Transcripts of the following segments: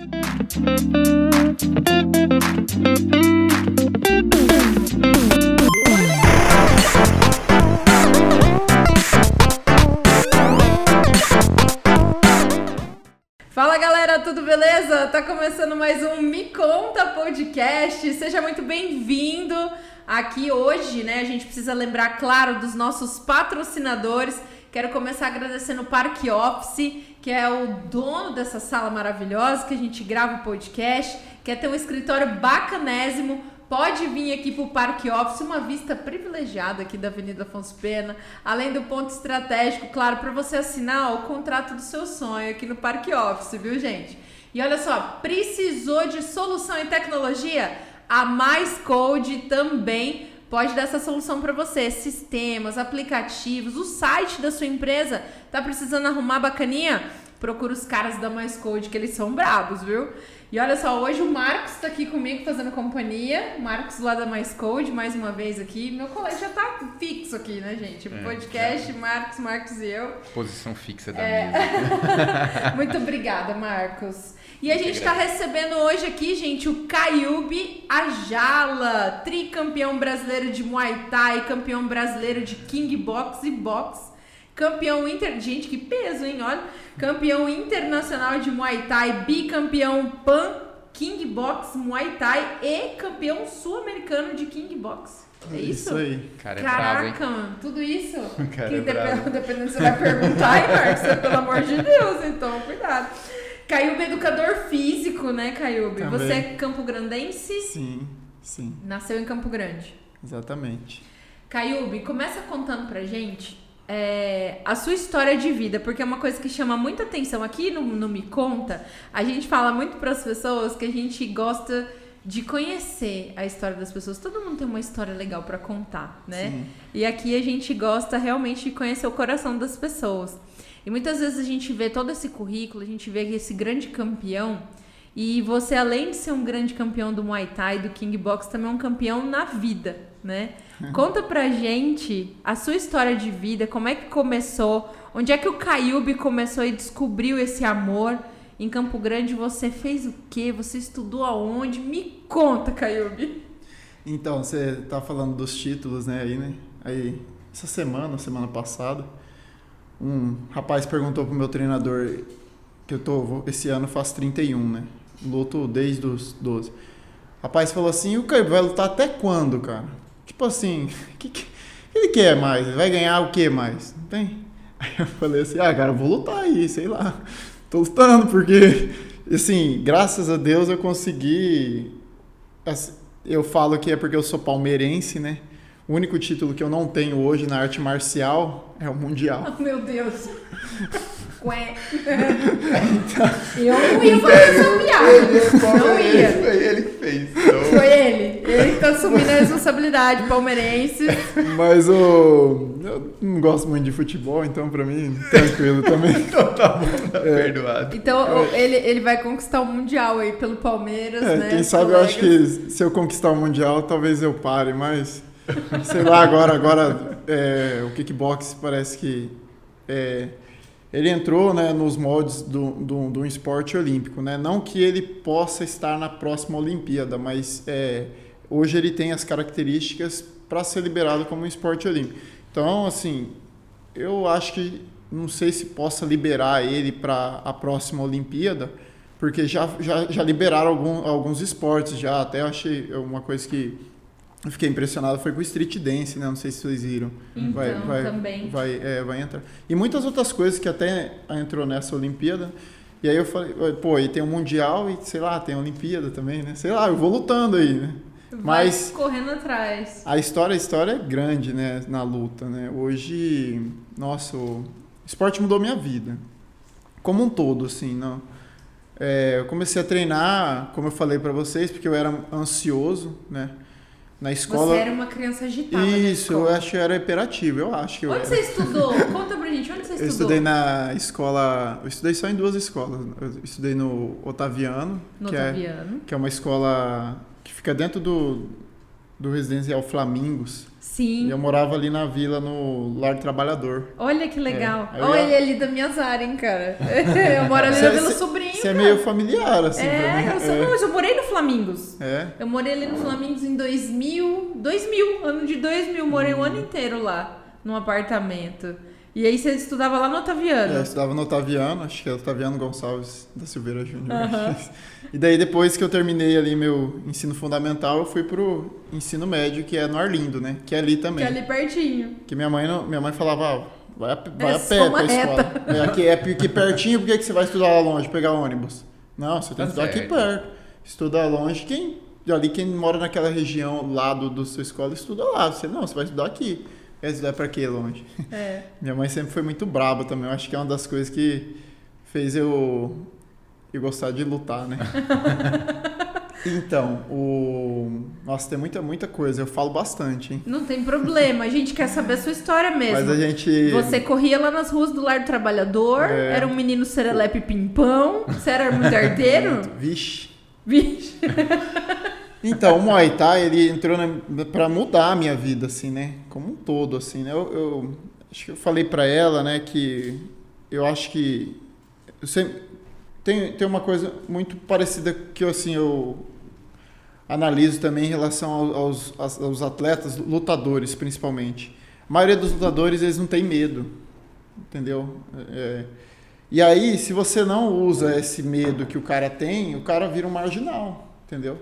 Fala galera, tudo beleza? Tá começando mais um Me Conta Podcast. Seja muito bem-vindo aqui hoje, né? A gente precisa lembrar, claro, dos nossos patrocinadores. Quero começar agradecendo o Parque Office, que é o dono dessa sala maravilhosa que a gente grava o podcast. Quer ter um escritório bacanésimo pode vir aqui para o Parque Office, uma vista privilegiada aqui da Avenida Afonso Pena, além do ponto estratégico, claro, para você assinar o contrato do seu sonho aqui no Parque Office, viu, gente? E olha só, precisou de solução em tecnologia? A Mais Code também pode dar essa solução para você. Sistemas, aplicativos, o site da sua empresa tá precisando arrumar bacaninha? Procura os caras da Mais Code que eles são brabos, viu? E olha só, hoje o Marcos está aqui comigo fazendo companhia. Marcos lá da Mais Code, mais uma vez aqui. Meu colega já tá fixo aqui, né, gente? É, Podcast, Marcos, Marcos e eu. Posição fixa da é... mesa. Muito obrigada, Marcos. E a gente está recebendo hoje aqui, gente, o Caiube Ajala, tricampeão brasileiro de Muay Thai, campeão brasileiro de King Box e Box, campeão inter... Gente, que peso, hein? Olha campeão internacional de Muay Thai, bicampeão Pan King Box Muay Thai e campeão sul-americano de King Box. É isso? Isso aí. Cara, é Caraca, bravo, tudo isso? Cara, que é dependendo, dependendo se você vai perguntar, hein, Marcos? Pelo amor de Deus, então, cuidado. Caiube educador físico, né, Caiube? Também. Você é campo grandense? Sim, sim, Nasceu em Campo Grande. exatamente. Caiube, começa contando pra gente é, a sua história de vida, porque é uma coisa que chama muita atenção. Aqui no, no Me Conta, a gente fala muito para as pessoas que a gente gosta de conhecer a história das pessoas. Todo mundo tem uma história legal para contar, né? Sim. E aqui a gente gosta realmente de conhecer o coração das pessoas. E muitas vezes a gente vê todo esse currículo, a gente vê esse grande campeão. E você, além de ser um grande campeão do Muay Thai, do King Box, também é um campeão na vida, né? Conta pra gente a sua história de vida, como é que começou, onde é que o Caiube começou e descobriu esse amor. Em Campo Grande você fez o quê? Você estudou aonde? Me conta, Caiube. Então, você tá falando dos títulos, né, aí, né? Aí, essa semana, semana passada, um rapaz perguntou pro meu treinador que eu tô, esse ano faço 31, né? Luto desde os 12. O rapaz falou assim, o Caiube vai lutar até quando, cara? Tipo assim, que, que ele quer mais? Vai ganhar o que mais? Não tem? Aí eu falei assim, ah, cara, eu vou lutar aí, sei lá. Tô lutando, porque, assim, graças a Deus eu consegui. Eu falo que é porque eu sou palmeirense, né? O único título que eu não tenho hoje na arte marcial é o Mundial. Oh, meu Deus. Ué. eu não ia fazer essa piada. Não ia. Foi ele que fez. Então... Foi ele. Ele que tá assumindo a responsabilidade, palmeirense. Mas o. Eu não gosto muito de futebol, então pra mim, tranquilo também. Então tá bom, tá perdoado. Então ele, ele vai conquistar o Mundial aí pelo Palmeiras, É, né? quem sabe eu acho que se eu conquistar o Mundial, talvez eu pare, mas. Sei lá, agora, agora é, o kickbox parece que. é, ele entrou né, nos moldes do, do esporte olímpico. Né? Não que ele possa estar na próxima Olimpíada, mas é, hoje ele tem as características para ser liberado como um esporte olímpico. Então, assim, eu acho que não sei se possa liberar ele para a próxima Olimpíada, porque já, já, já liberaram algum, alguns esportes, já até achei uma coisa que eu fiquei impressionado foi com o street dance, né? Não sei se vocês viram. Então, também. Vai, é, vai entrar. E muitas outras coisas que até entrou nessa Olimpíada. E aí eu falei, pô, e tem o Mundial e, sei lá, tem a Olimpíada também, né? Sei lá, eu vou lutando aí, né? Vai Mas correndo atrás. a história, a história é grande, né? Na luta, né? Hoje, nossa, o esporte mudou minha vida. Como um todo, assim, não... É, eu comecei a treinar, como eu falei pra vocês, porque eu era ansioso, né? Na escola... Você era uma criança agitada. Isso, eu acho que eu era hiperativo, eu acho que eu Onde era. você estudou? Conta pra gente, onde você Eu estudou? estudei na escola. Eu estudei só em duas escolas. Eu estudei no Otaviano, No que, é, Otaviano. que é uma escola que fica dentro do, do residencial Flamingos. Sim. E eu morava ali na vila, no Lar do Trabalhador. Olha que legal. É, Olha ele ali da minha área, hein, cara. Eu moro ali na Cê- Vila cê- Sobrinho. Você é meio familiar, assim, pra É, mim. eu, sou, mas eu morei no Flamingos. É. Eu morei ali no Flamingos em 2000, 2000, ano de 2000, morei Hum. o ano inteiro lá, num apartamento. E aí você estudava lá no Otaviano. É, eu estudava no Otaviano, acho que é Otaviano Gonçalves da Silveira Júnior. Aham. E daí depois que eu terminei ali meu ensino fundamental, eu fui pro ensino médio, que é no Arlindo, né? Que é ali Que também. é ali pertinho. Que minha mãe, minha mãe falava, ah, vai a, vai É a pé pra escola. É, aqui é aqui pertinho, por que que você vai estudar lá longe, pegar ônibus? Não, você tem que Tá estudar aqui certo. perto. Estudar longe, quem ali quem mora naquela região lá do, do sua escola, estuda lá. Você não, você vai estudar aqui. Quer estudar pra quê longe? É. Minha mãe sempre foi muito braba também. Eu acho que é uma das coisas que fez eu, eu gostar de lutar, né? então, o. Nossa, tem muita, muita coisa. Eu falo bastante, hein? Não tem problema, a gente quer saber a sua história mesmo. Mas a gente. Você corria lá nas ruas do Lar do Trabalhador, É. era um menino serelepe pimpão, você era muito arteiro? Vixe. Vixe. Então, o Muay Thai, ele entrou na, pra mudar a minha vida, assim, né? Como um todo, assim, né? Eu, eu acho que eu falei pra ela, né, que eu acho que eu sempre, tem, tem uma coisa muito parecida que, assim, eu analiso também em relação ao- aos, aos, aos atletas, lutadores, principalmente. A maioria dos lutadores, eles não têm medo, entendeu? É, e aí, se você não usa esse medo que o cara tem, o cara vira um marginal, entendeu?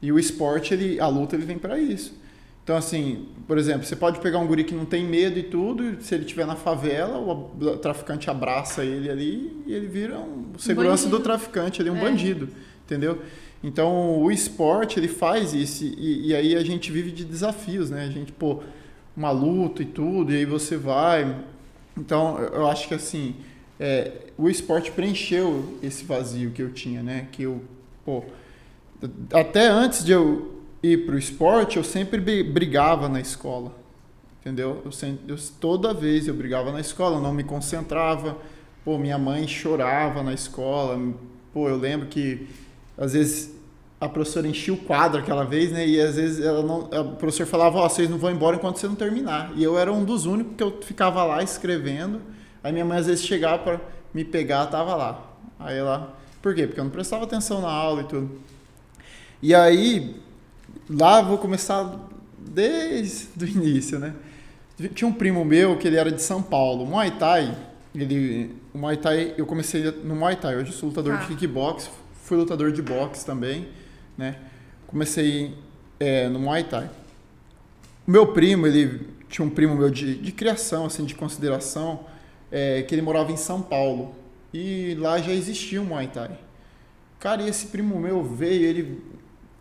E o esporte, ele, a luta, ele vem pra isso. Então, assim, por exemplo, você pode pegar um guri que não tem medo e tudo, e se ele estiver na favela, o, traficante abraça ele ali e ele vira um segurança bandido. do traficante, ele é um É. bandido, entendeu? Então, o esporte, ele faz isso, e, e aí a gente vive de desafios, né? A gente, pô, uma luta e tudo, e aí você vai. Então, eu eu acho que, assim, é, o esporte preencheu esse vazio que eu tinha, né? Que eu, pô, até antes de eu ir pro esporte, eu sempre bri- brigava na escola. Entendeu? Eu sempre, eu- toda vez eu brigava na escola, não me concentrava. Pô, minha mãe chorava na escola. Pô, eu lembro que às vezes a professora enchia o quadro aquela vez, né? E às vezes ela não, a professora falava, ó, vocês não vão embora enquanto você não terminar. E eu era um dos únicos que eu ficava lá escrevendo. Aí minha mãe às vezes chegava para me pegar, tava lá. Aí ela, por quê? Porque eu não prestava atenção na aula e tudo. E aí, lá vou começar desde o início, né? Tinha um primo meu que ele era de São Paulo, Muay Thai. Ele, o Muay Thai, eu comecei no Muay Thai, hoje eu sou lutador Tá. de kickbox, fui lutador de boxe também, né? Comecei é, no Muay Thai. O meu primo, ele tinha um primo meu de, de criação, assim, de consideração, é, que ele morava em São Paulo. E lá já existia o Muay Thai. Cara, e esse primo meu veio, ele,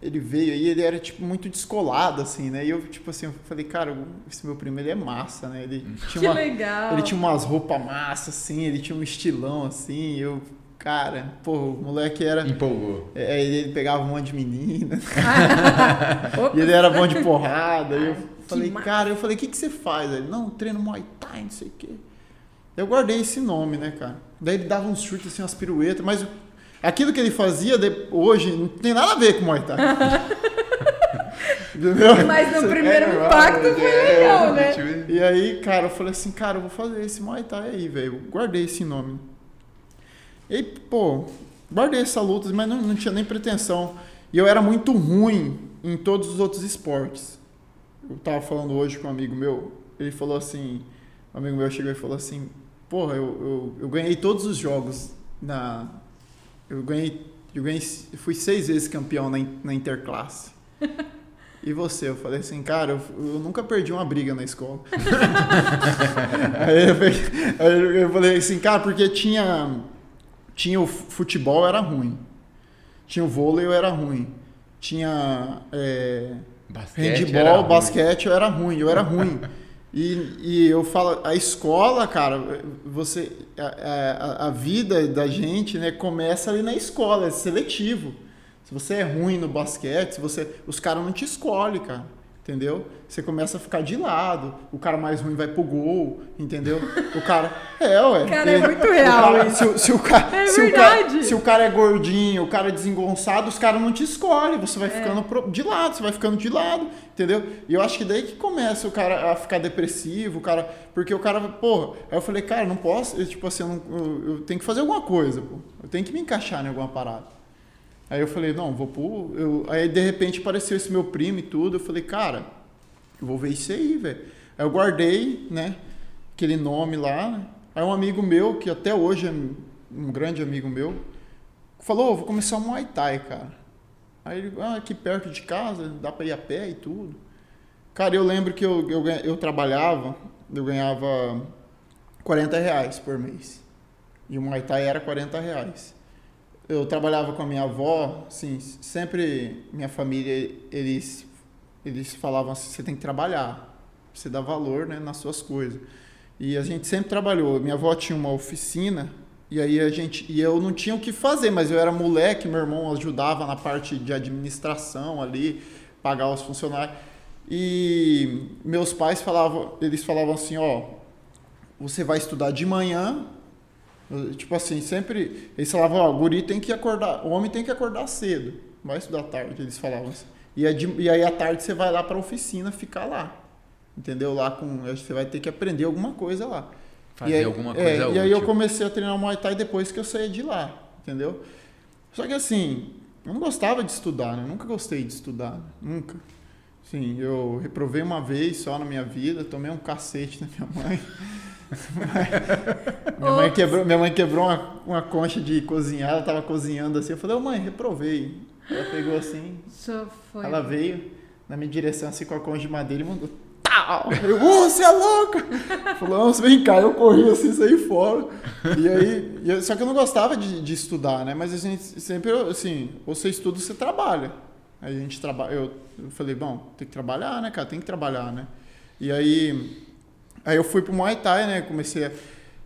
ele veio aí, ele era, tipo, muito descolado, assim, né? E eu, tipo assim, eu falei, cara, esse meu primo, ele é massa, né? Ele tinha Que uma, legal. ele tinha umas roupas massas, assim, ele tinha um estilão, assim, e eu... Cara, pô, o moleque era... Empolgou. É, ele pegava um monte de menina, e ele era bom de porrada. E eu falei, massa. cara, eu falei, o que, que você faz? Ele, não, treino Muay Thai, não sei o quê. Eu guardei esse nome, né, cara? Daí ele dava uns chutes, assim, umas piruetas, mas aquilo que ele fazia de- hoje não tem nada a ver com Muay Thai. Entendeu? Mas no primeiro É, impacto foi é, legal, né? Tipo, E aí, cara, eu falei assim, cara, eu vou fazer esse Muay Thai aí, velho. Guardei esse nome. E, pô, guardei essa luta, mas não, não tinha nem pretensão. E eu era muito ruim em todos os outros esportes. Eu tava falando hoje com um amigo meu, ele falou assim, um amigo meu chegou e falou assim, porra, eu, eu, eu ganhei todos os jogos na... Eu ganhei, eu ganhei, eu fui seis vezes campeão na, na interclasse. E você? Eu falei assim, cara, eu, eu nunca perdi uma briga na escola. aí, eu, peguei- aí eu- falei assim, cara, porque tinha, tinha o futebol era ruim, tinha o vôlei eu era ruim, tinha é, basquete era handball, ruim. basquete eu era ruim, eu era ruim. E, e eu falo, a escola, cara, você, a, a, a vida da gente, né, começa ali na escola, é seletivo. Se você é ruim no basquete, se você, os caras não te escolhem, cara. Entendeu? Você começa a ficar de lado, o cara mais ruim vai pro gol, entendeu? O cara. É, ué. Cara, é muito real cara, isso. Se, se, o cara, É se, o verdade. cara, se o cara é gordinho, o cara é desengonçado, os caras não te escolhem, você É. vai ficando pro- de lado, você vai ficando de lado, entendeu? E eu acho que daí que começa o cara a ficar depressivo, o cara. Porque o cara, porra, aí eu falei, cara, não posso, eu, tipo assim, eu, não- eu- eu tenho que fazer alguma coisa, pô. Eu tenho que me encaixar em alguma parada. Aí eu falei, não, vou pro. Eu, aí de repente apareceu esse meu primo e tudo. Eu falei, cara, eu vou ver isso aí, velho. Aí eu guardei, né? Aquele nome lá. Aí um amigo meu, que até hoje é um grande amigo meu, falou, "Ô, vou começar um Muay Thai, cara. Aí ele, ah, aqui perto de casa, dá pra ir a pé e tudo. Cara, eu lembro que eu, eu, eu trabalhava, eu ganhava 40 reais por mês. E o Muay Thai era 40 reais eu trabalhava com a minha avó, assim, sempre minha família, eles, eles falavam assim, você tem que trabalhar, você dá valor, né, nas suas coisas. E a gente sempre trabalhou. Minha avó tinha uma oficina e aí a gente e eu não tinha o que fazer, mas eu era moleque, meu irmão ajudava na parte de administração ali, pagar os funcionários. E meus pais falavam, eles falavam assim, ó, você vai estudar de manhã, Tipo assim, sempre. Eles falavam, ó, o guri tem que acordar, o homem tem que acordar cedo, vai estudar tarde, eles falavam assim. E, é de- e aí à tarde você vai lá pra oficina ficar lá. Entendeu? Lá com. Você vai ter que aprender alguma coisa lá. Fazer aí- alguma é, coisa E aí eu útil. comecei a treinar Muay Thai depois que eu saí de lá, entendeu? Só que assim, eu não gostava de estudar, né? Eu nunca gostei de estudar, nunca. Sim, eu reprovei uma vez só na minha vida, tomei um cacete da minha mãe. minha, mãe quebrou, minha mãe quebrou uma, uma concha de cozinhar, ela tava cozinhando assim. Eu falei, ô mãe, reprovei. Ela pegou assim, Isso foi. ela veio na minha direção assim com a concha de madeira e mandou. Tal! Eu, ô, você é louca! Falou, vem cá, eu corri assim, saí fora. E aí, eu- só que eu não gostava de, de estudar, né? Mas a gente sempre, assim, ou você estuda ou você trabalha. Aí a gente trabalha, eu, eu falei, bom, tem que trabalhar, né, cara? Tem que trabalhar, né? E aí, aí eu fui pro Muay Thai, né? Comecei a,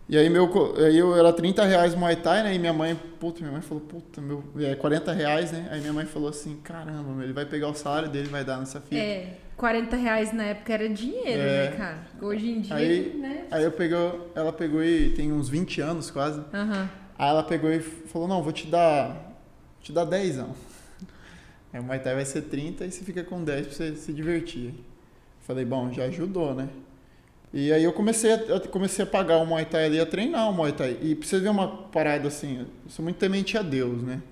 e aí, meu, aí eu era 30 reais Muay Thai, né? E minha mãe, puta, minha mãe falou, puta, meu, é 40 reais, né? Aí minha mãe falou assim, caramba, meu, ele vai pegar o salário dele e vai dar nessa fita. É, 40 reais na época era dinheiro, É. né, cara? Hoje em dia, Aí- né? Aí eu pegou, ela pegou e tem uns 20 anos quase. Aham. Aí ela pegou e falou, não, vou te dar, vou te dar 10 não. Aí o Muay Thai vai ser 30 e você fica com 10 pra você se divertir. Falei, bom, já ajudou, né? E aí eu comecei a, comecei a pagar o Muay Thai ali, a treinar o Muay Thai. E pra você ver uma parada assim, eu sou muito temente a Deus, né?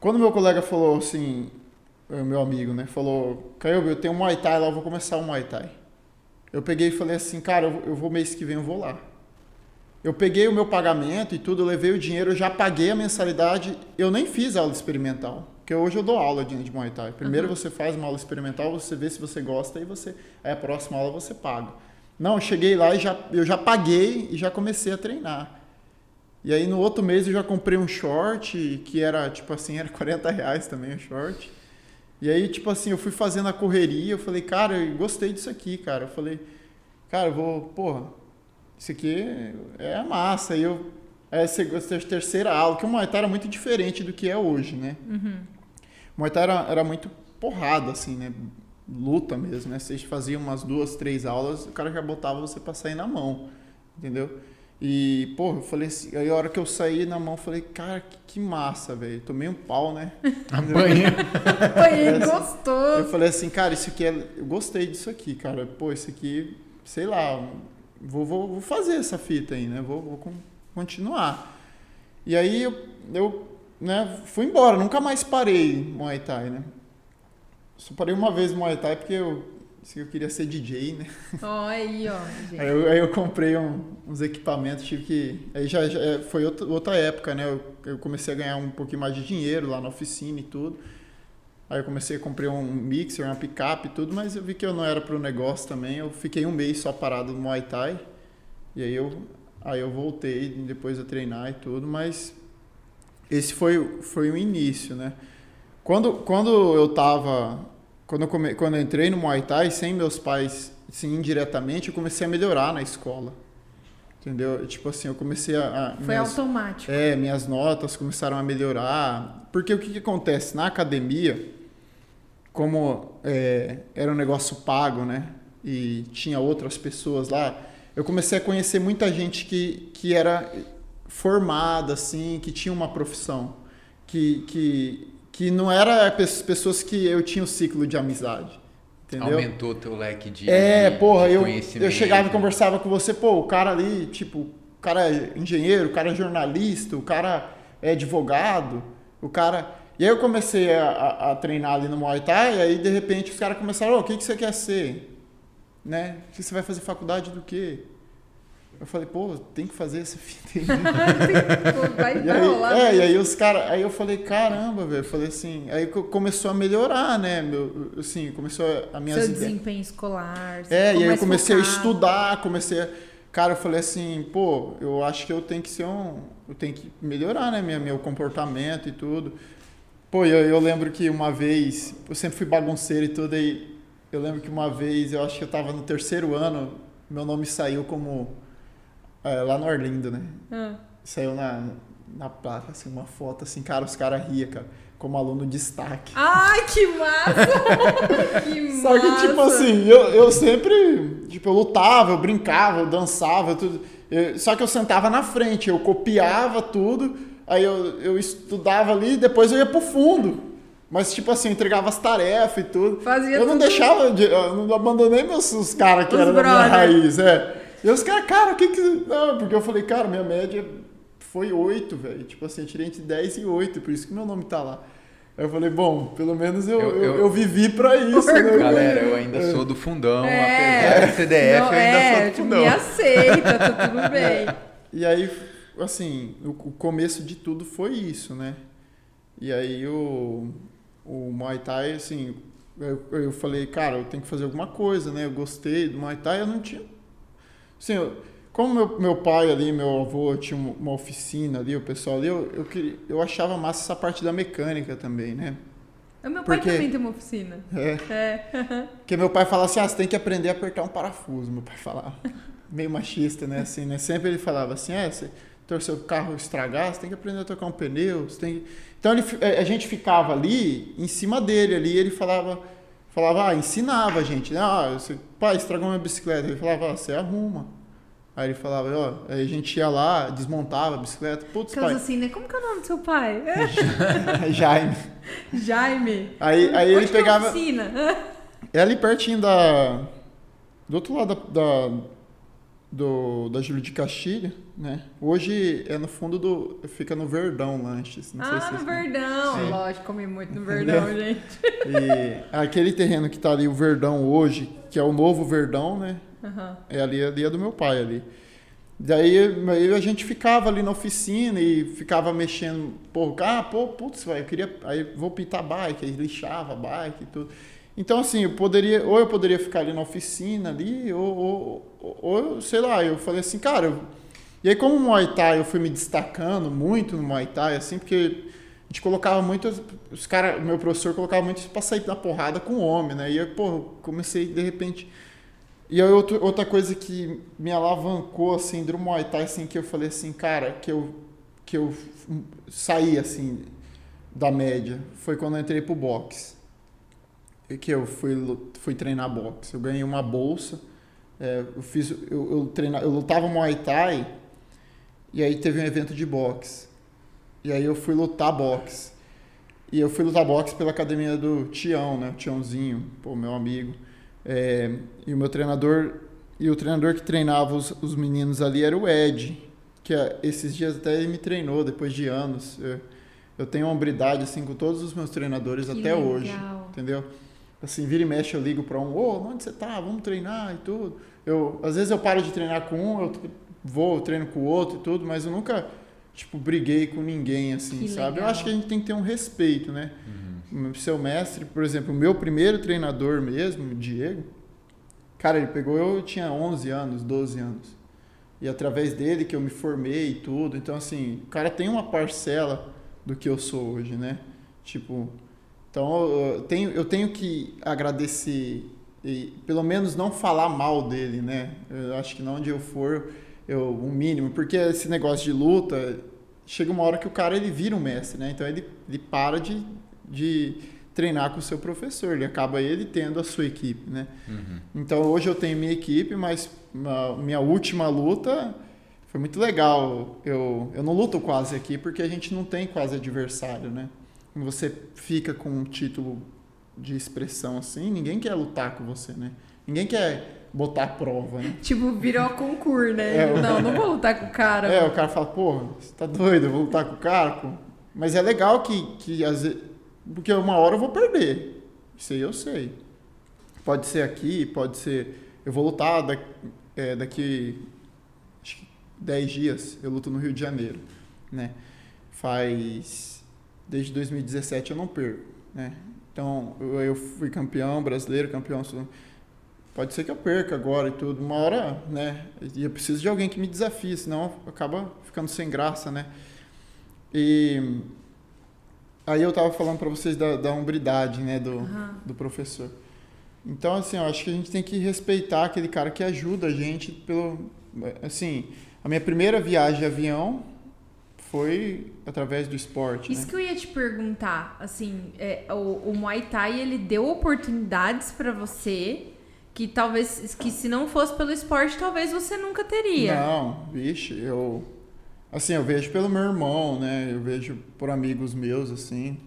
Quando meu colega falou assim, eh, meu amigo, né? Falou, Caio, eu tenho um Muay Thai lá, eu vou começar o Muay Thai. Eu peguei e falei assim, cara, eu vou- mês que vem, eu vou lá. Eu peguei o meu pagamento e tudo, levei o dinheiro, eu já paguei a mensalidade, eu nem fiz aula experimental. Porque hoje eu dou aula de, de Muay Thai. Primeiro você faz uma aula experimental, você vê se você gosta e você aí a próxima aula você paga. Não, eu cheguei lá e já, eu já paguei e já comecei a treinar. E aí no outro mês eu já comprei um short, que era tipo assim, era 40 reais também o short. E aí, tipo assim, eu fui fazendo a correria, eu falei, cara, eu gostei disso aqui, cara. Eu falei, cara, eu vou, porra, isso aqui é a massa. Aí eu, aí essa terceira aula, que o Muay Thai era muito diferente do que é hoje, né? O Muay Thai era, era muito porrada, assim, né? Luta mesmo, né? Vocês faziam umas duas, três aulas, o cara já botava você pra sair na mão, entendeu? E, porra, eu falei assim, aí a hora que eu saí na mão, eu falei, cara, que, que massa, velho. Tomei um pau, né? Apanha. Foi Eu gostoso. falei assim, cara, isso aqui é. Eu gostei disso aqui, cara. Pô, isso aqui, sei lá, vou, vou, vou fazer essa fita aí, né? Vou, vou con- continuar. E aí eu, eu né, fui embora, nunca mais parei Muay Thai, né? Só parei uma vez Muay Thai porque eu, assim, eu queria ser DJ, né? Ó, aí, ó, gente. Aí eu, aí eu comprei um- uns equipamentos, tive que. Aí já, já é, foi outra, outra época, né? Eu, eu comecei a ganhar um pouquinho mais de dinheiro lá na oficina e tudo. Aí eu comecei a comprar um mixer, uma picape e tudo, mas eu vi que eu não era pro negócio também. Eu fiquei um mês só parado no Muay Thai. E aí eu, aí eu voltei depois a treinar e tudo, mas esse foi, foi o início, né? Quando, quando eu tava. Quando eu, come, quando eu entrei no Muay Thai, sem meus pais, assim, indiretamente, eu comecei a melhorar na escola. Entendeu? Tipo assim, eu comecei a. a Foi minhas- automático. é, minhas notas começaram a melhorar. Porque o que, que acontece? Na academia, como é, era um negócio pago, né? E tinha outras pessoas lá, eu comecei a conhecer muita gente que, que era formada, assim, que tinha uma profissão, que, que, que não era pessoas que eu tinha o um ciclo de amizade. Entendeu? Aumentou teu leque de, é, de, porra, de eu, eu chegava e conversava com você, pô, o cara ali, tipo, o cara é engenheiro, o cara é jornalista, o cara é advogado, o cara. E aí eu comecei a, a, a treinar ali no Muay Thai, e aí de repente os caras começaram, oh, o que, que você quer ser? Né? Que você vai fazer faculdade do quê? Eu falei, pô, tem que fazer essa fita aí. vai e aí, rolar. É, e aí os caras, aí eu falei, caramba, velho, falei assim, aí começou a melhorar, né, meu, assim, começou a minha Seu desempenho escolar. É, e aí eu comecei focado. a estudar, comecei a, cara, eu falei assim, pô, eu acho que eu tenho que ser um, eu tenho que melhorar, né, meu, meu comportamento e tudo. Pô, eu, eu lembro que uma vez, eu sempre fui bagunceiro e tudo, aí eu lembro que uma vez, eu acho que eu tava no terceiro ano, meu nome saiu como lá no Orlindo, né? Ah. Saiu na, na placa, assim, uma foto, assim, cara, os caras riam, cara. Como aluno de destaque. Ai, que massa! que Só que, tipo assim, eu, eu sempre, tipo, eu lutava, eu brincava, eu dançava, tudo. Eu, só que eu sentava na frente, eu copiava tudo, aí eu, eu estudava ali, depois eu ia pro fundo. Mas, tipo assim, eu entregava as tarefas e tudo. Fazia eu não tudo. deixava, de, eu não abandonei meus os caras que eram da minha raiz, é. E os caras, cara, o que que. Não, porque eu falei, cara, minha média foi 8, velho. Tipo assim, eu tirei entre 10 e 8, por isso que meu nome tá lá. Aí eu falei, bom, pelo menos eu, eu, eu, eu vivi pra isso, né? Galera, eu ainda é. sou do fundão, é, apesar de CDF, não, eu ainda é, sou do fundão. Me aceita, tá tudo bem. E aí, assim, o, o começo de tudo foi isso, né? E aí o, o Muay Thai, assim, eu, eu falei, cara, eu tenho que fazer alguma coisa, né? Eu gostei do Muay Thai, eu não tinha Sim, eu, como meu, meu pai ali, meu avô tinha uma oficina ali, o pessoal ali, eu, eu, queria, eu achava massa essa parte da mecânica também, né? O meu pai também tem uma oficina. É. é. Porque meu pai falava assim, ah, você tem que aprender a apertar um parafuso, meu pai falava. Meio machista, né? Assim, né? Sempre ele falava assim, é, você torceu o carro estragar, você tem que aprender a tocar um pneu, você tem que... Então ele, a gente ficava ali, em cima dele ali, ele falava falava, ah, ensinava a gente, né? Ah, você, pai, estragou minha bicicleta. Ele falava, ah, você arruma. Aí ele falava, ó, aí a gente ia lá, desmontava a bicicleta. Putz, Caso pai. assim, né? Como que é o nome do seu pai? Jaime. Jaime. Aí, aí ele pegava. É, oficina? é ali pertinho da. Do outro lado da, da do, da Júlio de Castilho, né? Hoje é no fundo do. fica no Verdão Lanches. Não ah, no Verdão! Sim. Lógico, comi muito no Verdão, gente. E aquele terreno que tá ali, o Verdão hoje, que é o novo Verdão, né? Uhum. É ali, ali é do meu pai ali. Daí aí a gente ficava ali na oficina e ficava mexendo, pô, ah, pô, putz, eu queria, aí vou pintar bike, aí lixava bike e tudo. Então, assim, eu poderia, ou eu poderia ficar ali na oficina ali, ou, ou, ou sei lá, eu falei assim, cara, eu... e aí como no Muay Thai eu fui me destacando muito no Muay Thai, assim, porque a gente colocava muito, os cara, meu professor colocava muito para sair na porrada com o homem, né? E aí, pô, comecei de repente. E aí outra, outra coisa que me alavancou assim do Muay Thai assim que eu falei assim, cara, que eu que eu saí assim da média, foi quando eu entrei pro boxe que eu fui, fui treinar boxe. Eu ganhei uma bolsa. É, eu fiz, eu, eu, treina, eu lutava Muay Thai e aí teve um evento de boxe. E aí eu fui lutar boxe. E eu fui lutar boxe pela academia do Tião, né? O Tiãozinho, pô, meu amigo. É, e o meu treinador, e o treinador que treinava os, os meninos ali era o Ed, que é, esses dias até ele me treinou, depois de anos. Eu, eu tenho hombridade, assim, com todos os meus treinadores que até legal. hoje, entendeu? assim, vira e mexe eu ligo para um, ô, oh, onde você tá? Vamos treinar e tudo. Eu, às vezes eu paro de treinar com um, eu vou, eu treino com o outro e tudo, mas eu nunca, tipo, briguei com ninguém, assim, que sabe? Legal. Eu acho que a gente tem que ter um respeito, né? Uhum. Seu mestre, por exemplo, o meu primeiro treinador mesmo, o Diego, cara, ele pegou, eu tinha 11 anos, 12 anos. E através dele que eu me formei e tudo. Então, assim, o cara tem uma parcela do que eu sou hoje, né? Tipo, então eu tenho, eu tenho que agradecer e pelo menos não falar mal dele, né? Eu acho que não onde eu for, eu um mínimo, porque esse negócio de luta chega uma hora que o cara ele vira um mestre, né? Então ele, ele para de, de treinar com o seu professor, ele acaba ele tendo a sua equipe, né? Uhum. Então hoje eu tenho minha equipe, mas a minha última luta foi muito legal. Eu, eu não luto quase aqui porque a gente não tem quase adversário, né? Quando você fica com um título de expressão assim, ninguém quer lutar com você, né? Ninguém quer botar a prova, né? Tipo, virou concurso, né? É, não, não vou lutar com o cara. É, o cara fala, porra, você tá doido, eu vou lutar com o cara? Pô. Mas é legal que, que às vezes porque uma hora eu vou perder. Isso aí eu sei. Pode ser aqui, pode ser. Eu vou lutar daqui, é, daqui acho que 10 dias. Eu luto no Rio de Janeiro. Né? Faz. Desde 2017 eu não perco. Né? Então eu, eu fui campeão brasileiro, campeão. Pode ser que eu perca agora e tudo. Uma hora, né? E eu preciso de alguém que me desafie, senão acaba ficando sem graça, né? E Aí eu tava falando para vocês da, da hombridade, né, do, uhum. do professor. Então, assim, eu acho que a gente tem que respeitar aquele cara que ajuda a gente pelo... Assim, a minha primeira viagem de avião foi através do esporte. Isso né? que eu ia te perguntar, assim, é, o, o Muay Thai, ele deu oportunidades para você que talvez, que se não fosse pelo esporte, talvez você nunca teria. Não, vixe, eu Assim, eu vejo pelo meu irmão, né? Eu vejo por amigos meus, assim.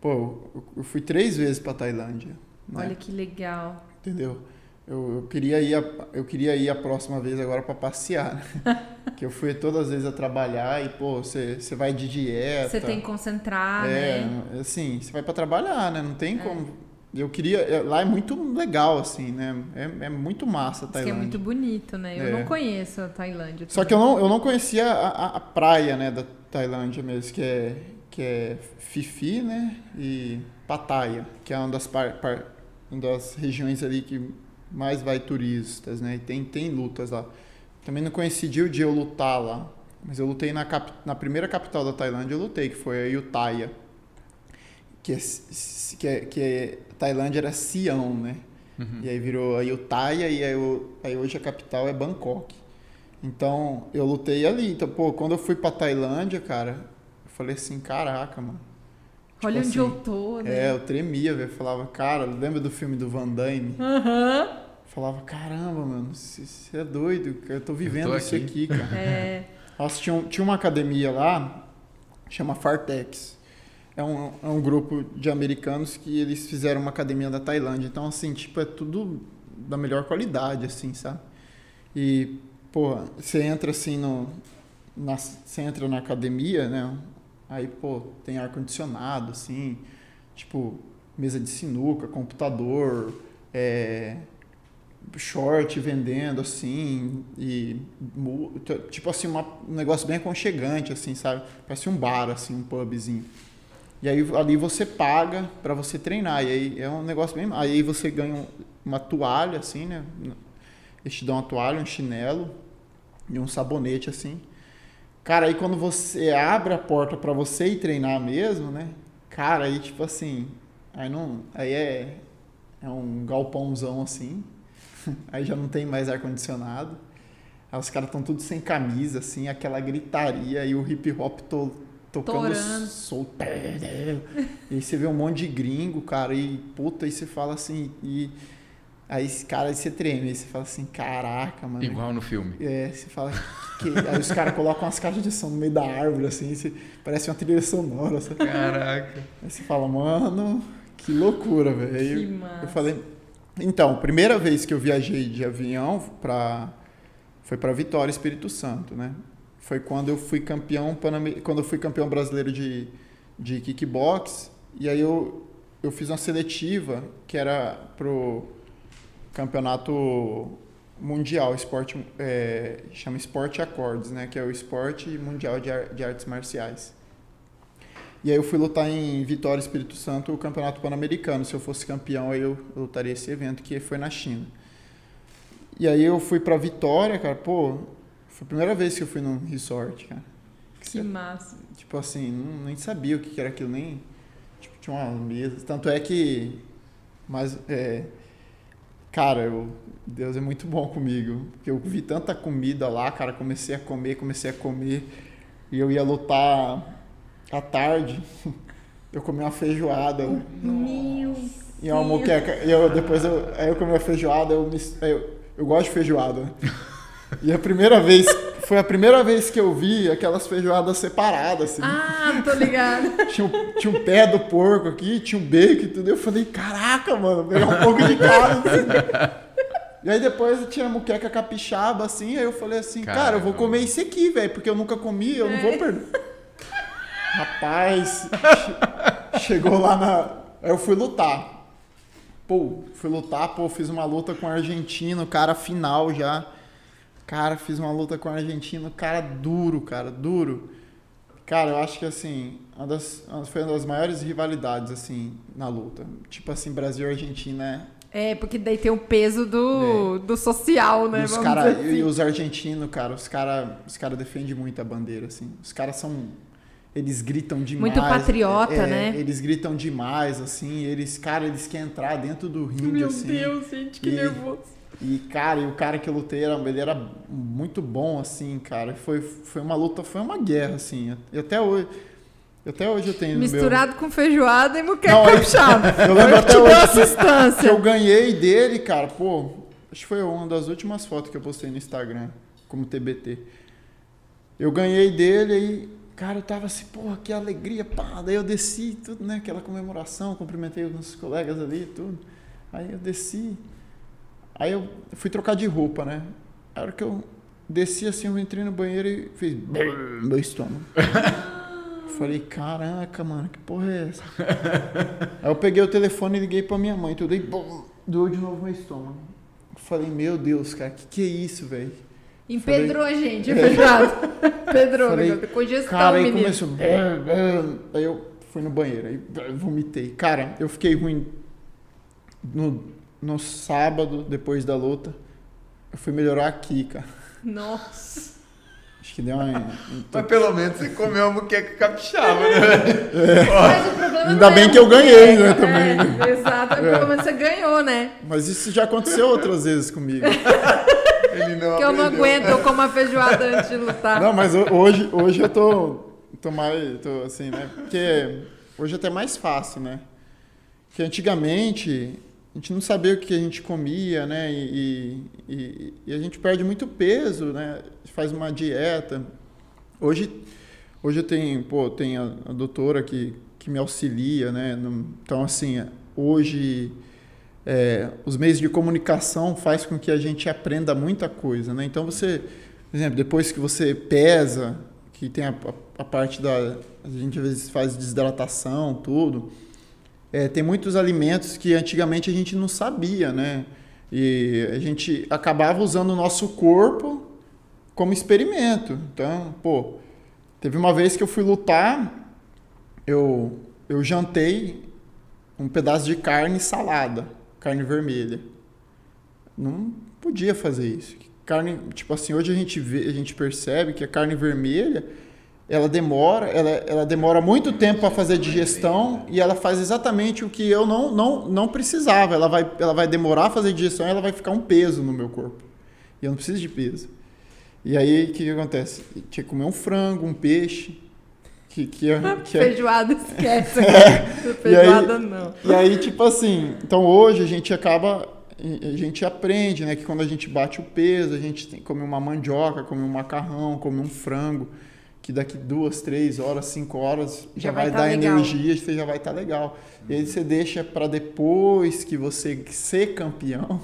Pô, eu fui três vezes para Tailândia. Né? Olha que legal. Entendeu? Eu, eu, queria ir a, eu queria ir a próxima vez agora para passear, né? que eu fui todas as vezes a trabalhar e, pô, você, você vai de dieta. Você tem que concentrar, é, né? assim, você vai para trabalhar, né? Não tem é. como eu queria. É, lá é muito legal, assim, né? É, é muito massa a Tailândia. que é muito bonito, né? Eu é. não conheço a Tailândia. Só que eu não, eu não conhecia a, a, praia, né, da Tailândia mesmo, que é, que é Fifi, né? E Pattaya, que é uma das, par, par, uma das regiões ali que mais vai turistas, né? E tem, tem lutas lá. Também não coincidiu o dia eu lutar lá. Mas eu lutei na, cap, na primeira capital da Tailândia, eu lutei, que foi a Ayutthaya que é, que é, que é Tailândia era Sião, né? Uhum. E aí virou Ayutthaya e aí, aí hoje a capital é Bangkok. Então eu lutei ali. Então, pô, quando eu fui pra Tailândia, cara, eu falei assim, caraca, mano. Tipo Olha assim, onde eu tô, né? É, eu tremia, velho. Falava, cara, lembra do filme do Van Damme? Aham. Uhum. Falava, caramba, mano, você é doido, eu tô vivendo eu tô isso aqui, aqui cara. É. Nossa, tinha, tinha uma academia lá, chama Fartex é um, é um grupo de americanos que eles fizeram uma academia da Tailândia. Então, assim, tipo, é tudo da melhor qualidade, assim, sabe? E, pô, você entra assim no. Na, você entra na academia, né? Aí, pô, tem ar-condicionado, assim, tipo, mesa de sinuca, computador, é, short vendendo, assim, e tipo assim, uma, um negócio bem aconchegante, assim, sabe? Parece um bar, assim, um pubzinho. E aí ali você paga para você treinar. E aí é um negócio bem. Aí você ganha uma toalha, assim, né? Eles te dão uma toalha, um chinelo e um sabonete, assim. Cara, aí quando você abre a porta para você ir treinar mesmo, né? Cara, aí tipo assim. Aí não. Aí é. É um galpãozão assim. Aí já não tem mais ar-condicionado. Aí os caras estão tudo sem camisa, assim, aquela gritaria e o hip hop todo tocando solto. E aí você vê um monte de gringo, cara, e puta, aí você fala assim, e aí, cara, aí você treme, aí você fala assim, caraca, mano. Igual no filme. É, você fala, que, aí os caras colocam umas caixas de som no meio da árvore, assim, você, parece uma trilha sonora, sabe? Caraca. Aí você fala, mano, que loucura, velho. Aí eu, eu falei, então, primeira vez que eu viajei de avião pra, foi para Vitória, Espírito Santo, né? Foi quando eu fui campeão quando eu fui campeão brasileiro de, de kickbox e aí eu, eu fiz uma seletiva que era pro campeonato mundial esporte é, chama esporte acordes né que é o esporte mundial de, de artes marciais. E aí eu fui lutar em Vitória Espírito Santo o campeonato pan-americano. Se eu fosse campeão aí eu lutaria esse evento que foi na China. E aí eu fui para Vitória cara pô foi a primeira vez que eu fui num resort, cara. Que, que massa. Tipo assim, não, nem sabia o que era aquilo, nem. Tipo, tinha uma mesa. Tanto é que. Mas. É, cara, eu, Deus é muito bom comigo. Porque eu vi tanta comida lá, cara. Comecei a comer, comecei a comer. E eu ia lutar à tarde. eu comi uma feijoada. Meu E uma moqueca. E eu, depois eu, aí eu comi uma feijoada, eu, eu, eu gosto de feijoada. E a primeira vez, foi a primeira vez que eu vi aquelas feijoadas separadas, assim. Ah, tô ligado. Tinha, um, tinha um pé do porco aqui, tinha um bacon e tudo. Eu falei, caraca, mano, pegar um pouco de cada. assim. E aí depois tinha muqueca capixaba, assim, aí eu falei assim, cara, eu vou comer isso aqui, velho, porque eu nunca comi, eu não vou perder. Rapaz, che- chegou lá na. Aí eu fui lutar. Pô, fui lutar, pô, fiz uma luta com o argentino, cara, final já. Cara, fiz uma luta com o argentino, cara duro, cara, duro. Cara, eu acho que assim, uma das, foi uma das maiores rivalidades, assim, na luta. Tipo assim, Brasil e Argentina é É, porque daí tem o peso do, do social, né? e os, cara, assim. e os argentinos, cara, os caras os cara defendem muito a bandeira, assim. Os caras são. Eles gritam demais. Muito patriota, é, né? Eles gritam demais, assim. Eles, cara, eles querem entrar dentro do ringue, Meu assim. Deus, gente, que E- nervoso. E, cara, e o cara que eu lutei, era, ele era muito bom, assim, cara. Foi, foi uma luta, foi uma guerra, assim. E até hoje. Até hoje eu tenho no meu- Misturado com feijoada e muqueca Não, eu- capixaba. Eu lembro até hoje que, que eu ganhei dele, cara. Pô, acho que foi uma das últimas fotos que eu postei no Instagram, como TBT. Eu ganhei dele aí, cara, eu tava assim, porra, que alegria, pá. Daí eu desci, tudo, né? Aquela comemoração, cumprimentei os nossos colegas ali, tudo. Aí eu desci. Aí eu fui trocar de roupa, né? A hora que eu desci assim, eu entrei no banheiro e fiz meu estômago. Falei, caraca, mano, que porra é essa? Aí eu peguei o telefone e liguei pra minha mãe, tudo aí, bum, doeu de novo meu estômago. Falei, meu Deus, cara, que que é isso, velho? Empedrou a gente, a feijoada. Pedrou, Falei. Congestão, Cara, aí menino. começou. Aí eu fui no banheiro, aí vomitei. Cara, eu fiquei ruim no, no sábado, depois da luta. Eu fui melhorar aqui, cara. Nossa. Acho que deu uma. Mas pelo menos você comeu uma muqueca capixaba, né? Mas o problema Ainda não bem é que eu ganhei, né, é, também. exato. Pelo menos você ganhou, né? Mas isso já aconteceu outras vezes comigo. Ele não Que eu não aguento, eu como a feijoada antes de lutar. Não, mas ho- hoje, hoje eu tô, tô mais, tô assim, né? Porque hoje é até mais fácil, né? Porque antigamente a gente não sabia o que a gente comia, né? E, e, e a gente perde muito peso, né? Faz uma dieta. Hoje, hoje eu tenho, pô, tem a, a doutora que, que me auxilia, né? Então, assim, hoje é, os meios de comunicação faz com que a gente aprenda muita coisa, né? Então você, por exemplo, depois que você pesa, que tem a, a- a parte da a gente às vezes faz desidratação, tudo, é, tem muitos alimentos que antigamente a gente não sabia, né? E a gente acabava usando o nosso corpo como experimento. Então, pô, teve uma vez que eu fui lutar, eu, eu jantei um pedaço de carne salada, carne vermelha. Não podia fazer isso. Carne, tipo assim, hoje a gente vê, a gente percebe que a carne vermelha, ela demora, ela, ela demora muito tempo para fazer a digestão e ela faz exatamente o que eu não, não, não precisava. Ela vai, ela vai demorar a fazer a digestão e ela vai ficar um peso no meu corpo. E eu não preciso de peso. E aí, o que, que acontece? Eu tinha que comer um frango, um peixe, que, que, é- que é, Feijoada, esquece. E Feijoada aí- não. e aí, tipo assim, então hoje a gente acaba, a gente aprende, né, que quando a gente bate o peso, a gente tem que comer uma mandioca, comer um macarrão, comer um frango, que daqui duas, três horas, cinco horas já, Já vai vai, tá dar legal. energia, você já vai estar legal. E aí você deixa para depois que você ser campeão.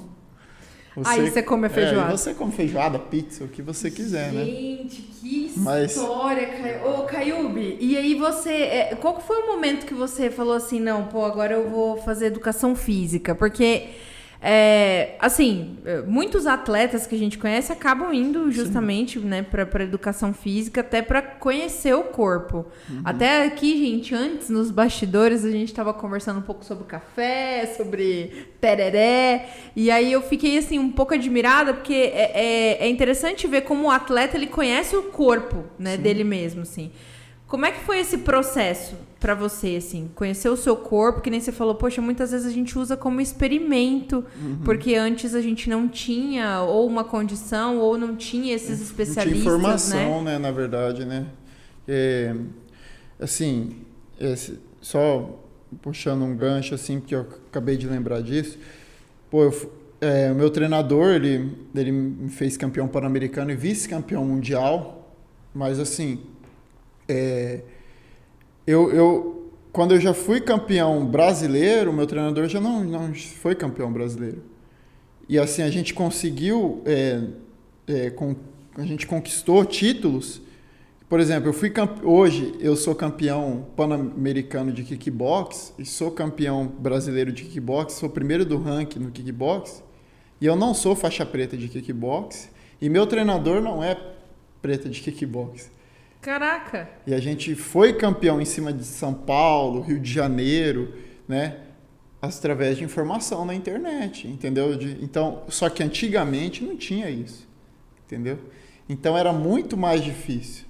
Aí você come a É, feijoada. aí você come feijoada, pizza, o que você quiser, né? Gente, que Mas- história, Caio. Ô, Caiube, e aí você. é, qual foi o momento que você falou assim, não, pô, agora eu vou fazer educação física? Porque. É, assim, é, muitos atletas que a gente conhece acabam indo justamente né, para educação física, até para conhecer o corpo. Uhum. Até aqui, gente, antes nos bastidores, a gente estava conversando um pouco sobre café, sobre tereré. E aí eu fiquei assim um pouco admirada, porque é, é, é interessante ver como o atleta ele conhece o corpo né, dele mesmo, assim. Como é que foi esse processo pra você, assim? Conhecer o seu corpo, que nem você falou, poxa, muitas vezes a gente usa como experimento, Uhum. porque antes a gente não tinha ou uma condição ou não tinha esses Não tinha especialistas, informação, né? né? Na verdade, né? É, assim, só puxando um gancho assim, porque eu acabei de lembrar disso. Pô, eu, é, o meu treinador, ele, ele me fez campeão pan-americano e vice-campeão mundial, mas assim, é, eu, eu, quando eu já fui campeão brasileiro, meu treinador já não, não foi campeão brasileiro. E assim, a gente conseguiu, é, é, com, a gente conquistou títulos por exemplo, eu fui hoje eu sou campeão pan-americano de kickbox e sou campeão brasileiro de kickbox, sou primeiro do ranking no kickbox e eu não sou faixa preta de kickbox e meu treinador não é preta de kickbox. Caraca! E a gente foi campeão em cima de São Paulo, Rio de Janeiro, né? Através de informação na internet, entendeu? De, então, só que antigamente não tinha isso, entendeu? Então era muito mais difícil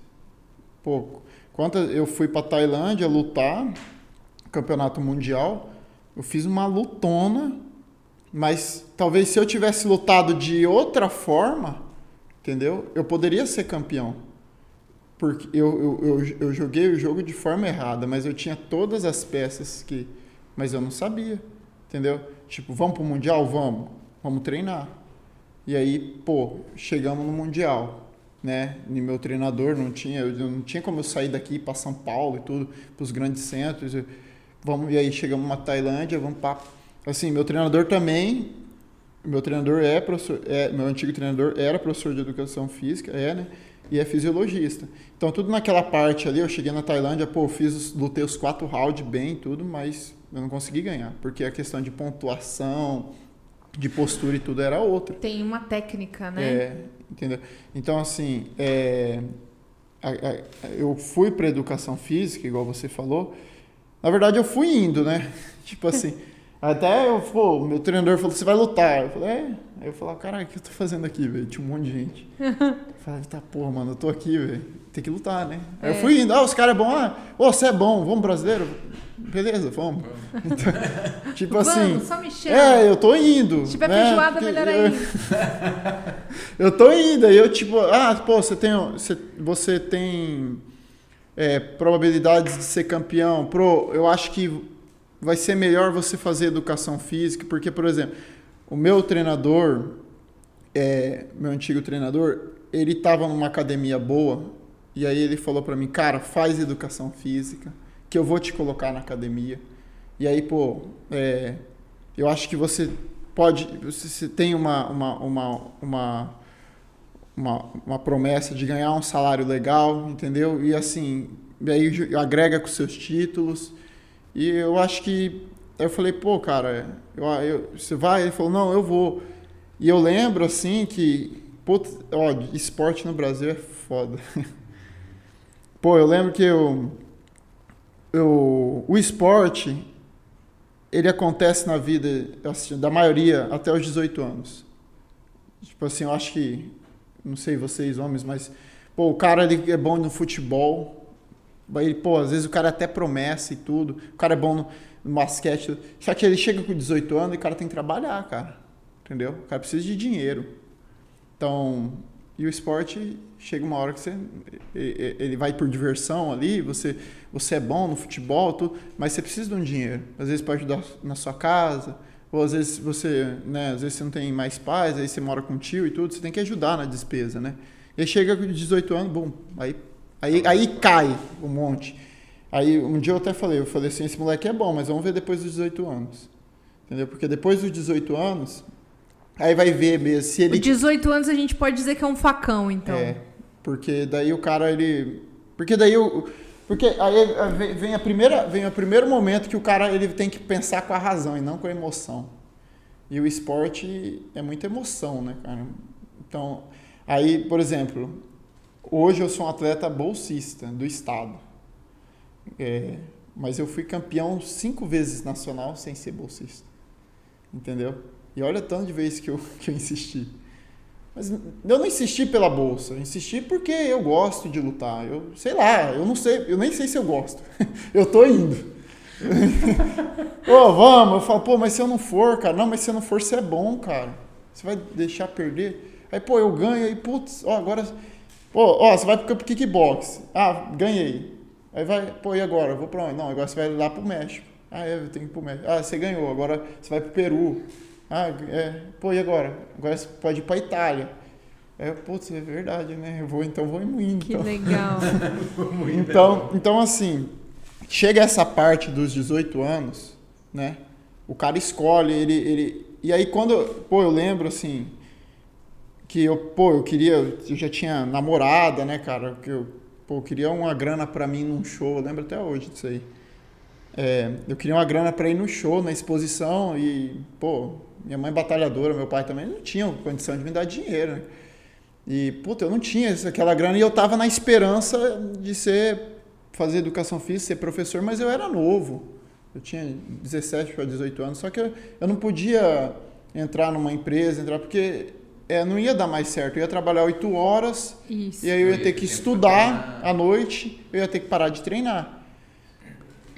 pouco. Quando eu fui para Tailândia lutar, campeonato mundial, eu fiz uma lutona, mas talvez se eu tivesse lutado de outra forma, entendeu? Eu poderia ser campeão. Porque eu, eu, eu, eu joguei o jogo de forma errada, mas eu tinha todas as peças que. Mas eu não sabia, entendeu? Tipo, vamos pro Mundial? Vamos. Vamos treinar. E aí, pô, chegamos no Mundial né? E meu treinador não tinha, eu não tinha como eu sair daqui para São Paulo e tudo, para os grandes centros. vamos e aí chegamos na Tailândia, vamos para assim, meu treinador também, meu treinador é professor, é, meu antigo treinador era professor de educação física, é, né? E é fisiologista. Então tudo naquela parte ali, eu cheguei na Tailândia, pô, fiz, lutei os quatro rounds bem, tudo, mas eu não consegui ganhar, porque a questão de pontuação, de postura e tudo era outra. Tem uma técnica, né? É, entendeu? Então, assim, é, a, a, eu fui para educação física, igual você falou. Na verdade, eu fui indo, né? tipo assim, até eu, pô, meu treinador falou: você vai lutar. Eu falei: é. Aí eu falei: caralho, o que eu tô fazendo aqui, velho? Tinha um monte de gente. eu falei: tá, porra, mano, eu tô aqui, velho. Tem que lutar, né? Aí é. eu fui indo: ah, os caras é bom, ah, ô, você é bom, vamos brasileiro? Beleza, vamos. Então, tipo vamos, assim. Só me chama. É, eu tô indo. Se tiver né? feijoada, melhor eu, ainda. eu tô indo, aí eu tipo, ah, pô, você tem. Você, você tem é, probabilidades de ser campeão. Pro, eu acho que vai ser melhor você fazer educação física, porque, por exemplo, o meu treinador, é, meu antigo treinador, ele estava numa academia boa, e aí ele falou para mim, cara, faz educação física que eu vou te colocar na academia. E aí, pô, é, eu acho que você pode, você tem uma, uma, uma, uma, uma, uma promessa de ganhar um salário legal, entendeu? E assim, e aí agrega com seus títulos. E eu acho que, eu falei, pô, cara, eu, eu, você vai? Ele falou, não, eu vou. E eu lembro, assim, que, putz, ó, esporte no Brasil é foda. Pô, eu lembro que eu eu, o esporte ele acontece na vida assim, da maioria até os 18 anos. Tipo assim, eu acho que não sei vocês homens, mas pô, o cara ele é bom no futebol. Aí, pô, às vezes o cara até promessa e tudo. O cara é bom no basquete. Só que ele chega com 18 anos e o cara tem que trabalhar, cara. Entendeu? O cara precisa de dinheiro. Então, e o esporte chega uma hora que você ele vai por diversão ali, você você é bom no futebol, tudo, mas você precisa de um dinheiro. Às vezes para ajudar na sua casa, ou às vezes você, né, às vezes você não tem mais pais, aí você mora com tio e tudo, você tem que ajudar na despesa, né? E chega com 18 anos, bom, aí aí aí cai um monte. Aí um dia eu até falei, eu falei assim, esse moleque é bom, mas vamos ver depois dos 18 anos. Entendeu? Porque depois dos 18 anos, Aí vai ver mesmo se ele. 18 anos a gente pode dizer que é um facão, então. É. Porque daí o cara, ele. Porque daí o. Porque aí vem a primeira, vem o primeiro momento que o cara ele tem que pensar com a razão e não com a emoção. E o esporte é muita emoção, né, cara? Então, aí, por exemplo, hoje eu sou um atleta bolsista do estado. É, mas eu fui campeão cinco vezes nacional sem ser bolsista. Entendeu? E olha tanto de vezes que eu, que eu insisti. Mas eu não insisti pela bolsa, eu insisti porque eu gosto de lutar. Eu sei lá, eu não sei, eu nem sei se eu gosto. eu tô indo. Ô, oh, vamos, eu falo, pô, mas se eu não for, cara, não, mas se eu não for, você é bom, cara. Você vai deixar perder. Aí, pô, eu ganho, aí, putz, ó, agora. Pô, ó, você vai pro kickbox. Ah, ganhei. Aí vai, pô, e agora? Eu vou pra onde? Não, agora você vai lá pro México. Ah, é, eu tenho que ir pro México. Ah, você ganhou, agora você vai pro Peru. Ah, é, pô, e agora? Agora você pode ir pra Itália. É, putz, é verdade, né? Eu vou, então vou indo. Que então. legal. então, então, assim, chega essa parte dos 18 anos, né? O cara escolhe, ele, ele. E aí quando. Pô, eu lembro assim. Que eu, pô, eu queria. Eu já tinha namorada, né, cara? Que eu, pô, eu queria uma grana pra mim num show. Eu lembro até hoje disso aí. É, eu queria uma grana pra ir no show, na exposição. E, pô, minha mãe batalhadora, meu pai também não tinha condição de me dar dinheiro, né? E, puta, eu não tinha aquela grana e eu tava na esperança de ser, fazer educação física, ser professor, mas eu era novo. Eu tinha 17 para 18 anos, só que eu, eu não podia entrar numa empresa, entrar porque é, não ia dar mais certo. Eu ia trabalhar 8 horas Isso. e aí eu ia ter que estudar à noite, eu ia ter que parar de treinar.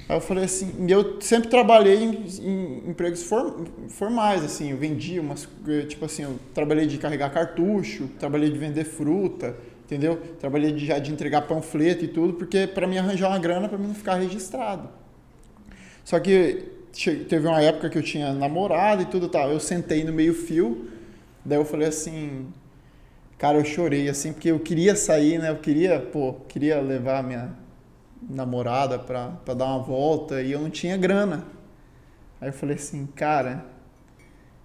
Aí eu falei assim, eu sempre trabalhei em, em empregos form, formais, assim, eu vendia umas, tipo assim, eu trabalhei de carregar cartucho, trabalhei de vender fruta, entendeu? Trabalhei de, já de entregar panfleto e tudo, porque para me arranjar uma grana para mim não ficar registrado. Só que teve uma época que eu tinha namorado e tudo tal, eu sentei no meio fio, daí eu falei assim, cara, eu chorei assim, porque eu queria sair, né? Eu queria, pô, queria levar minha namorada para dar uma volta e eu não tinha grana. Aí eu falei assim, cara,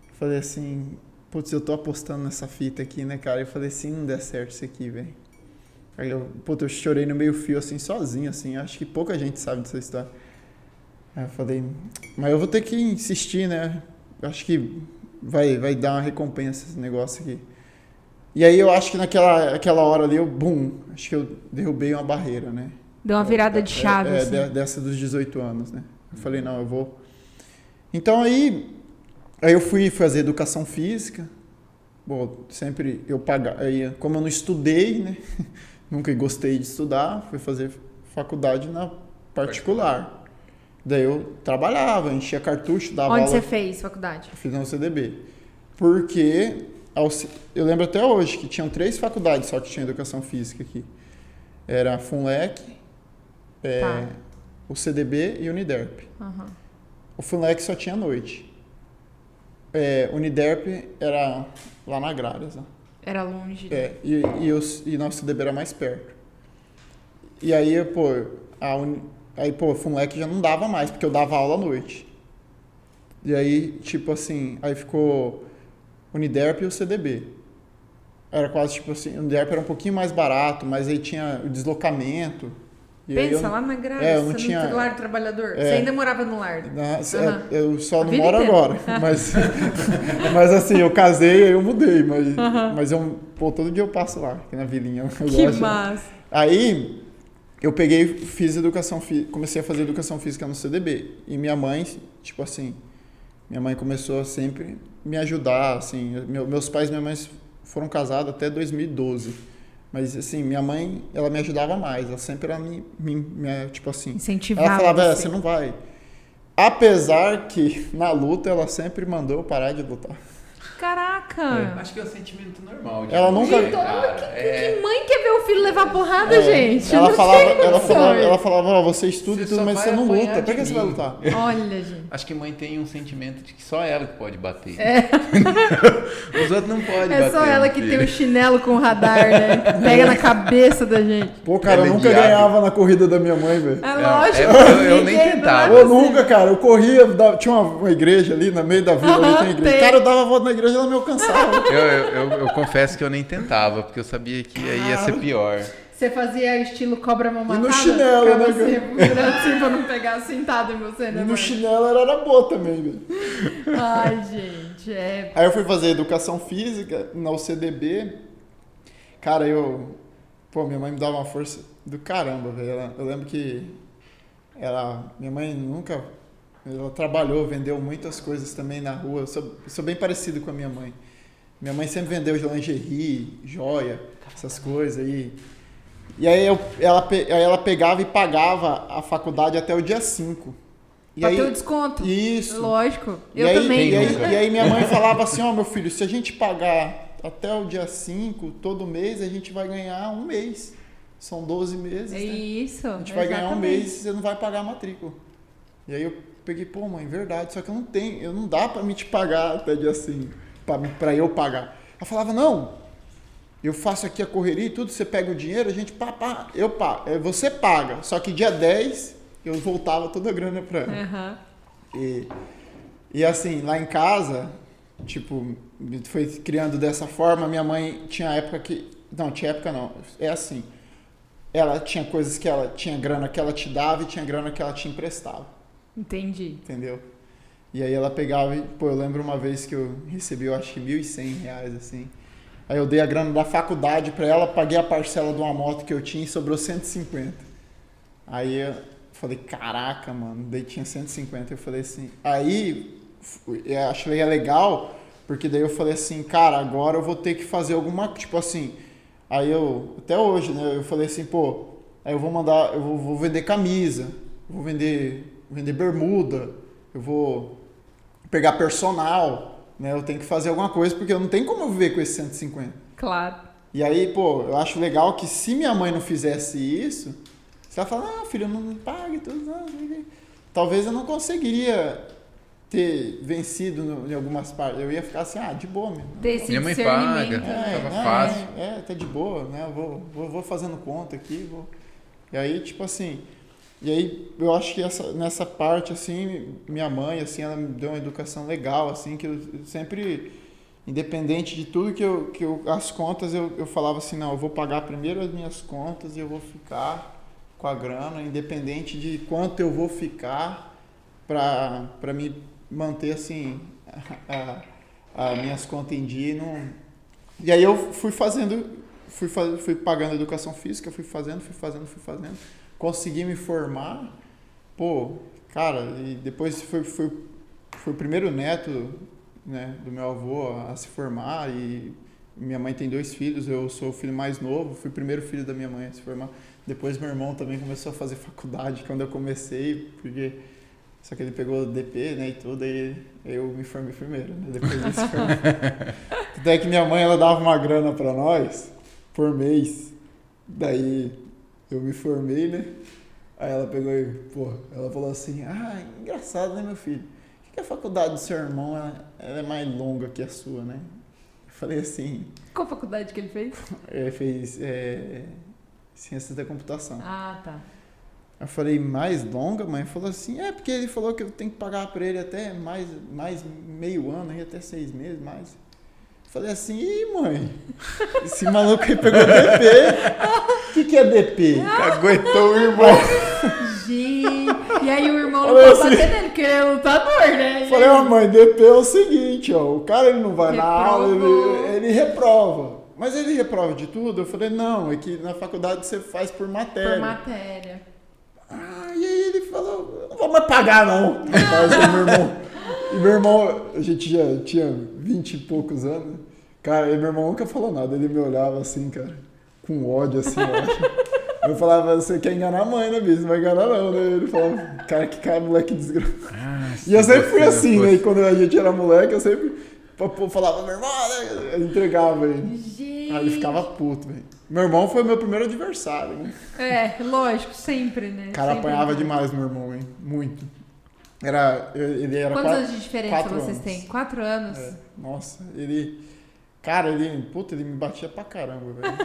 eu falei assim, putz, eu tô apostando nessa fita aqui, né, cara? Eu falei assim, não der certo isso aqui, velho. Aí eu, putz, eu chorei no meio fio, assim, sozinho, assim, acho que pouca gente sabe dessa história. Aí eu falei, mas eu vou ter que insistir, né? Acho que vai, vai dar uma recompensa esse negócio aqui. E aí eu acho que naquela aquela hora ali eu, bum, acho que eu derrubei uma barreira, né? Deu uma virada de chave. É, é assim. dessa dos 18 anos, né? Eu falei, não, eu vou. Então aí, aí eu fui fazer educação física. Bom, sempre eu pagava. Como eu não estudei, né? Nunca gostei de estudar, fui fazer faculdade na particular. Daí eu trabalhava, enchia cartucho, dava Onde aula. você fez faculdade? Eu fiz no CDB. Porque eu lembro até hoje que tinham três faculdades só que tinha educação física aqui. Era a FUNLEC, é, Tá. o CDB e o Uniderp. Aham. O FUNLEC só tinha noite. É, o Uniderp era lá na Agrárias. né? Era longe. É, e, e, e nosso CDB era mais perto. E aí, pô, a uni, aí, pô, FUNLEC já não dava mais, porque eu dava aula à noite. E aí, tipo assim, aí ficou Uniderp e o CDB. Era quase tipo assim, o Uniderp era um pouquinho mais barato, mas aí tinha o deslocamento. E Pensa eu- lá na Grácia, é, eu não no tinha- lar do trabalhador. É. Você ainda morava no lar. Na- é, Aham. Eu só A não moro inteira. agora. Mas, mas assim, eu casei aí eu mudei. Mas, mas eu, pô, todo dia eu passo lá, aqui na vilinha. Que gosto. massa. Aí eu peguei, fiz educação comecei a fazer educação física no CDB. E minha mãe, tipo assim, minha mãe começou a sempre me ajudar, assim, meu- meus pais e minha mãe foram casados até 2012. Mas assim, minha mãe, ela me ajudava mais, ela sempre era me, me, me- tipo assim, Incentivava. ela falava, é, você. você não vai. Apesar que na luta ela sempre mandou eu parar de lutar. Caraca. Acho que é um sentimento normal. de Ela mãe, nunca- Gente, cara. que, É, que mãe quer ver o filho levar porrada, É, gente? Ela falava, ela falava, ela falava, você estuda e tudo, mas você não luta. Pra que você vai lutar? Olha, gente. Acho que mãe tem um sentimento de que só ela que pode bater. É. Os outros não podem É bater. só ela que filho. tem o chinelo com radar, né? Pega na cabeça da gente. Pô, cara, eu Ela é nunca diabo. ganhava na corrida da minha mãe, velho. É Não, lógico. é, eu- eu nem tentava. é Eu possível. nunca, cara, eu corria, tinha uma, igreja ali no meio da vila, ali tem igreja. Cara, eu dava a volta na igreja e ela me alcançava. Eu, eu, eu- eu confesso que eu nem tentava, porque eu sabia que aí ia ser pior. Você fazia estilo cobra mal E no chinelo, né, assim, assim pra não pegar sentado em você, E né? no mãe? chinelo ela era boa também, velho. Ai, gente, é... Aí eu fui fazer educação física na UCDB. Cara, eu. Pô, minha mãe me dava uma força do caramba, velho. Eu lembro que ela. Minha mãe nunca. Ela trabalhou, vendeu muitas coisas também na rua. Eu sou, sou bem parecido com a minha mãe. Minha mãe sempre vendeu lingerie, joia, essas coisas aí. E aí, eu- ela, aí ela pegava e pagava a faculdade até o dia 5. E Pra aí, ter o desconto. Isso. Lógico. E Eu aí, também. E aí, e aí minha mãe falava assim, ó, meu filho, se a gente pagar até o dia 5, todo mês, a gente vai ganhar um mês. são 12 meses, É né? isso. A gente vai ganhar um mês e você não vai pagar a matrícula. E aí eu peguei, pô, mãe, verdade, só que eu não tenho, eu não dá pra me te pagar até dia assim, pra eu pagar. Ela falava, não, eu faço aqui a correria e tudo, você pega o dinheiro, a gente pá, pá, eu pago, É, você paga. Só que dia 10 eu voltava toda a grana pra ela. Aham. E, e assim, lá em casa, tipo, foi criando dessa forma. Minha mãe tinha época que. Não, tinha época não. É assim. Ela tinha coisas que ela tinha grana que ela te dava e tinha grana que ela te emprestava. Entendi. Entendeu? E aí ela pegava e, pô, eu lembro uma vez que eu recebi, eu acho que 1.100 reais, assim. Aí eu dei a grana da faculdade pra ela, paguei a parcela de uma moto que eu tinha e sobrou 150. Aí eu falei, caraca, mano, daí tinha 150. Eu falei assim, aí eu achei legal, porque daí eu falei assim, cara, agora eu vou ter que fazer alguma, tipo assim, aí eu, até hoje, né, eu falei assim, pô, aí eu vou mandar, eu vou, vou vender camisa, vou vender, vender bermuda, eu vou pegar personal, né, eu tenho que fazer alguma coisa, porque eu não tenho como viver com esses 150. Claro. E aí, pô, eu acho legal que se minha mãe não fizesse isso, se ela falar, ah, filho, não pague tudo, não, não sei o quê." talvez eu não conseguiria ter vencido no- em algumas partes. Eu ia ficar assim, ah, de boa mesmo. Ter esse Minha mãe paga. né? Tava é, fácil. É, é, tá de boa, né? Eu vou, vou, vou fazendo conta aqui, vou. E aí, tipo assim, e aí eu acho que essa, nessa parte, assim, minha mãe, assim, ela me deu uma educação legal, assim, que eu sempre, independente de tudo que eu, que eu as contas, eu, eu falava assim, não, eu vou pagar primeiro as minhas contas e eu vou ficar com a grana, independente de quanto eu vou ficar para me manter, assim, a, a minhas contas em dia e não... E aí eu fui fazendo, fui, fui pagando educação física, fui fazendo, fui fazendo, fui fazendo. Consegui me formar. Pô, cara, e depois foi, foi, foi o primeiro neto né, do meu avô a, a se formar e minha mãe tem dois filhos, eu sou o filho mais novo, fui o primeiro filho da minha mãe a se formar. Depois meu irmão também começou a fazer faculdade quando eu comecei, porque só que ele pegou DP, né, e tudo, aí eu me formei primeiro, né, depois ele se formou. Até que minha mãe, ela dava uma grana pra nós por mês. Daí eu me formei, né? Aí ela pegou e, pô, ela falou assim, ah, engraçado, né, meu filho? Por que a faculdade do seu irmão ela, ela é mais longa que a sua, né? Eu falei assim, Qual faculdade que ele fez? ele fez é, ciências da computação. Ah, tá. Eu falei, mais longa? Mãe falou assim, é porque ele falou que eu tenho que pagar pra ele até mais, mais meio ano, aí até seis meses mais. Falei assim, ih, mãe, esse maluco aí pegou DP. O que, que é DP? Aguentou o irmão. Gente. E aí o irmão não Falei pode assim- bater nele, porque ele é lutador, né? Eu falei, ó, mãe, DP é o seguinte, ó, o cara ele não vai na aula, ele, ele reprova. Mas ele reprova de tudo? Eu falei, não, é que na faculdade você faz por matéria. Por matéria. Ah, e aí ele falou, não vou mais pagar não. O meu irmão, e meu irmão, a gente já tinha vinte e poucos anos. Cara, e meu irmão nunca falou nada, ele me olhava assim, cara, com ódio assim, eu acho. Eu falava, você quer enganar a mãe, né, bicho? Não vai enganar não, né? Ele falava, cara, que cara, moleque desgraçado. Ah, E eu se sempre fui assim, né? E quando a gente era moleque, eu sempre falava, meu irmão, né? Eu entregava ele. Gente. Aí ele ficava puto, velho. Meu irmão foi meu primeiro adversário, né? É, lógico, sempre, né? O cara Sempre apanhava demais, meu irmão, hein? Muito. Era. Ele era Quantos quatro- anos de diferença quatro vocês anos. têm? Quatro anos? É, nossa, ele. Cara, ele. Puta, ele me batia pra caramba, velho.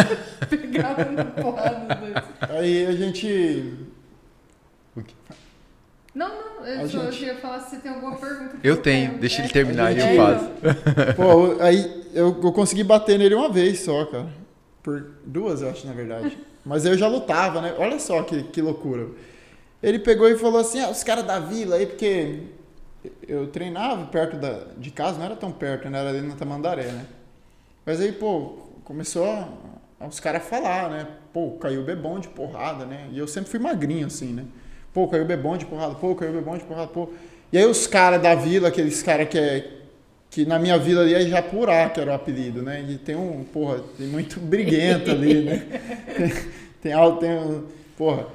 Pegava no porrada. Aí a gente. Não, não, eu A só gente- ia falar se você tem alguma pergunta. que Eu tenho, quero. deixa ele terminar e É, eu faço. Pô, aí eu, eu consegui bater nele uma vez só, cara. Por duas, eu acho, na verdade. Mas eu já lutava, né? Olha só que, que loucura. Ele pegou e falou assim: ah, os caras da vila aí, porque eu treinava perto da, de casa, não era tão perto, né? Era ali na Tamandaré, né? Mas aí, pô, começou a, a os caras falar, né? Pô, caiu bebom de porrada, né? E eu sempre fui magrinho, assim, né? Pô, caiu bebom de porrada, pô, caiu bebom de porrada, pô. E aí os caras da vila, aqueles caras que é. Que na minha vila ali é Japurá, que era o apelido, né? E tem um, porra, tem muito briguento ali, né? Tem, tem, al- tem um, porra.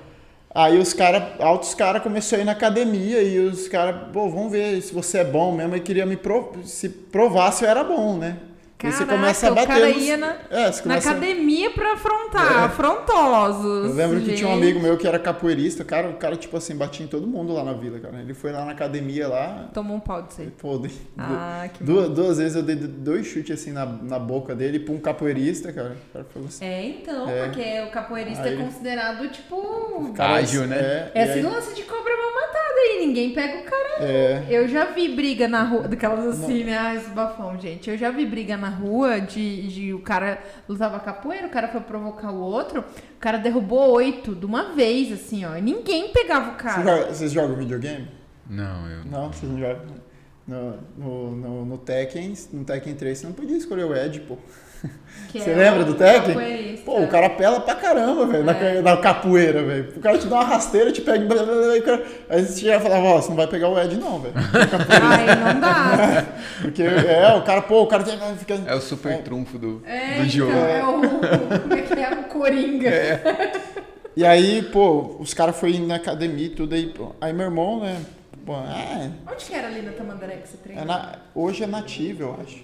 Aí os caras, altos caras começou a ir na academia e os caras, pô, vamos ver se você é bom mesmo. E queria me pro, se provar se eu era bom, né? Aí você Caraca, começa a o bater cara nos- ia na, É, na academia pra afrontar, É. afrontosos. Eu lembro que tinha um gente. amigo meu que era capoeirista, cara, o cara, tipo assim, batia em todo mundo lá na vila, cara. Ele foi lá na academia lá, Tomou um pau disso aí. pô, dei- Ah, que duas, duas vezes eu dei dois chutes assim na, na boca dele pra um capoeirista, cara. O cara falou assim. É, então, É. porque o capoeirista Aí é considerado, tipo... Cara, Ágil, né? É, Esse aí- lance de cobra mal aí, ninguém pega o cara. é, Eu já vi briga na rua, daquelas assim, né? Ah, esse bafão, gente. Eu já vi briga na rua de, de o cara lutava capoeira, o cara foi provocar o outro, o cara derrubou oito de uma vez, assim, ó. E ninguém pegava o cara. jogam- Vocês jogam videogame? Não, eu. Não, vocês não jogam. No, no, no, no Tekken, no Tekken 3, você não podia escolher o Ed, pô. que Você é lembra do capoeirista. Pô, o cara pela pra caramba, velho, na, É. na capoeira, velho. O cara te dá uma rasteira, te pega. blá, blá, blá, e o cara- Aí você chega e falava, ó, você não vai pegar o Ed, não, velho. Ai, não dá. Porque é, o cara, pô, o cara tem- fica. É o super É. trunfo do, É, do jogo. então, é o, Como é que é? O Coringa. E aí, pô, os caras foram na academia e tudo aí. pô. Aí meu irmão, né? Pô, é, Onde que era ali na Tamandaré que você é treinou? na- hoje é nativo, eu acho.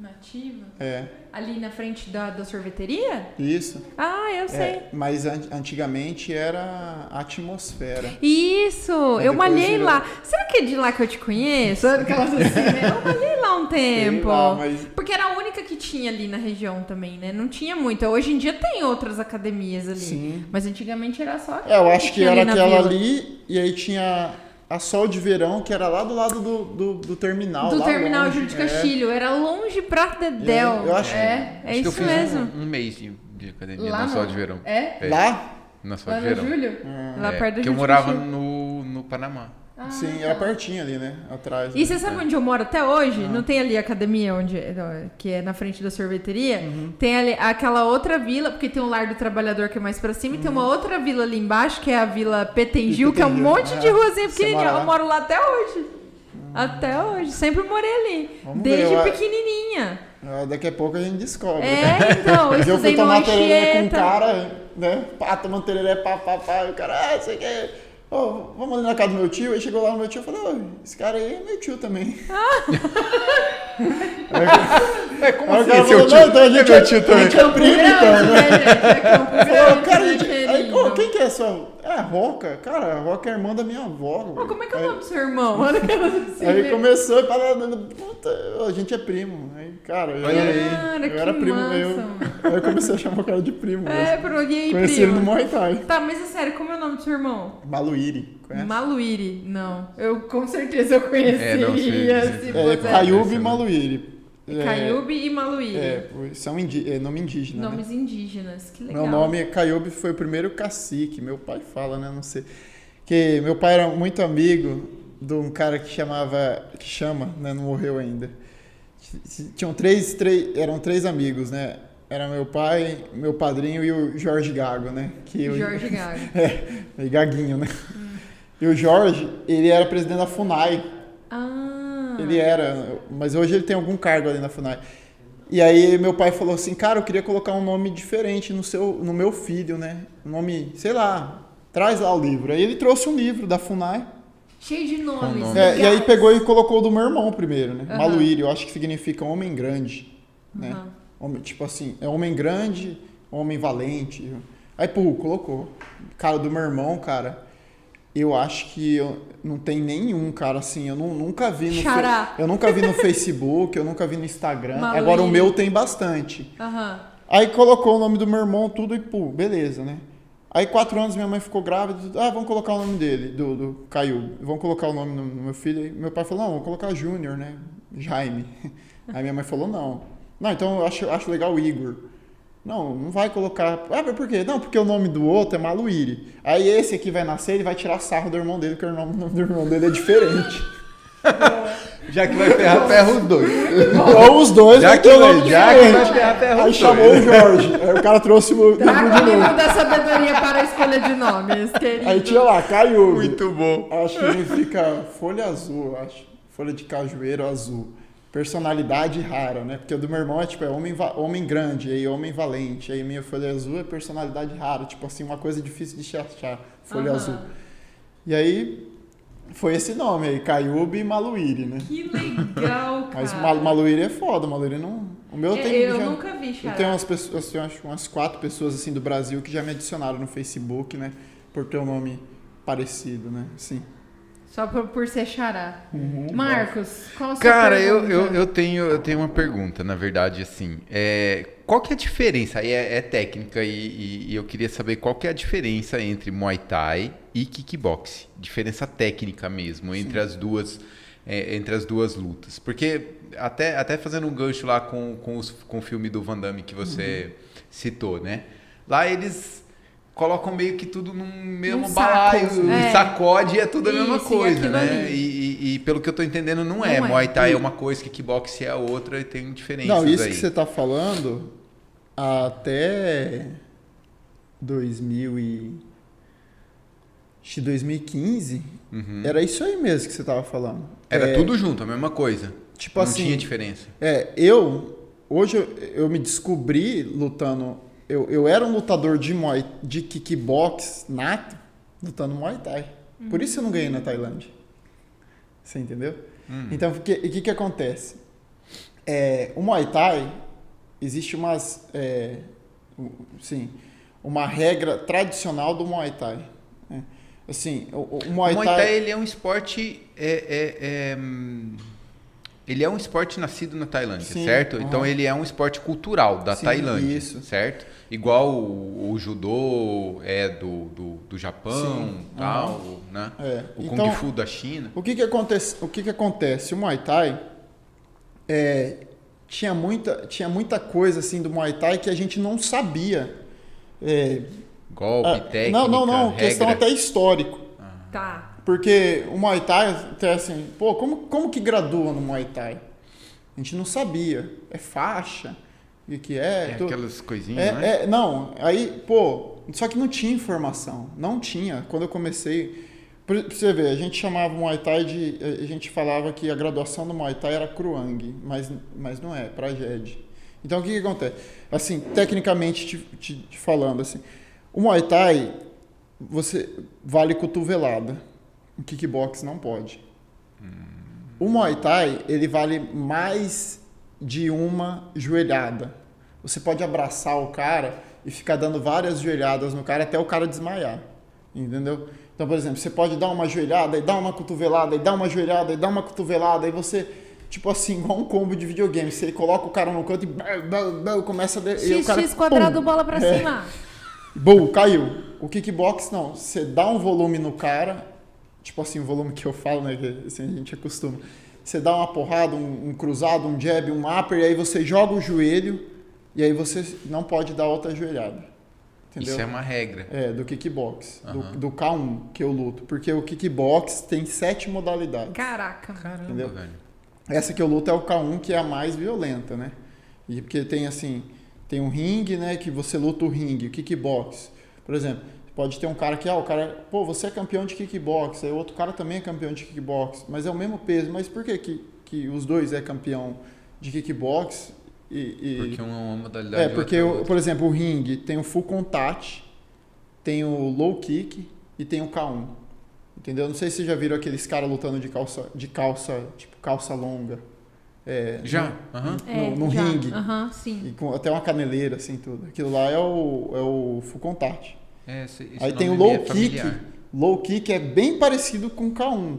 Nativa? É, Ali na frente da, da sorveteria? isso. Ah, eu sei. É, mas an- antigamente era atmosfera. Isso, Mas eu malhei virou- lá. Será que é de lá que eu te conheço? Aquelas assim, né? Eu malhei lá um tempo. lá, mas- Porque era a única que tinha ali na região também, né? Não tinha muito. Hoje em dia tem outras academias ali. Sim. Mas antigamente era só É, eu acho que tinha era aquela vila. ali, e aí tinha a Sol de Verão, que era lá do lado do, do, do terminal. Do lá terminal longe. Júlio de É. Castilho. Era longe pra Dedéu. É, eu acho- É, é Acho que eu isso fiz um- mesmo. Um, mês de, de academia Lá na no- Sol de Verão. É? É, Lá? Na Sol Lá de no Verão. Júlio? Lá É, perto do porque Júlio eu de morava no, no Panamá. Ah, Sim, era pertinho ali, né? Atrás. E né? você sabe onde eu moro até hoje? Não tem ali a academia onde que é na frente da sorveteria? Uhum. Tem ali aquela outra vila, porque tem o Lar do Trabalhador que é mais pra cima, e tem uma outra vila ali embaixo, que é a Vila Petengil, que é um monte de é. ruazinha pequenininha. Eu moro lá até hoje. Até hoje, sempre morei ali. Vamos desde ver, pequenininha. Ah, Daqui a pouco a gente descobre. É, então, eu eu fui tomar com um cara, né? Pá, tomando tereré, pá, pá, pá. E o cara, ah, você quer... Ô, vamos ali na casa do meu tio. Aí chegou lá no meu tio e falou, ô, esse cara aí é meu tio também. É, como assim? cara é seu falou, tio? não, então a gente é é, meu tio a também. gente é primo, então, né? né? É cara, né, gente, querido? ô, quem que é sua... É a Roca. Cara, a Roca é irmã da minha avó. Pô, como é que é o nome do seu irmão? Olha que assim, Aí né? começou e falando, puta, a gente é primo. Aí, cara, eu, Olha era, aí. Cara, eu que era primo, massa, eu, mano. aí eu comecei a chamar o cara de primo. É, pro e aí, Conheci ele no? Muay Thai. Tá, mas é sério, como é o nome do seu irmão? Maluíri, conhece? Maluíri, não. Eu com certeza eu conheceria É, não, sei, se. É, e Esse, Maluíri. É, Caiube e Maluíri. É, são indi é nome indígena, né? Nomes indígenas, que legal. Meu nome é Caiube, foi o primeiro cacique. Meu pai fala, né? Não sei. Que meu pai era muito amigo de um cara que chamava. que chama, né? Não morreu ainda. Tinham três, três. Eram três amigos, né? Era meu pai, meu padrinho e o Jorge Gago, né? Que Jorge Gago. É, Gaguinho, né? E o Jorge, ele era presidente da FUNAI. Ele era, mas hoje ele tem algum cargo ali na FUNAI. E aí meu pai falou assim, cara, eu queria colocar um nome diferente no, seu, no meu filho, né? Um nome, sei lá, traz lá o livro. Aí ele trouxe um livro da FUNAI. Cheio de nomes. Nome. É, e aí pegou e colocou o do meu irmão primeiro, né? Maluíri, eu acho que significa homem grande, né? Aham. Homem, tipo assim, é homem grande, homem valente. Aí, pô, colocou. Cara, do meu irmão, cara, eu acho que eu, não tem nenhum, cara, assim, eu nu- nunca vi no Xará. Eu nunca vi no Facebook, eu nunca vi no Instagram. Agora o meu tem bastante. Aham. Aí colocou o nome do meu irmão, tudo e pô, beleza, né? Aí quatro anos minha mãe ficou grávida, ah, vamos colocar o nome dele, do, do Caio, vamos colocar o nome no, no meu filho. Aí meu pai falou, não, vamos colocar Júnior, né? Jaime. Aí minha mãe falou, não. Não, então eu acho, acho legal o Igor. Não, não vai colocar. Ah, mas por quê? Não, porque o nome do outro é Maluíri. Aí esse aqui vai nascer, ele vai tirar sarro do irmão dele, porque o nome, do irmão dele é diferente. Já que vai ferrar, ferra os dois. Ou os dois, Já vai que vai- já que vai ferrar, ferra Aí os chamou dois. o Jorge. Aí o cara trouxe o livro Traga o de novo. livro da sabedoria para a escolha de nomes, querido. Aí tinha lá, Caiu. Muito bom. Acho que significa folha azul, eu acho. Folha de cajueiro azul. Personalidade rara, né? Porque o do meu irmão é tipo, é homem, homem grande, aí homem valente. Aí minha folha azul é personalidade rara. Tipo assim, uma coisa difícil de achar. Folha Aham. azul. E aí foi esse nome aí, Caiube e Maluíri, né? Que legal, cara. Mas Mal- Maluíri é foda, Maluíri não. O meu Eu, tem. eu já- nunca vi, Eu Xará. tenho umas pessoas, eu acho umas quatro pessoas assim do Brasil que já me adicionaram no Facebook, né? Por ter um nome parecido, né? Sim. Só por, por ser Xará. Marcos, qual a sua Cara, eu, pergunta? eu, eu, tenho, eu tenho uma pergunta, na verdade, assim. É, qual que é a diferença? Aí é, é técnica e, e- e eu queria saber qual que é a diferença entre Muay Thai e kickbox. Diferença técnica mesmo, entre as duas é, entre as duas lutas. Porque até, até fazendo um gancho lá com, com, os, com o filme do Van Damme que você citou, né? Lá eles colocam meio que tudo num mesmo Num balaio, saco, é. sacode e é tudo a mesma Isso, coisa, né? E, e- e pelo que eu tô entendendo, não, Não é. é. Muay Thai E- é uma coisa, kickbox é a outra e tem diferenças Não, isso aí. que você tá falando até 2000 e acho que 2015 Uhum. era isso aí mesmo que você tava falando. Era É, tudo junto, a mesma coisa. Tipo não assim, tinha diferença. É, eu hoje eu, eu me descobri lutando. Eu, eu era um lutador de Muay, de kickbox nato, lutando Muay Thai. Por isso eu não ganhei na Tailândia. Você entendeu? Hum. Então, o que, que que acontece? É, o Muay Thai existe umas, é, sim, uma regra tradicional do Muay Thai. né? Assim, o, o Muay, o Muay Thai, Thai ele é um esporte. É, é- é, hum, ele é um esporte nascido na Tailândia, Sim, certo? aham. Então ele é um esporte cultural da Sim, Tailândia, isso. certo? Igual o, o judô é do, do, do Japão, Sim, tal, né? É, O então- Kung Fu da China. O que que acontece? O que que acontece? O Muay Thai é, tinha muita tinha muita coisa assim do Muay Thai que a gente não sabia. É, Golpe, ah, técnica, não, não, não. regra. Questão até histórico. Tá. Porque o Muay Thai, até assim, pô, como, como que gradua no Muay Thai? A gente não sabia. É faixa? O que é? É Tu- aquelas coisinhas, né? É, é, não, aí, pô, só que não tinha informação. Não tinha. Quando eu comecei. Pra pra você ver, a gente chamava o Muay Thai de. A gente falava que a graduação do Muay Thai era Kruang, mas, mas não é, é Prajed. Então o que, que acontece? Assim, tecnicamente te, te- te falando, assim, o Muay Thai, você vale cotovelada. O kickbox não pode. O Muay Thai, ele vale mais de uma joelhada. Você pode abraçar o cara e ficar dando várias joelhadas no cara até o cara desmaiar. Entendeu? Então, por exemplo, você pode dar uma joelhada e dar uma cotovelada e dar uma joelhada e dar uma cotovelada e você, tipo assim, igual um combo de videogame. Você coloca o cara no canto e começa a. de- e o cara, XX quadrado, pum, bola pra É. cima. Bum, caiu. O kickbox não. Você dá um volume no cara, tipo assim, o volume que eu falo, né? Que assim, a gente acostuma. Você dá uma porrada, um, um cruzado, um jab, um upper, e aí você joga o joelho, e aí você não pode dar outra joelhada. Entendeu? Isso é uma regra. É, do kickbox, Aham. do, do K1 que eu luto. Porque o kickbox tem sete modalidades. Caraca. Caramba, Entendeu? velho. Essa que eu luto é o K1, que é a mais violenta, né? E porque tem assim, tem um ringue, né, que você luta o ringue, o kickbox. Por exemplo, pode ter um cara que, ah, o cara, pô, você é campeão de kickbox, aí o outro cara também é campeão de kickbox, mas é o mesmo peso. Mas por que que, que os dois é campeão de kickbox e... e- Porque um é uma modalidade. é, porque, é o- por exemplo, o ringue tem o full contact, tem o low kick e tem o K1. Entendeu? Não sei se vocês já viram aqueles caras lutando de calça, de calça, tipo calça longa. É, Já? no- Aham. É, no, no já. ringue. Aham, sim. E com até uma caneleira, assim, tudo. Aquilo lá é o, é o full contact. É, esse, esse Aí tem o me low é kick. Low kick é bem parecido com o K1.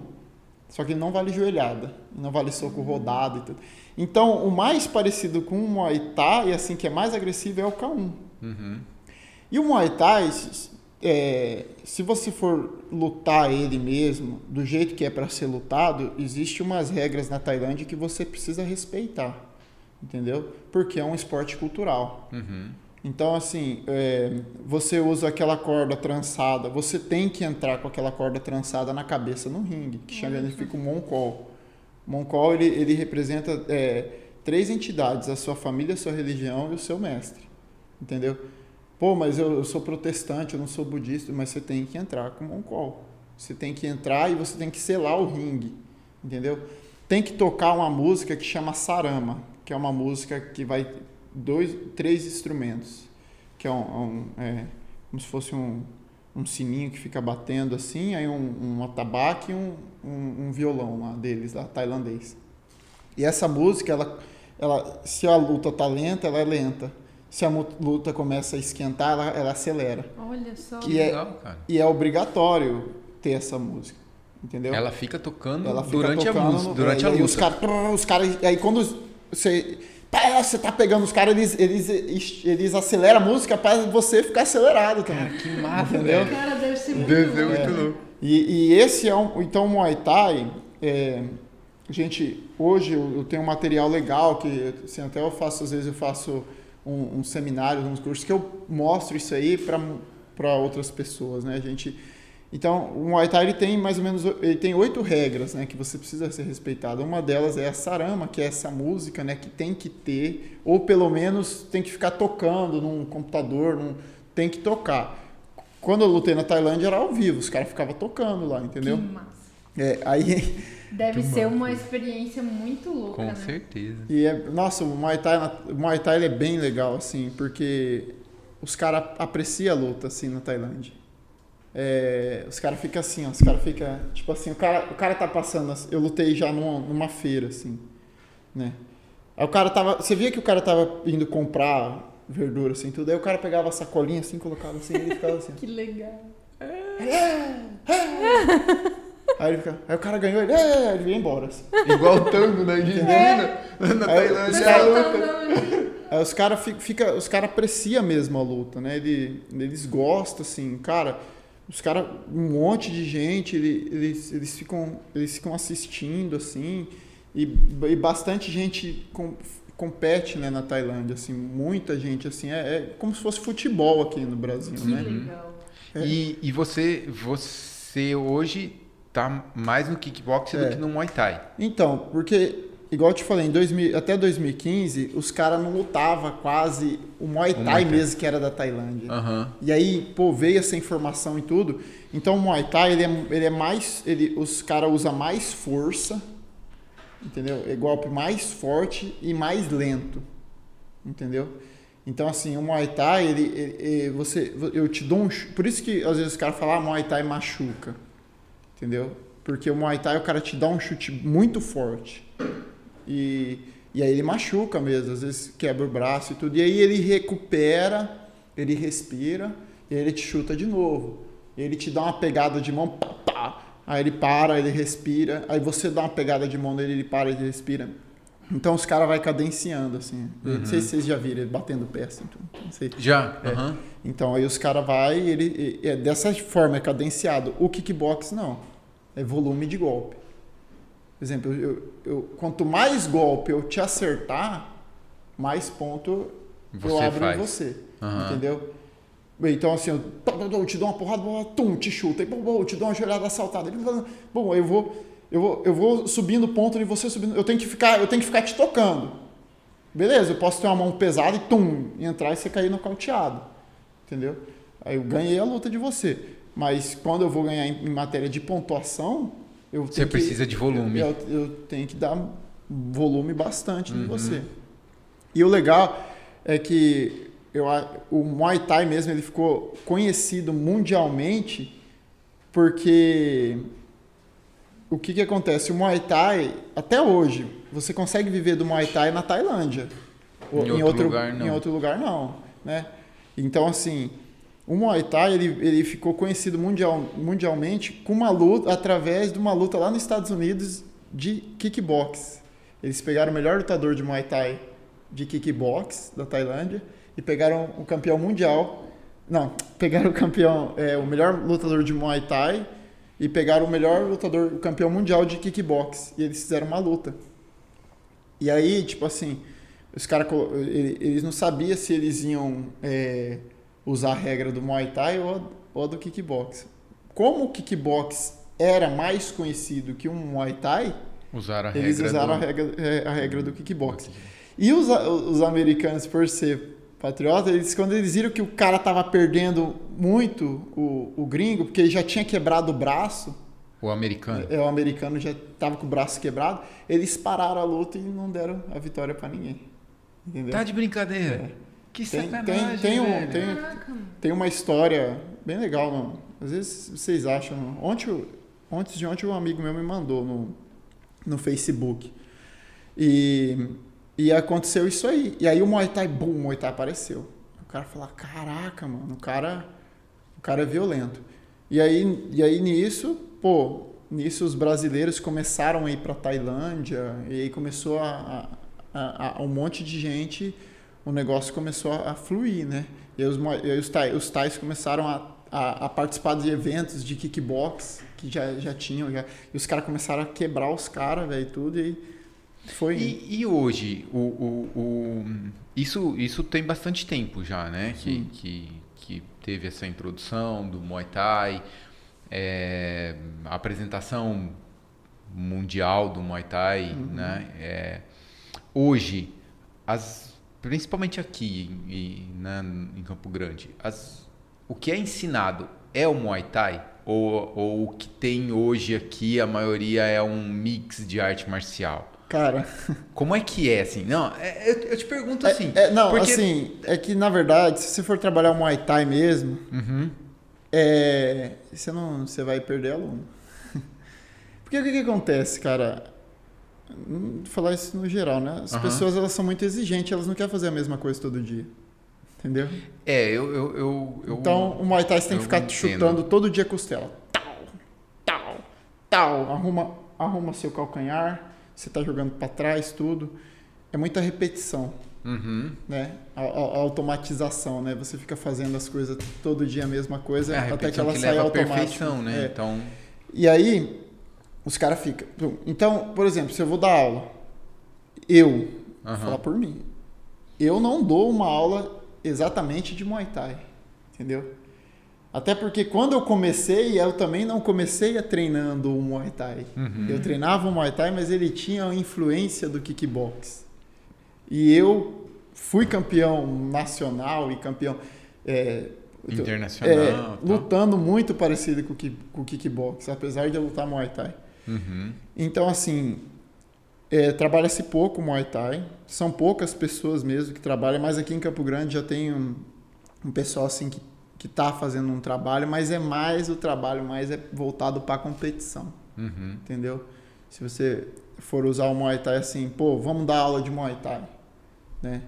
Só que ele não vale joelhada. Não vale soco rodado e tudo. Então, o mais parecido com o Muay Thai, assim, que é mais agressivo, é o K1. Uhum. E o Muay Thai, se- é, se você for lutar ele mesmo, do jeito que é para ser lutado, existe umas regras na Tailândia que você precisa respeitar, entendeu? Porque é um esporte cultural. Uhum. Então, assim, é, você usa aquela corda trançada, você tem que entrar com aquela corda trançada na cabeça no ringue, que chama, ele fica o Moncol. Moncol, ele, ele representa é, três entidades, a sua família, a sua religião e o seu mestre, entendeu? Pô, mas eu, eu sou protestante, eu não sou budista, mas você tem que entrar com o Moncol. Você tem que entrar e você tem que selar o ringue, entendeu? Tem que tocar uma música que chama Sarama, que é uma música que vai dois, três instrumentos, que é, um, um- é como se fosse um, um sininho que fica batendo assim, aí um, um atabaque e um, um, um violão lá deles, lá, tailandês. E essa música, ela, ela, se a luta tá lenta, ela é lenta. Se a luta começa a esquentar, ela, ela acelera. Olha só. Que é, Legal, cara. e é obrigatório ter essa música. Entendeu? Ela fica tocando Ela fica durante a tocando música, no- durante é, a e aí Os luta. caras, os caras, aí quando você, pá, você tá pegando os caras, eles, eles, eles aceleram a música pra você ficar acelerado também. Que massa, Entendeu? Cara, deve ser muito Deve ser louco. muito louco. E, e esse é um, então o Muay Thai, é, gente, hoje eu, eu tenho um material legal que assim, até eu faço às vezes eu faço um, um seminário, uns cursos que eu mostro isso aí para outras pessoas, né, gente. Então, o Muay Thai ele tem mais ou menos ele tem oito regras, né, que você precisa ser respeitado. Uma delas é a sarama, que é essa música, né, que tem que ter ou pelo menos tem que ficar tocando num computador, num, tem que tocar. Quando eu lutei na Tailândia era ao vivo, os caras ficavam tocando lá, entendeu? Que massa. É, aí, Deve ser uma experiência muito louca, Com né? certeza. e é, nossa, o Muay Thai, o Muay Thai ele é bem legal, assim, porque os caras apreciam a luta, assim, na Tailândia. É, os caras ficam assim, ó, os caras ficam, tipo assim, o cara, o cara tá passando, assim, eu lutei já numa, numa feira, assim, né? Aí o cara tava, você via que o cara tava indo comprar verdura, assim, tudo, aí o cara pegava a sacolinha, assim, colocava assim, e ele ficava assim, Que legal. aí, ele fica, aí o cara ganhou, ele, é, ele ia embora, assim. Igual o tango na Argentina, na Aí, Tailândia. os é caras- a luta. Aí os caras fica, fica, os cara apreciam mesmo a luta, né? Ele, eles gostam, assim, cara. Os caras, um monte de gente, ele- eles, eles, ficam, eles ficam assistindo, assim, e, e bastante gente com- compete né, na Tailândia, assim, muita gente, assim, é, é como se fosse futebol aqui no Brasil, Que né? legal. É. E, e você, você hoje tá mais no kickboxing É. do que no Muay Thai. Então, porque, igual eu te falei, em 2000, até 2015, os caras não lutavam quase o Muay Thai, Muay Thai. mesmo, que era da Tailândia. Aham. E aí, pô, veio essa informação e tudo. Então o Muay Thai, ele é, ele é mais. Ele, os caras usam mais força, entendeu? É golpe mais forte e mais lento, entendeu? Então, assim, o Muay Thai, ele, ele- ele- você, eu te dou um. Por isso que às vezes os caras falam, ah, Muay Thai machuca, entendeu? Porque o Muay Thai, o cara te dá um chute muito forte. E, e aí ele machuca mesmo, às vezes quebra o braço e tudo. E aí ele recupera, ele respira, e aí ele te chuta de novo. Ele te dá uma pegada de mão, pá, pá. aí ele para, ele respira, aí você dá uma pegada de mão nele, ele para, ele respira. Então os caras vai cadenciando, assim. Não sei se vocês já viram ele batendo o pé, assim. Não sei. Já? É. Aham. Então aí os caras vai, ele, e- é dessa forma é cadenciado. O kickbox não, é volume de golpe. Por exemplo, eu, eu, quanto mais golpe eu te acertar, mais ponto eu Você abro faz. em você, Aham. entendeu? Então assim, eu, eu te dou uma porrada, tum, te chuta, e, eu te dou uma joelhada assaltada. Bom, eu vou, eu vou, eu vou subindo ponto e você subindo. Eu tenho que ficar, eu tenho que ficar te tocando. Beleza, eu posso ter uma mão pesada e tum, e entrar e você cair nocauteado. Entendeu? Aí eu ganhei a luta de você. Mas quando eu vou ganhar em, em matéria de pontuação, eu Você tenho que- precisa de volume. Eu, eu tenho que dar volume bastante Uhum. em você. E o legal é que eu, o Muay Thai mesmo ele ficou conhecido mundialmente porque o que, que acontece? O Muay Thai, até hoje, você consegue viver do Muay Thai na Tailândia. Ou Em outro lugar, não. Em outro lugar, não. Né? Então, assim, o Muay Thai ele, ele ficou conhecido mundial, mundialmente com uma luta, através de uma luta lá nos Estados Unidos de kickbox. Eles pegaram o melhor lutador de Muay Thai de kickbox da Tailândia e pegaram o campeão mundial. Não, pegaram o campeão, é, o melhor lutador de Muay Thai e pegaram o melhor lutador, o campeão mundial de kickbox. E eles fizeram uma luta. E aí, tipo assim, os caras, eles não sabiam se eles iam é, usar a regra do Muay Thai ou, a- ou do kickbox. Como o kickbox era mais conhecido que o Muay Thai, Usaram a eles regra usaram do... a, regra, é, a regra do kickbox. E os, os americanos, por ser patriotas, eles, quando eles viram que o cara tava perdendo muito, o, o gringo, porque ele já tinha quebrado o braço, O americano. é, o americano já tava com o braço quebrado, eles pararam a luta e não deram a vitória para ninguém. Entendeu? Tá de brincadeira. Que Tem, sacanagem, tem, tem, um, tem, tem uma história bem legal, não? às vezes vocês acham. Ontem, antes de ontem, um amigo meu me mandou no, no Facebook. E, E aconteceu isso aí. E aí o Muay Thai, bum, o Muay Thai apareceu. O cara falou, caraca, mano, o cara, o cara é violento. E aí, e aí nisso, pô, nisso os brasileiros começaram a ir para Tailândia e aí começou a, a, a, um monte de gente, o negócio começou a, fluir, né? E os, e os, thai, os thais começaram a, a, a, participar de eventos de kickbox que já, já tinham, já, e os caras começaram a quebrar os caras, velho, tudo, e foi. E, e hoje, o, o, o, isso, isso tem bastante tempo já, né? Que, que, que teve essa introdução do Muay Thai, é, a apresentação mundial do Muay Thai, uhum. né? É, hoje, as, principalmente aqui em, né, em Campo Grande, as, o que é ensinado é o Muay Thai? Ou, ou o que tem hoje aqui, a maioria é um mix de arte marcial? Cara. Como é que é, assim? Não, é, eu, eu, te pergunto é, assim. É, não, porque... assim, é que na verdade, se você for trabalhar o Muay Thai mesmo, uhum. é, você, não, você vai perder aluno. Porque o que, que acontece, cara? Falar isso no geral, né? As uhum. pessoas elas são muito exigentes, elas não querem fazer a mesma coisa todo dia. Entendeu? É, eu. eu, eu, eu então, o Muay Thai você tem que ficar chutando todo dia costela. Tal, tal, tal. Arruma, arruma seu calcanhar, você tá jogando para trás, tudo. É muita repetição. Uhum. Né? A, a, a, automatização, né? Você fica fazendo as coisas todo dia a mesma coisa é, até que ela que sai automática. perfeição, né? É. Então... E aí, os caras ficam. Então, por exemplo, se eu vou dar aula, eu, uhum. vou falar por mim, eu não dou uma aula exatamente de Muay Thai, entendeu? Até porque quando eu comecei, eu também não comecei a treinando o Muay Thai. Uhum. Eu treinava o Muay Thai, mas ele tinha a influência do kickbox. E eu fui campeão nacional e campeão é, internacional, é, lutando muito parecido com, com o kickbox, apesar de eu lutar Muay Thai. Uhum. Então, assim, é, trabalha-se pouco Muay Thai. São poucas pessoas mesmo que trabalham, mas aqui em Campo Grande já tem um, um pessoal assim que que está fazendo um trabalho, mas é mais o trabalho mais é voltado para a competição, uhum. entendeu? Se você for usar o Muay Thai assim, pô, vamos dar aula de Muay Thai, né?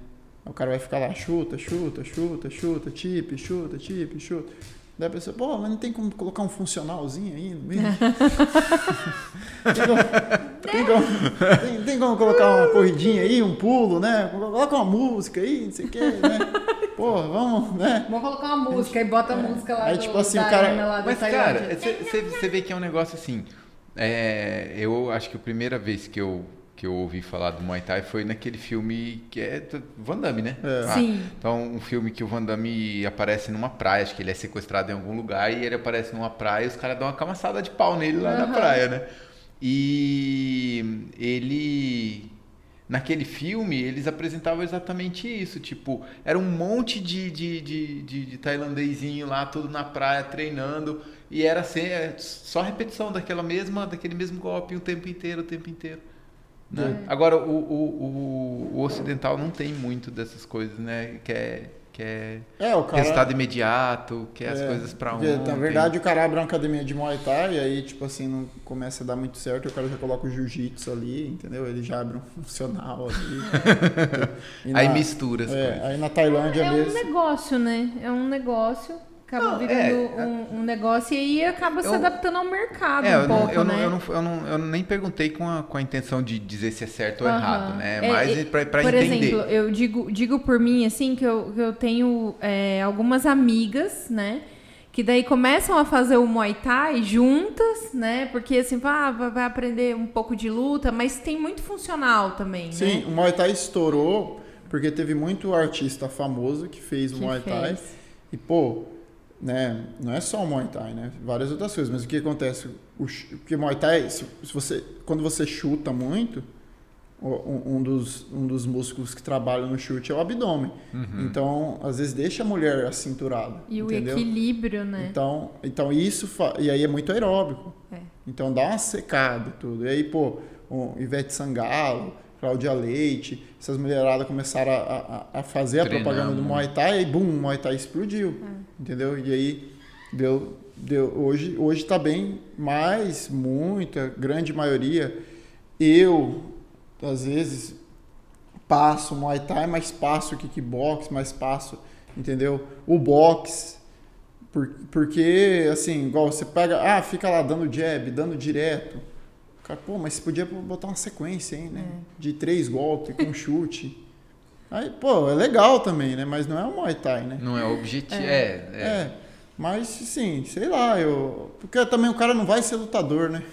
O cara vai ficar lá, chuta, chuta, chuta, chuta, tip, chuta, tip, chuta. Daí a pessoa, pô, mas não tem como colocar um funcionalzinho aí no meio? tem, como, tem, como, tem, tem, como, colocar uma corridinha aí, um pulo, né? Coloca uma música aí, não sei o que, né? Pô, vamos, né? Vamos colocar uma música e bota a é. música lá Aí, do, tipo assim, o cara... Lá mas, cara, você vê que é um negócio assim... É, eu acho que a primeira vez que eu que eu ouvi falar do Muay Thai foi naquele filme que é Van Damme, né? É. Ah, Sim. Então, um filme que o Van Damme aparece numa praia, acho que ele é sequestrado em algum lugar e ele aparece numa praia e os caras dão uma camaçada de pau nele lá uhum. na praia, né? E ele naquele filme eles apresentavam exatamente isso, tipo, era um monte de, de, de, de, de tailandesinho lá, tudo na praia, treinando, e era assim, só repetição daquela mesma, daquele mesmo golpe o tempo inteiro, o tempo inteiro. Né? É. Agora, o, o, o, o, ocidental não tem muito dessas coisas, né? Que é, que é, é o cara, resultado imediato, que é, as coisas para ontem. Na verdade, o cara abre uma academia de Muay Thai e aí, tipo assim, não começa a dar muito certo, o cara já coloca o jiu-jitsu ali, entendeu? Ele já abre um funcional ali. na, aí mistura as é, coisas. Aí na Tailândia é mesmo... É um negócio, né? É um negócio acaba não, virando é, um, um, negócio e aí acaba eu, se adaptando ao mercado é, um pouco, eu né? Não, eu, não, eu, não, eu nem perguntei com a, com a intenção de dizer se é certo ou errado, né? É, Mas para entender. Por exemplo, eu digo, digo por mim, assim, que eu, que eu tenho é, algumas amigas, né? Que daí começam a fazer o Muay Thai juntas, né? Porque assim, ah, vai aprender um pouco de luta, mas tem muito funcional também, Sim, né? o Muay Thai estourou porque teve muito artista famoso que fez o que Muay Thai. Fez. E, pô, né? Não é só o Muay Thai, né? Várias outras coisas. Mas o que acontece? O, porque Muay Thai, se, se você, quando você chuta muito, um, um, dos, um dos músculos que trabalham no chute é o abdômen. Uhum. Então, às vezes deixa a mulher acinturada. E entendeu? o equilíbrio, né? Então, então isso fa... e aí é muito aeróbico. É. Então dá uma secada e tudo. E aí, pô, o Ivete Sangalo, Cláudia Leite, essas mulheradas começaram a, a, a fazer Treinando. a propaganda do Muay Thai e bum, o Muay Thai explodiu. É. Entendeu? E aí deu, deu hoje hoje está bem, mas muita grande maioria eu às vezes passo Muay Thai, mais passo kickbox, mais passo, entendeu? O box. Por, porque, assim, igual você pega, ah, fica lá dando jab, dando direto. Cara, pô, mas você podia botar uma sequência, hein, né? É. De três golpes com chute. Aí, pô, é legal também, né? Mas não é o Muay Thai, né? Não é o objetivo. É, é. É, mas sim, sei lá, eu. Porque também o cara não vai ser lutador, né?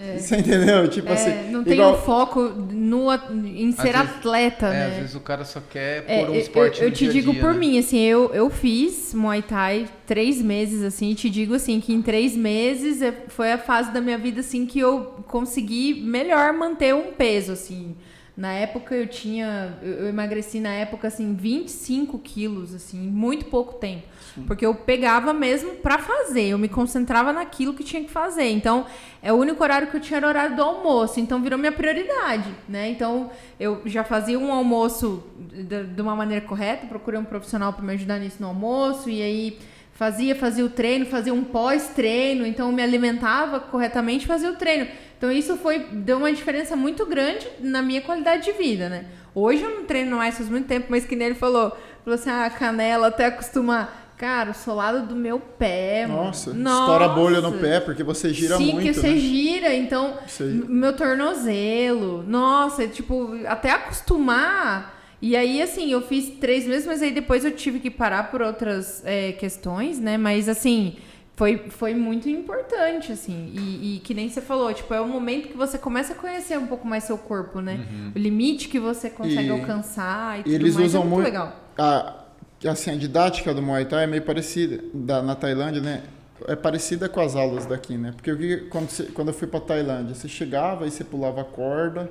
É. Você entendeu? Tipo É, assim. não tem igual- o foco no, em ser Às vezes- atleta, É, né? às vezes o cara só quer É, pôr um esporte eu, eu no te dia digo dia, por né? mim, assim, eu, eu fiz Muay Thai três meses, assim, e te digo assim, que em três meses é- foi a fase da minha vida, assim, que eu consegui melhor manter um peso, assim. Na época eu tinha, eu emagreci na época, assim, 25 quilos, assim, em muito pouco tempo. Porque eu pegava mesmo pra fazer, eu me concentrava naquilo que tinha que fazer. Então, é o único horário que eu tinha era o horário do almoço, então virou minha prioridade, né? Então, eu já fazia um almoço de, de uma maneira correta, procurei um profissional para me ajudar nisso no almoço, e aí fazia, fazia o treino, fazia um pós-treino, então me alimentava corretamente, fazia o treino. Então, isso foi, deu uma diferença muito grande na minha qualidade de vida, né? Hoje eu não treino mais faz muito tempo, mas que nem ele falou, falou assim, ah, canela até acostumar. Cara, o solado do meu pé. Nossa, Nossa. estoura a bolha no pé, porque você gira Sim, muito. que você né? gira, então meu tornozelo, nossa, tipo, até acostumar. E aí, assim, eu fiz três meses, mas aí depois eu tive que parar por outras é, questões, né? Mas assim, foi, foi muito importante, assim. E, e que nem você falou, tipo, é o momento que você começa a conhecer um pouco mais seu corpo, né? O limite que você consegue Uhum. E- alcançar e, E tudo eles mais. usam é muito, muito. legal. A, assim, a didática do Muay Thai é meio parecida. Da, na Tailândia, né? É parecida com as aulas daqui, né? Porque o que, quando, você- quando eu fui pra Tailândia, você chegava e você pulava a corda,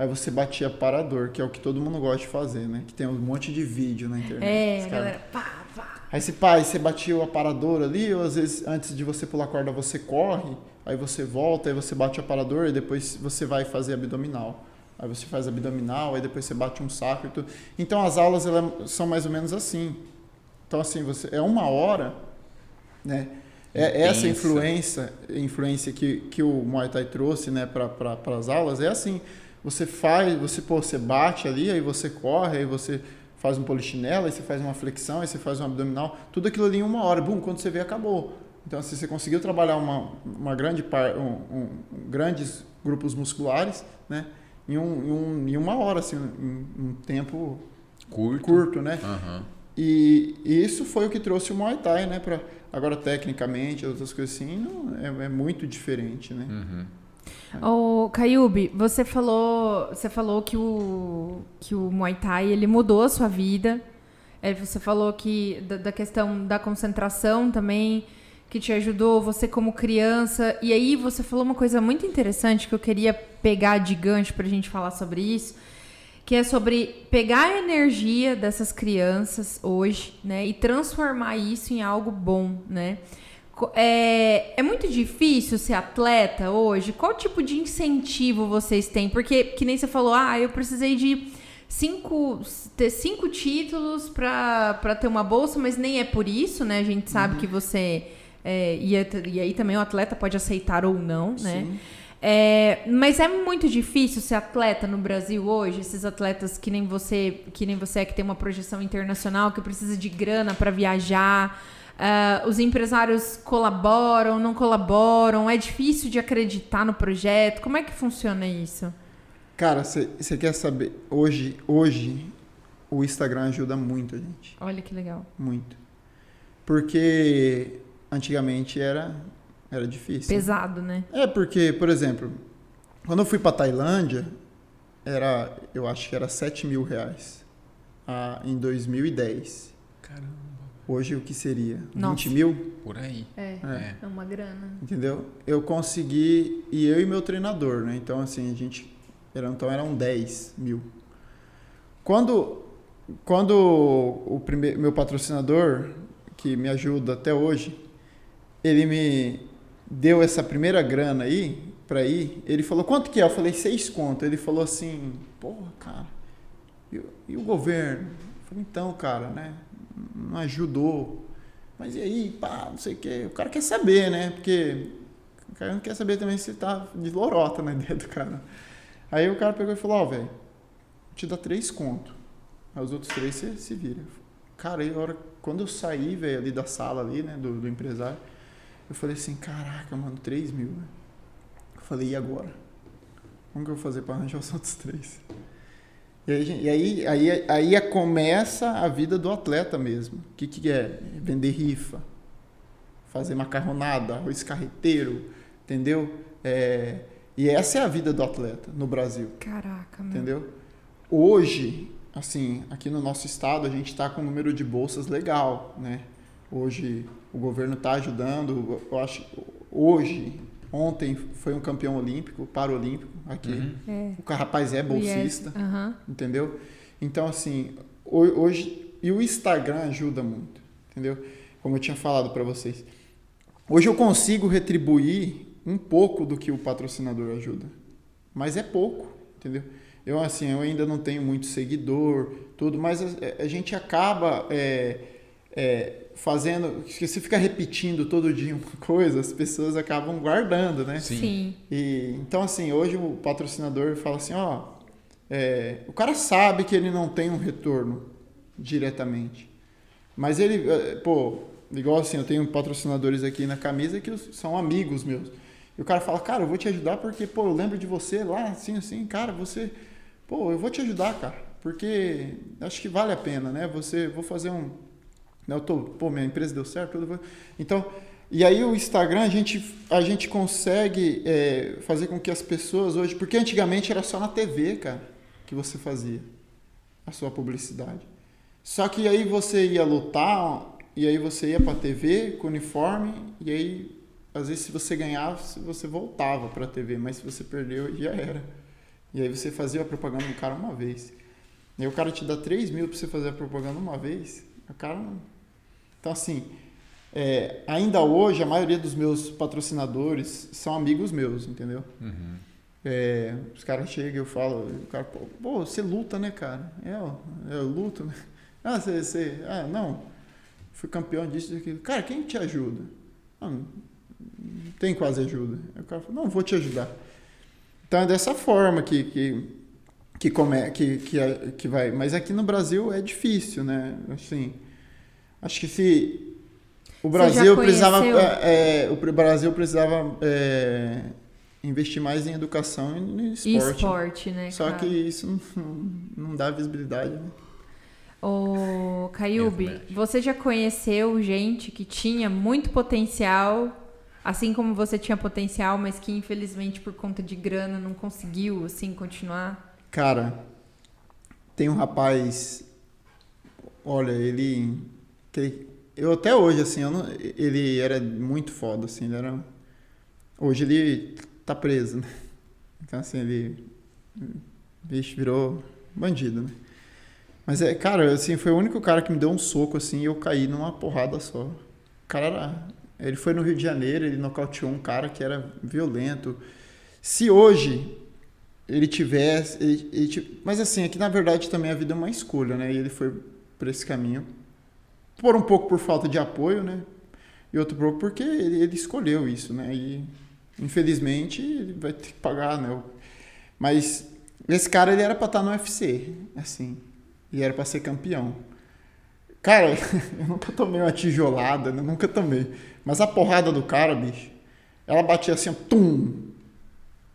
aí você batia parador, que é o que todo mundo gosta de fazer, né? Que tem um monte de vídeo na internet. É, Os a caras- galera, pá, pá. Aí você, pá, aí você batia o aparador ali, ou às vezes antes de você pular a corda você corre, aí você volta, aí você bate o aparador e depois você vai fazer abdominal. Aí você faz abdominal, aí depois você bate um saco e tudo. Então as aulas elas são mais ou menos assim. Então assim, você é uma hora, né? É essa Intensa. influência, influência que, que o Muay Thai trouxe, né, para pra, as aulas, é assim. Você faz, você, pô, você bate ali, aí você corre, aí você faz um polichinelo, aí você faz uma flexão, aí você faz um abdominal, tudo aquilo ali em uma hora, bum, quando você vê, acabou. Então, se você conseguiu trabalhar uma, uma grande par, um, um- grandes grupos musculares, né, em, um, em, um, em uma hora, assim, em um tempo Curto. curto, né? Aham. E, e isso foi o que trouxe o Muay Thai, né? Pra, agora, tecnicamente, outras coisas assim, não, é, é muito diferente, né? Uhum. Ô, Caiube, você falou, você falou que o, que o Muay Thai ele mudou a sua vida. É, você falou que da, da questão da concentração também, que te ajudou, você como criança. E aí você falou uma coisa muito interessante que eu queria pegar de gancho pra gente falar sobre isso, que é sobre pegar a energia dessas crianças hoje, né, e transformar isso em algo bom, né? É, é muito difícil ser atleta hoje? Qual tipo de incentivo vocês têm? Porque, que nem você falou, ah, eu precisei de cinco, ter cinco títulos para ter uma bolsa, mas nem é por isso, né? A gente sabe que você. é, ia ter- e aí também o atleta pode aceitar ou não, né? Sim. É, mas é muito difícil ser atleta no Brasil hoje, esses atletas que nem você, que nem você é que tem uma projeção internacional, que precisa de grana para viajar. Ah, os empresários colaboram, não colaboram, é difícil de acreditar no projeto. Como é que funciona isso? Cara, você quer saber? Hoje, hoje, o Instagram ajuda muito a gente. Olha que legal. Muito. Porque antigamente era, era difícil. Pesado, né? É, porque, por exemplo, quando eu fui pra Tailândia, era, eu acho que era 7 mil reais ah, em 2010. Caramba. Hoje o que seria? Nossa. 20 mil? Por aí. É, É. é uma grana. Entendeu? Eu consegui, e eu e meu treinador, né? Então, assim, a gente. Então eram 10 mil. Quando, quando o primeiro, meu patrocinador, que me ajuda até hoje, ele me deu essa primeira grana aí, pra ir, ele falou: quanto que é? Eu falei: seis conto. Ele falou assim: porra, cara, e, o- e o governo? Eu falei: então, cara, né? Não ajudou. Mas e aí, pá, não sei o quê. O cara quer saber, né? Porque o cara não quer saber também se tá de lorota na ideia do cara. Aí o cara pegou e falou, ó, velho, te dá três conto. Aí os outros três você se vira. Cara, aí hora, quando eu saí, velho, ali da sala ali, né, do, do empresário, eu falei assim, caraca, mano, 3 mil, velho. Eu falei, e agora? Como que eu vou fazer para arranjar os outros três? E aí, e aí, aí, aí começa a vida do atleta mesmo. O que, que é? Vender rifa, fazer macarronada, arroz carreteiro, entendeu? É, e essa é a vida do atleta no Brasil. Caraca, mano. Entendeu? Hoje, assim, aqui no nosso estado, a gente está com um número de bolsas legal, né? Hoje o governo está ajudando. Eu acho hoje, ontem foi um campeão olímpico, paralímpico aqui. Uhum. É. O rapaz é bolsista, uhum. entendeu? Então assim, hoje e o Instagram ajuda muito, entendeu? Como eu tinha falado para vocês. Hoje eu consigo retribuir um pouco do que o patrocinador ajuda, mas é pouco, entendeu? Eu assim, eu ainda não tenho muito seguidor, tudo, mas a, a gente acaba é, é, fazendo, se você fica repetindo todo dia uma coisa, as pessoas acabam guardando, né? Sim. Sim. E, então, assim, hoje o patrocinador fala assim, ó, é, o cara sabe que ele não tem um retorno diretamente, mas ele, é, pô, igual assim, eu tenho patrocinadores aqui na camisa que são amigos meus. E o cara fala, cara, eu vou te ajudar porque, pô, eu lembro de você lá, assim, assim, cara, você, pô, eu vou te ajudar, cara, porque acho que vale a pena, né? Você, vou fazer um né? Eu tô, pô, minha empresa deu certo, tudo. Então, e aí o Instagram a gente, a gente consegue é, fazer com que as pessoas hoje, porque antigamente era só na TV, cara, que você fazia a sua publicidade. Só que aí você ia lutar e aí você ia para TV com uniforme e aí às vezes se você ganhava você voltava para TV, mas se você perdeu já era. E aí você fazia a propaganda do cara uma vez. E aí o cara te dá 3 mil para você fazer a propaganda uma vez, o cara não então, assim, é, ainda hoje, a maioria dos meus patrocinadores são amigos meus, entendeu? Uhum. É, os caras chegam e eu falo, o cara, pô, você luta, né, cara? É, eu, eu luto, né? Ah, você, você, ah, não, fui campeão disso e daquilo. Cara, quem te ajuda? Ah, não, tem quase ajuda. Aí o cara fala, não, vou te ajudar. Então é dessa forma que, que, que, come, que, que, que vai. Mas aqui no Brasil é difícil, né? Assim, Acho que se o Brasil precisava, é, é, o Brasil precisava é, investir mais em educação e no esporte. esporte, né? Só cara? que isso não, não dá visibilidade. Né? Ô, Caiube, você já conheceu gente que tinha muito potencial, assim como você tinha potencial, mas que infelizmente por conta de grana não conseguiu assim continuar? Cara, tem um rapaz, olha, ele que eu até hoje, assim, não, ele era muito foda, assim, ele era... Hoje ele tá preso, né? Então, assim, ele... Bicho, virou bandido, né? Mas, é, cara, assim, foi o único cara que me deu um soco, assim, e eu caí numa porrada só. O cara era... Ele foi no Rio de Janeiro, ele nocauteou um cara que era violento. Se hoje ele tivesse... Ele, ele, mas, assim, aqui, na verdade, também a vida é uma escolha, né? E ele foi por esse caminho por um pouco por falta de apoio, né? E outro pouco porque ele, ele escolheu isso, né? E infelizmente ele vai ter que pagar, né? Mas esse cara ele era para estar no UFC, assim, e era para ser campeão. Cara, eu nunca tomei uma tijolada, né? nunca tomei. Mas a porrada do cara, bicho, ela batia assim, tum.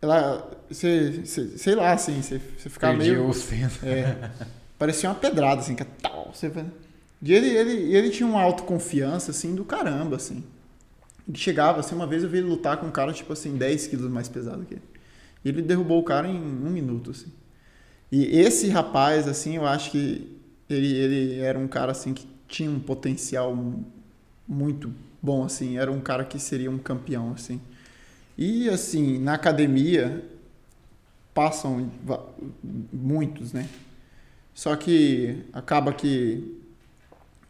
Ela, você, você sei lá, assim, você, você ficava Perdi meio. O é, parecia uma pedrada, assim, que é tal. Você, e ele, ele, ele tinha uma autoconfiança, assim, do caramba, assim. Ele chegava, assim, uma vez eu vi ele lutar com um cara, tipo assim, 10 quilos mais pesado que ele. E ele derrubou o cara em um minuto, assim. E esse rapaz, assim, eu acho que ele, ele era um cara, assim, que tinha um potencial muito bom, assim. Era um cara que seria um campeão, assim. E, assim, na academia, passam muitos, né? Só que acaba que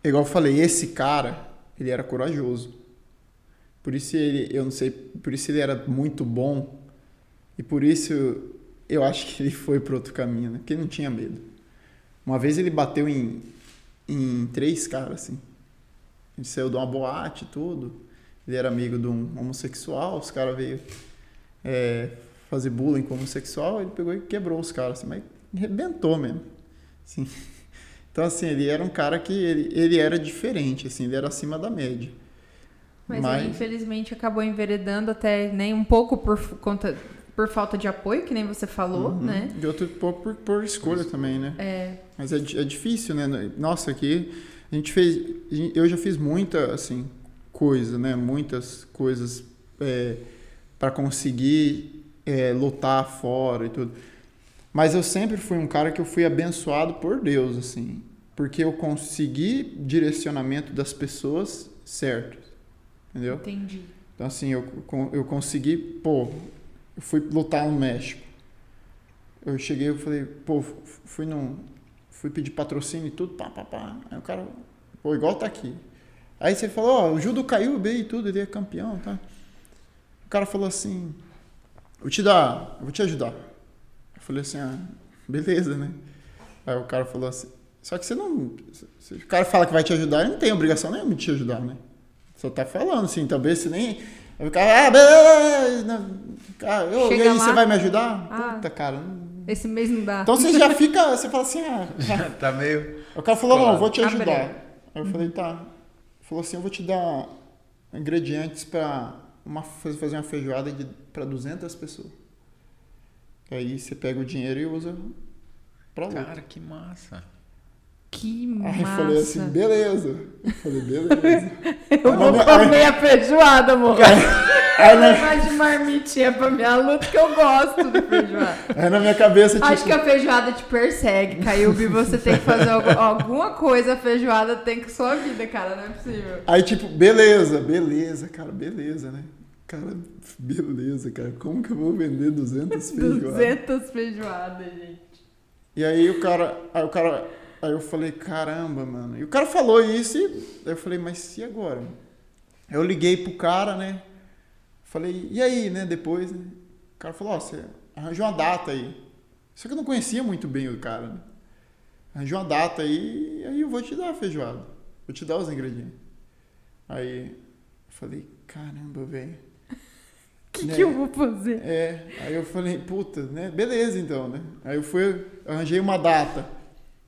igual eu falei, esse cara, ele era corajoso. Por isso ele, eu não sei, por isso ele era muito bom. E por isso eu acho que ele foi para outro caminho, né? Porque ele não tinha medo. Uma vez ele bateu em, em três caras, assim. Ele saiu de uma boate e tudo. Ele era amigo de um homossexual, os caras veio é, fazer bullying com homossexual, ele pegou e quebrou os caras, assim. Mas arrebentou mesmo. Assim. Então, assim, ele era um cara que ele, ele era diferente, assim, ele era acima da média. Mas, ele, infelizmente, acabou enveredando até nem um pouco por conta por falta de apoio, que nem você falou, Uhum. né? E outro pouco por, por escolha também, né? É, Mas é, é difícil, né? Nossa, aqui a gente fez. Eu já fiz muita, assim, coisa, né? Muitas coisas para conseguir é, lutar fora e tudo. Mas eu sempre fui um cara que eu fui abençoado por Deus, assim. Porque eu consegui direcionamento das pessoas certo. Entendeu? entendi. Então, assim, eu, eu consegui, pô, eu fui lutar no México. Eu cheguei, eu falei, pô, fui num, fui pedir patrocínio e tudo, pá, pá, pá. Aí o cara, pô, igual tá aqui. Aí você falou, ó, o Judo caiu bem e tudo, ele é campeão, tá? O cara falou assim, vou te dar, eu vou te ajudar. Eu falei assim, ah, beleza, né? Aí o cara falou assim, só que você não, se o cara fala que vai te ajudar, ele não tem obrigação nenhuma de te ajudar, né? Só tá falando, assim, talvez você nem. Aí o cara, ah, beleza, cara, eu, e aí, lá. você vai me ajudar? Ah. Puta, cara. não- Esse mês não dá. Então você já fica, você fala assim, ah. já- tá meio. O cara falou, não, Claro. vou te Ah, ajudar. peraí. Aí eu falei, tá. Falou assim, eu vou te dar ingredientes pra uma, faz- fazer uma feijoada pra 200 pessoas. Aí você pega o dinheiro e usa pra luta. Cara, que massa. Que Aí eu massa. falei assim, beleza. Eu falei, beleza. Eu Aí vou na- comer a feijoada, amor. Aí na, Mais de marmitinha pra minha luta, que eu gosto de feijoada. aí na minha cabeça, tipo, Acho que a feijoada te persegue, Caiubi. Você tem que fazer algu- alguma coisa, a feijoada tem que sua vida, cara. Não é possível. Aí, tipo, beleza, beleza, cara, beleza, né? Cara, beleza, cara. Como que eu vou vender 200 feijoadas? 200 feijoadas, gente. E aí o cara, aí o cara, aí eu falei, caramba, mano. E o cara falou isso e aí eu falei, mas e agora? Eu liguei pro cara, né? Falei, e aí, né, depois, né? O cara falou, ó, você arranjou uma data aí. Só que eu não conhecia muito bem o cara, né? Arranjou uma data aí, e aí eu vou te dar a feijoada. Vou te dar os ingredientes. Aí eu falei, caramba, velho. O que, Né? que eu vou fazer? É, aí eu falei, puta, né? Beleza então, né? Aí eu fui, arranjei uma data.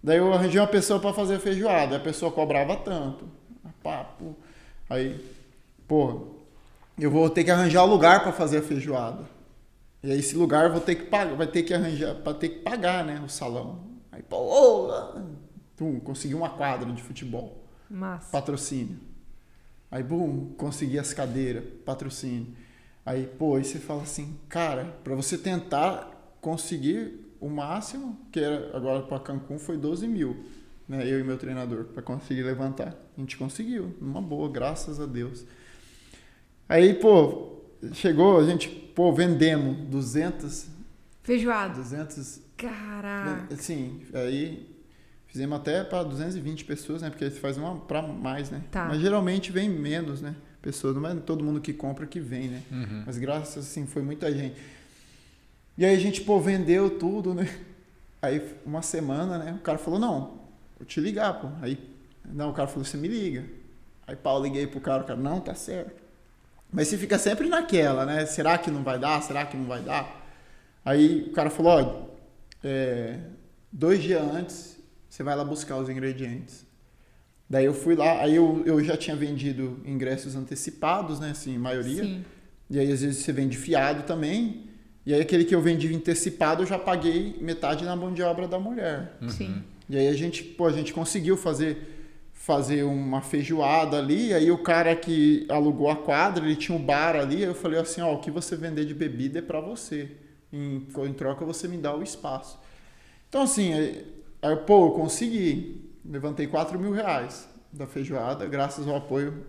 Daí eu arranjei uma pessoa pra fazer a feijoada. A pessoa cobrava tanto. Pá, pô. Aí, pô, eu vou ter que arranjar o lugar pra fazer a feijoada. E aí esse lugar eu vou ter que pagar, vai ter que arranjar, para ter que pagar, né, o salão. Aí, pô, pum, consegui uma quadra de futebol Massa. patrocínio. Aí, bum, consegui as cadeiras, patrocínio. Aí, pô, aí você fala assim, cara, para você tentar conseguir o máximo, que era agora para Cancún foi 12 mil, né? Eu e meu treinador, para conseguir levantar. A gente conseguiu, numa boa, graças a Deus. Aí, pô, chegou, a gente, pô, vendemos 200, Feijoada. 200 Caraca. Assim, aí fizemos até para 220 pessoas, né? Porque você faz uma para mais, né? Tá. Mas geralmente vem menos, né? Pessoas, não é todo mundo que compra que vem, né? Uhum. Mas graças assim, foi muita gente. E aí a gente, pô, vendeu tudo, né? Aí uma semana, né? O cara falou, não, vou te ligar, pô. Aí, não, o cara falou, você me liga. Aí pau, liguei pro cara, o cara, não, tá certo. Mas você fica sempre naquela, né? Será que não vai dar? Será que não vai dar? Aí o cara falou, ó, é, dois dias antes, você vai lá buscar os ingredientes. Daí eu fui lá, aí eu, eu já tinha vendido ingressos antecipados, né? Assim, maioria. Sim. E aí às vezes você vende fiado também. E aí aquele que eu vendi antecipado, eu já paguei metade na mão de obra da mulher. Sim. E aí a gente, pô, a gente conseguiu fazer fazer uma feijoada ali, aí o cara que alugou a quadra, ele tinha um bar ali, aí eu falei assim, ó, o que você vender de bebida é para você. Em, em troca você me dá o espaço. Então assim, aí, aí, pô, eu consegui. Levantei 4 mil reais da feijoada, graças ao apoio,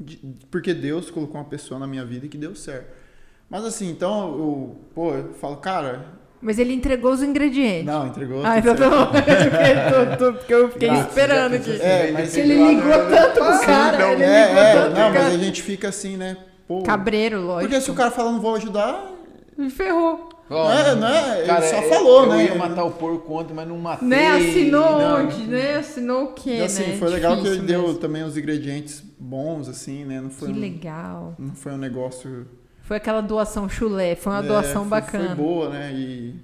de- porque Deus colocou uma pessoa na minha vida que deu certo. Mas assim, então eu, pô, eu falo, cara, Mas ele entregou os ingredientes. não, entregou. Ah, então tá bom. Eu fiquei- tô- tô- Porque eu fiquei Graças, esperando aqui. É, mas Ele ligou tanto pro cara, não, ele é, ligou é, tanto não, cara. mas a gente fica assim, né? Pô, Cabreiro, lógico. porque se o cara fala não vou ajudar, Me ferrou. Ó, É, não é? Ele Cara, só eu- falou, eu né? ia matar o porco ontem, mas não matei. Né? Assinou não. onde? Né? Assinou o quê, e assim, né? foi legal que Difícil ele deu mesmo. também os ingredientes bons, assim, né? Não foi, Que um, legal. não foi um negócio. Foi aquela doação chulé, foi uma é, doação foi- bacana. Foi boa, né? E,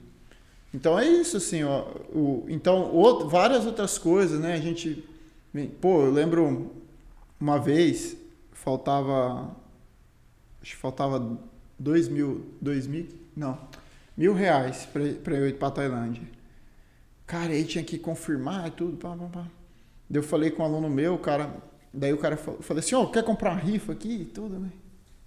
Então é isso, assim, ó. O, então, outro, várias outras coisas, né? A gente. Pô, eu lembro uma vez, faltava. Acho que faltava dois mil. Dois mil? Não. Mil reais pra, pra eu ir pra Tailândia. Cara, aí tinha que confirmar e tudo. Pá, pá, pá. Daí eu falei com um aluno meu, o cara. Daí o cara falou, falei assim, ó, oh, quer comprar uma rifa aqui e tudo, né?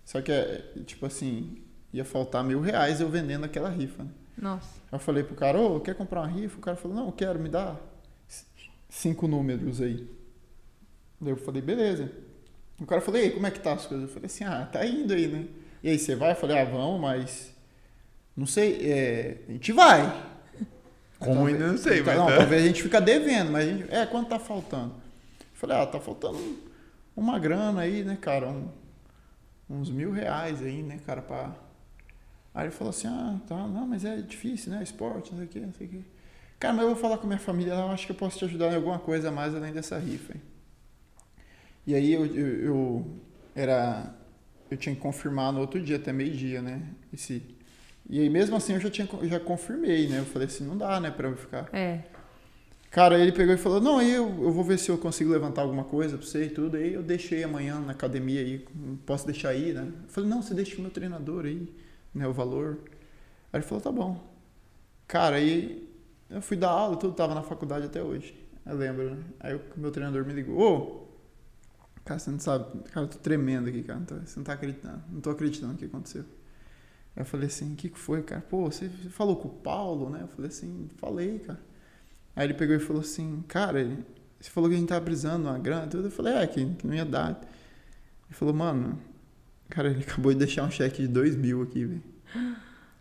Só que é, tipo assim, ia faltar mil reais eu vendendo aquela rifa, né? Nossa. Eu falei pro cara, ô, oh, quer comprar uma rifa? O cara falou, não, eu quero, me dá cinco números aí. Daí eu falei, beleza. O cara falou, e aí, como é que tá as coisas? Eu falei assim, ah, tá indo aí, né? E aí, você vai? Eu falei, ah, vamos, mas. Não sei, é, a gente vai. Como talvez, ainda não sei, mas. Não, tá. talvez a gente fica devendo, mas a gente. É, quanto tá faltando? Eu falei, ah, tá faltando uma grana aí, né, cara? Um, uns mil reais aí, né, cara, pra Aí ele falou assim, ah, tá, não, mas é difícil, né? Esporte, não sei o quê, não sei o quê. Cara, mas eu vou falar com a minha família, eu acho que eu posso te ajudar em alguma coisa a mais além dessa rifa. Hein? E aí eu, eu, eu, era. Eu tinha que confirmar no outro dia, até meio-dia, né? Esse, e aí mesmo assim eu já, tinha, eu já confirmei, né? Eu falei assim, não dá, né, pra eu ficar. É. Cara, ele pegou e falou, não, aí eu, eu vou ver se eu consigo levantar alguma coisa pra você e tudo. Aí eu deixei amanhã na academia aí, posso deixar aí, né? Eu falei, não, você deixa o meu treinador aí né, o valor. Aí ele falou, tá bom. Cara, aí eu fui dar aula, tudo tava na faculdade até hoje. Eu lembro, né? Aí o meu treinador me ligou, ô, cara, você não sabe, cara, eu tô tremendo aqui, cara, você não tá acreditando, não tô acreditando o que aconteceu. Eu falei assim, o que que foi, cara? Pô, você falou com o Paulo, né? Eu falei assim, falei, cara. Aí ele pegou e falou assim, cara, você falou que a gente tava brisando uma grana, tudo. Eu falei, é, que, que não ia dar. Ele falou, mano, Cara, ele acabou de deixar um cheque de dois mil aqui, velho.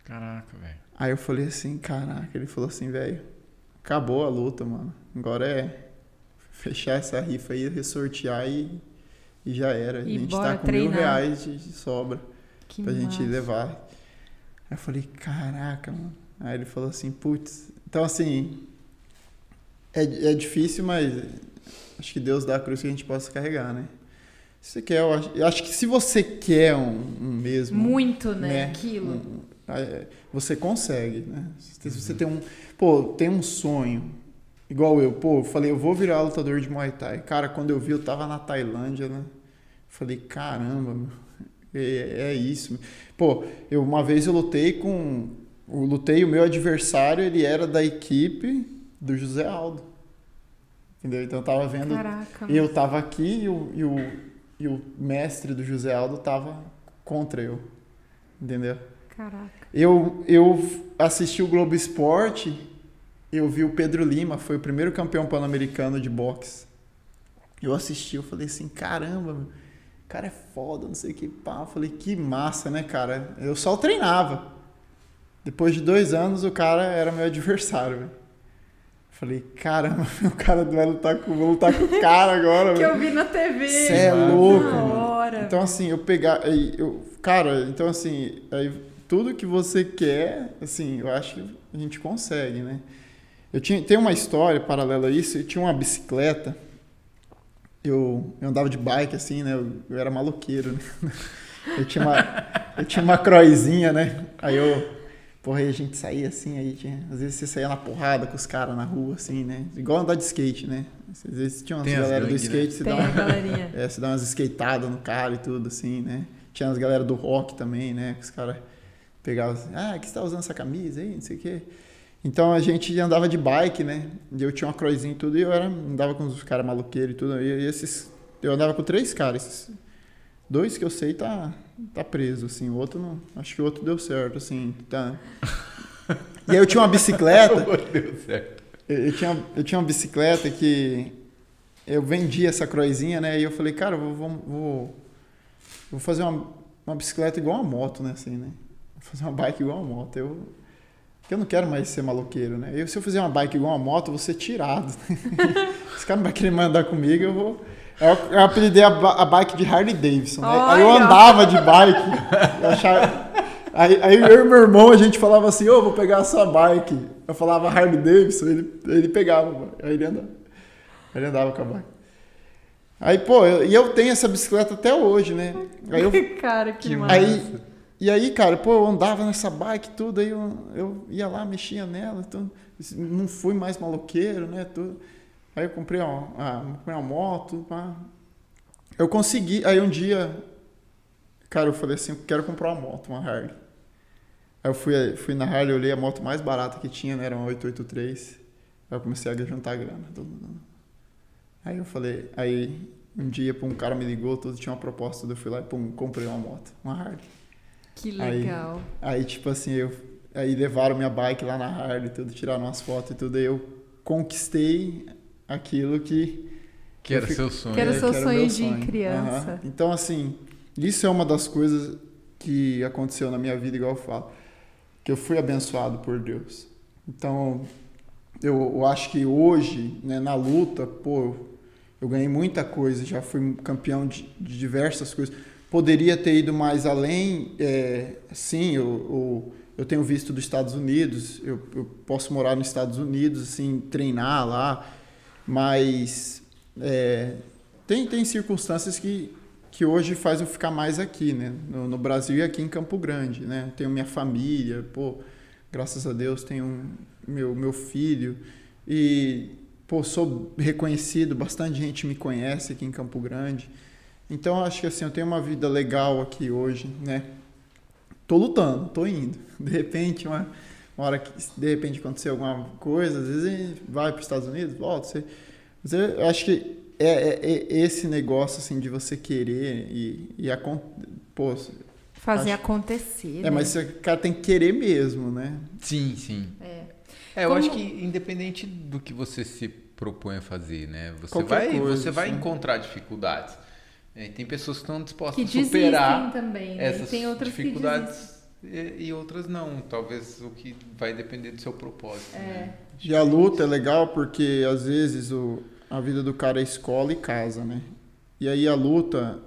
Caraca, velho. Aí eu falei assim, caraca, ele falou assim, velho, acabou a luta, mano. Agora é fechar essa rifa aí, ressortear e, e já era. E a gente tá com treinar. mil reais de, de sobra que pra massa. gente levar. Aí eu falei, caraca, mano. Aí ele falou assim, putz. Então, assim, é, é difícil, mas acho que Deus dá a cruz que a gente possa carregar, né? você quer, eu acho, eu acho, que se você quer um, um mesmo. Muito, né? né aquilo. Um, é, você consegue, né? Se você tem um. Pô, tem um sonho. Igual eu, pô, eu falei, eu vou virar lutador de Muay Thai. Cara, quando eu vi, eu tava na Tailândia, né? Falei, caramba, meu, é, é isso. Pô, eu, uma vez eu lutei com. Eu lutei, o meu adversário, ele era da equipe do José Aldo. Entendeu? Então eu tava vendo. Caraca. Eu tava aqui e o, e o e o mestre do José Aldo tava contra eu. Entendeu? Caraca. Eu, eu assisti o Globo Esporte, eu vi o Pedro Lima, foi o primeiro campeão pan-americano de boxe. Eu assisti, eu falei assim, caramba, meu, cara é foda, não sei o que, pá. Eu falei, que massa, né, cara? Eu só treinava. Depois de dois anos, o cara era meu adversário, velho. Falei, caramba, o cara vai lutar com, vou lutar com o cara agora. que eu vi na TV. Você é louco. Hora, então, assim, eu pegar. Eu, cara, então, assim, aí, tudo que você quer, assim, eu acho que a gente consegue, né? Eu tinha, tem uma história paralela a isso. Eu tinha uma bicicleta. Eu, eu andava de bike, assim, né? Eu, eu era maloqueiro, né? Eu tinha uma, eu tinha uma croizinha, né? Aí eu Porra, aí a gente saía assim, aí tinha, às vezes você saía na porrada com os caras na rua, assim, né? Igual andar de skate, né? Às vezes tinha umas galera do né? skate, né? você, dá uma, é, você dá umas skateadas no cara e tudo, assim, né? Tinha as galera do rock também, né? Que os caras pegavam assim, ah, que você tá usando essa camisa aí, não sei o quê. Então a gente andava de bike, né? E eu tinha uma croizinha e tudo, e eu era, andava com os caras maluqueiros e tudo. E esses, eu andava com três caras. Esses, dois que eu sei tá tá preso, assim. O outro não. Acho que o outro deu certo, assim. Tá. E aí eu tinha uma bicicleta. o outro deu certo. Eu, tinha, eu tinha uma bicicleta que eu vendi essa croizinha, né? E eu falei, cara, vou, vou, vou, vou fazer uma, uma bicicleta igual uma moto, né? Assim, né? Vou fazer uma bike igual uma moto. Eu, eu não quero mais ser maloqueiro, né? Eu, se eu fizer uma bike igual uma moto, eu vou ser tirado. Esse cara não vai querer mandar comigo, eu vou eu, eu apelidei a, a, bike de Harley Davidson, né? Aí eu andava de bike. Eu achava, aí, aí eu e meu irmão, a gente falava assim, ô, oh, vou pegar a sua bike. Eu falava Harley Davidson, ele, ele pegava, aí ele andava. Ele andava com a bike. Aí, pô, eu, e eu tenho essa bicicleta até hoje, né? Aí eu, Cara, que massa. Aí, e aí, cara, pô, eu andava nessa bike tudo, aí eu, eu ia lá, mexia nela, tudo, não fui mais maloqueiro, né? Tudo. Aí eu comprei uma, uma, comprei uma moto, pá. Eu consegui, aí um dia, cara, eu falei assim, eu quero comprar uma moto, uma Harley. Aí eu fui, fui na Harley, olhei a moto mais barata que tinha, né? Era uma 883. Aí eu comecei a juntar grana. Aí eu falei, aí um dia, pum, um cara me ligou, tudo tinha uma proposta, eu fui lá e pum, comprei uma moto, uma Harley. Que legal. Aí, aí, tipo assim, eu aí levaram minha bike lá na Harley, tudo, tiraram umas fotos e tudo, aí eu conquistei aquilo que que era seu sonho. Que era seu sonho de sonho. criança. Uhum. Então, assim, isso é uma das coisas que aconteceu na minha vida, igual eu falo, que eu fui abençoado por Deus. Então, eu, eu acho que hoje, né, na luta, pô, eu ganhei muita coisa, já fui campeão de, de diversas coisas. Poderia ter ido mais além, é, sim, eu, eu, eu, tenho visto dos Estados Unidos, eu, eu, posso morar nos Estados Unidos, assim, treinar lá, mas é, tem, tem circunstâncias que, que hoje faz eu ficar mais aqui, né, no, no Brasil e aqui em Campo Grande, né, tenho minha família, pô, graças a Deus tenho meu, meu filho, e pô, sou reconhecido, bastante gente me conhece aqui em Campo Grande. Então acho que assim, eu tenho uma vida legal aqui hoje, né? Tô lutando, tô indo. De repente, uma, uma hora que de repente acontecer alguma coisa, às vezes vai para os Estados Unidos, volta, você, mas eu acho que é, é, é, esse negócio assim de você querer e, e a, pô, fazer acho, acontecer. É, né? mas o cara tem que querer mesmo, né? Sim, sim. É. É, eu Como... acho que independente do que você se propõe a fazer, né? Você Qualquer vai, coisa, você vai encontrar dificuldades. É, tem pessoas que estão dispostas que a superar também, né? essas dificuldades e, e, outras não. Talvez o que vai depender do seu propósito. É. Né? E a luta é legal porque às vezes o, a vida do cara é escola e casa, né? E aí a luta,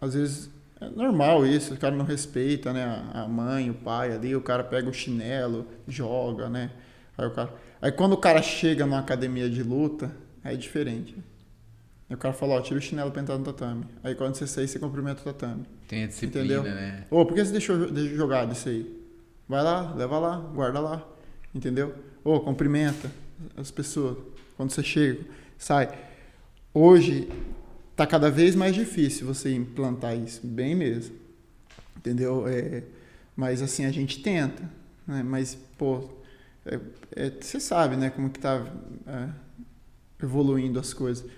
às vezes é normal isso, o cara não respeita, né? A mãe, o pai ali, o cara pega o chinelo, joga, né? Aí, o cara... aí quando o cara chega numa academia de luta, é diferente. Aí o cara fala, ó, tira o chinelo pra entrar no tatame. Aí quando você sair, você cumprimenta o tatame. Tem a disciplina, Entendeu? né? Ô, por que você deixou, deixou jogado isso aí? Vai lá, leva lá, guarda lá. Entendeu? Ô, cumprimenta as pessoas. Quando você chega, sai. Hoje tá cada vez mais difícil você implantar isso, bem mesmo. Entendeu? É, mas assim, a gente tenta. Né? Mas, pô, é, é, você sabe, né, como que tá é, evoluindo as coisas.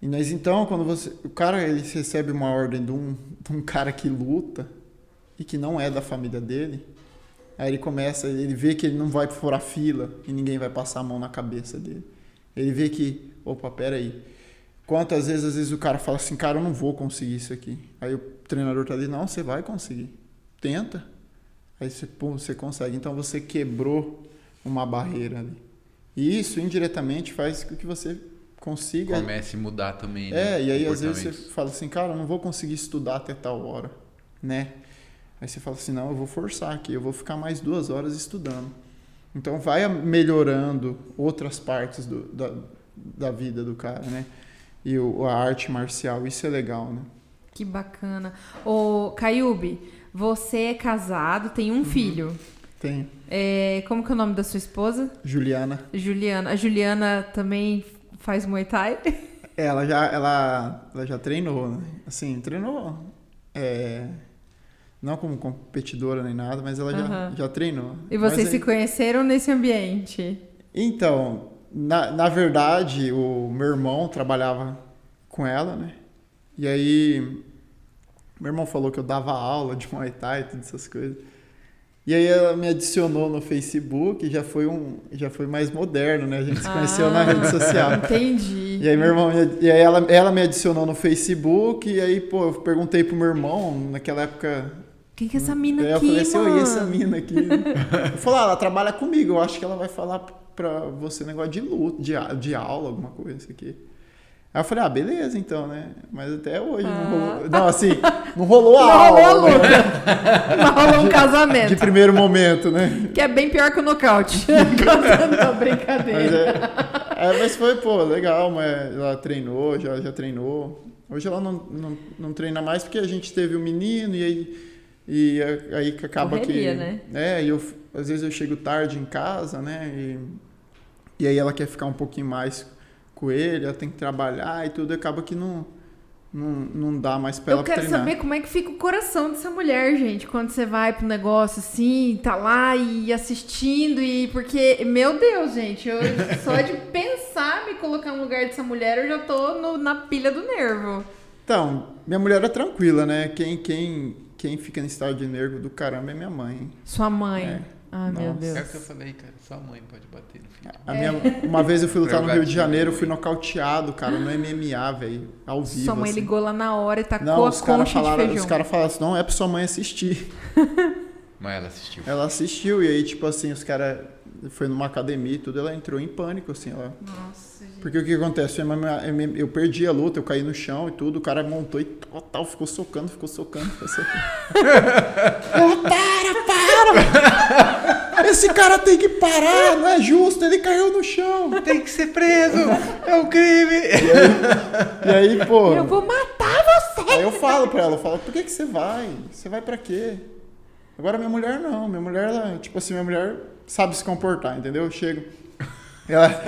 E mas então, quando você, o cara ele recebe uma ordem de um, de um cara que luta e que não é da família dele, aí ele começa, ele vê que ele não vai furar fila e ninguém vai passar a mão na cabeça dele. Ele vê que, opa, pera aí. Quantas vezes, às vezes o cara fala assim, cara, eu não vou conseguir isso aqui. Aí o treinador tá ali, não, você vai conseguir. Tenta. Aí você, pum, você consegue. Então você quebrou uma barreira ali. E isso indiretamente faz com que você consiga. Comece a mudar também. Né? É, e aí às vezes você fala assim, cara, eu não vou conseguir estudar até tal hora, né? Aí você fala assim, não, eu vou forçar aqui, eu vou ficar mais duas horas estudando. Então vai melhorando outras partes do, da, da vida do cara, né? E o, a arte marcial, isso é legal, né? Que bacana. Ô, Caiube, você é casado, tem um uhum. filho. Tem. É, como que é o nome da sua esposa? Juliana. Juliana. A Juliana também faz Muay Thai? Ela já, ela, ela já treinou, né? Assim, treinou. É, não como competidora nem nada, mas ela já, já treinou. E vocês mas, se conheceram nesse ambiente? Então, na, na verdade, o meu irmão trabalhava com ela, né? E aí, meu irmão falou que eu dava aula de Muay Thai todas essas coisas. E aí ela me adicionou no Facebook, já foi um, já foi mais moderno, né? A gente se conheceu ah, na rede social. Entendi. E aí meu irmão, e aí ela, ela me adicionou no Facebook e aí, pô, eu perguntei pro meu irmão, naquela época, quem que é essa mina aqui, Eu falei assim, mano? oi, essa mina aqui. eu falei, ah, ela trabalha comigo, eu acho que ela vai falar pra você negócio de luta, de, de aula, alguma coisa, isso aqui. Aí eu falei, ah, beleza então, né? Mas até hoje ah. não rolou. Não, assim, não rolou a não aula. Rolou a luta. Né? Não rolou um casamento. De primeiro momento, né? Que é bem pior que o nocaute. não, brincadeira. Mas, é, é, mas foi, pô, legal, mas ela treinou, já, já treinou. Hoje ela não, não, não treina mais porque a gente teve um menino e aí E aí acaba Correria, que. né? É, e eu, às vezes eu chego tarde em casa, né? E, e aí ela quer ficar um pouquinho mais com ele, ela tem que trabalhar e tudo, e acaba que não, não, não dá mais pra Eu ela quero treinar. saber como é que fica o coração dessa mulher, gente, quando você vai pro negócio assim, tá lá e assistindo e porque, meu Deus, gente, eu só de pensar me colocar no lugar dessa mulher, eu já tô no- na pilha do nervo. Então, minha mulher é tranquila, né? Quem, quem, quem fica em estado de nervo do caramba é minha mãe. Sua mãe. É. Ah, meu Nossa. É o Deus. que eu falei, cara. Sua mãe pode bater no. A minha, uma vez eu fui lutar no Rio de Janeiro, fui nocauteado, cara, no MMA, velho, ao vivo. Sua mãe assim. ligou lá na hora e tacou Não, a os caras concha de falaram, feijão. os cara falaram assim, não é pra sua mãe assistir. Mas ela assistiu. Ela assistiu e aí, tipo assim, os caras foi numa academia e tudo, ela entrou em pânico, assim, ela. Nossa, gente. Porque o que acontece? Eu, eu perdi a luta, eu caí no chão e tudo, o cara montou e tal, tal, ficou socando, ficou socando, ficou socando. Ela, para, para! Esse cara tem que parar, não é justo, ele caiu no chão. Tem que ser preso! É um crime! E aí, pô. Eu vou matar você! Aí eu falo pra ela, eu falo, por que, que você vai? Você vai pra quê? Agora minha mulher não, minha mulher, ela, tipo assim, minha mulher sabe se comportar, entendeu? Eu chego. Ela,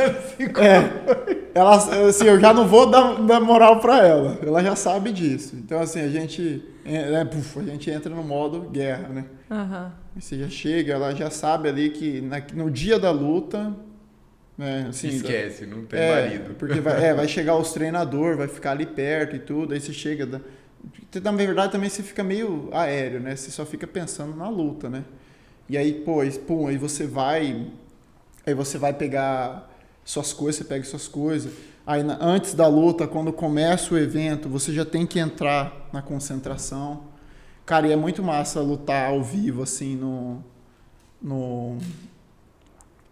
é, ela, assim, eu já não vou dar, dar moral pra ela. Ela já sabe disso. Então, assim, a gente, é, é, puf, a gente entra no modo guerra, né? Aham. Você já chega, ela já sabe ali que na- no dia da luta, né? Assim, Esquece, não tem é, marido. Porque vai, é, vai chegar os treinadores, vai ficar ali perto e tudo, aí você chega. Da... Na verdade, também você fica meio aéreo, né? Você só fica pensando na luta, né? E aí, pô, aí, pum, aí você vai. Aí você vai pegar suas coisas, você pega suas coisas. Aí na- antes da luta, quando começa o evento, você já tem que entrar na concentração. Cara, e é muito massa lutar ao vivo, assim, no. no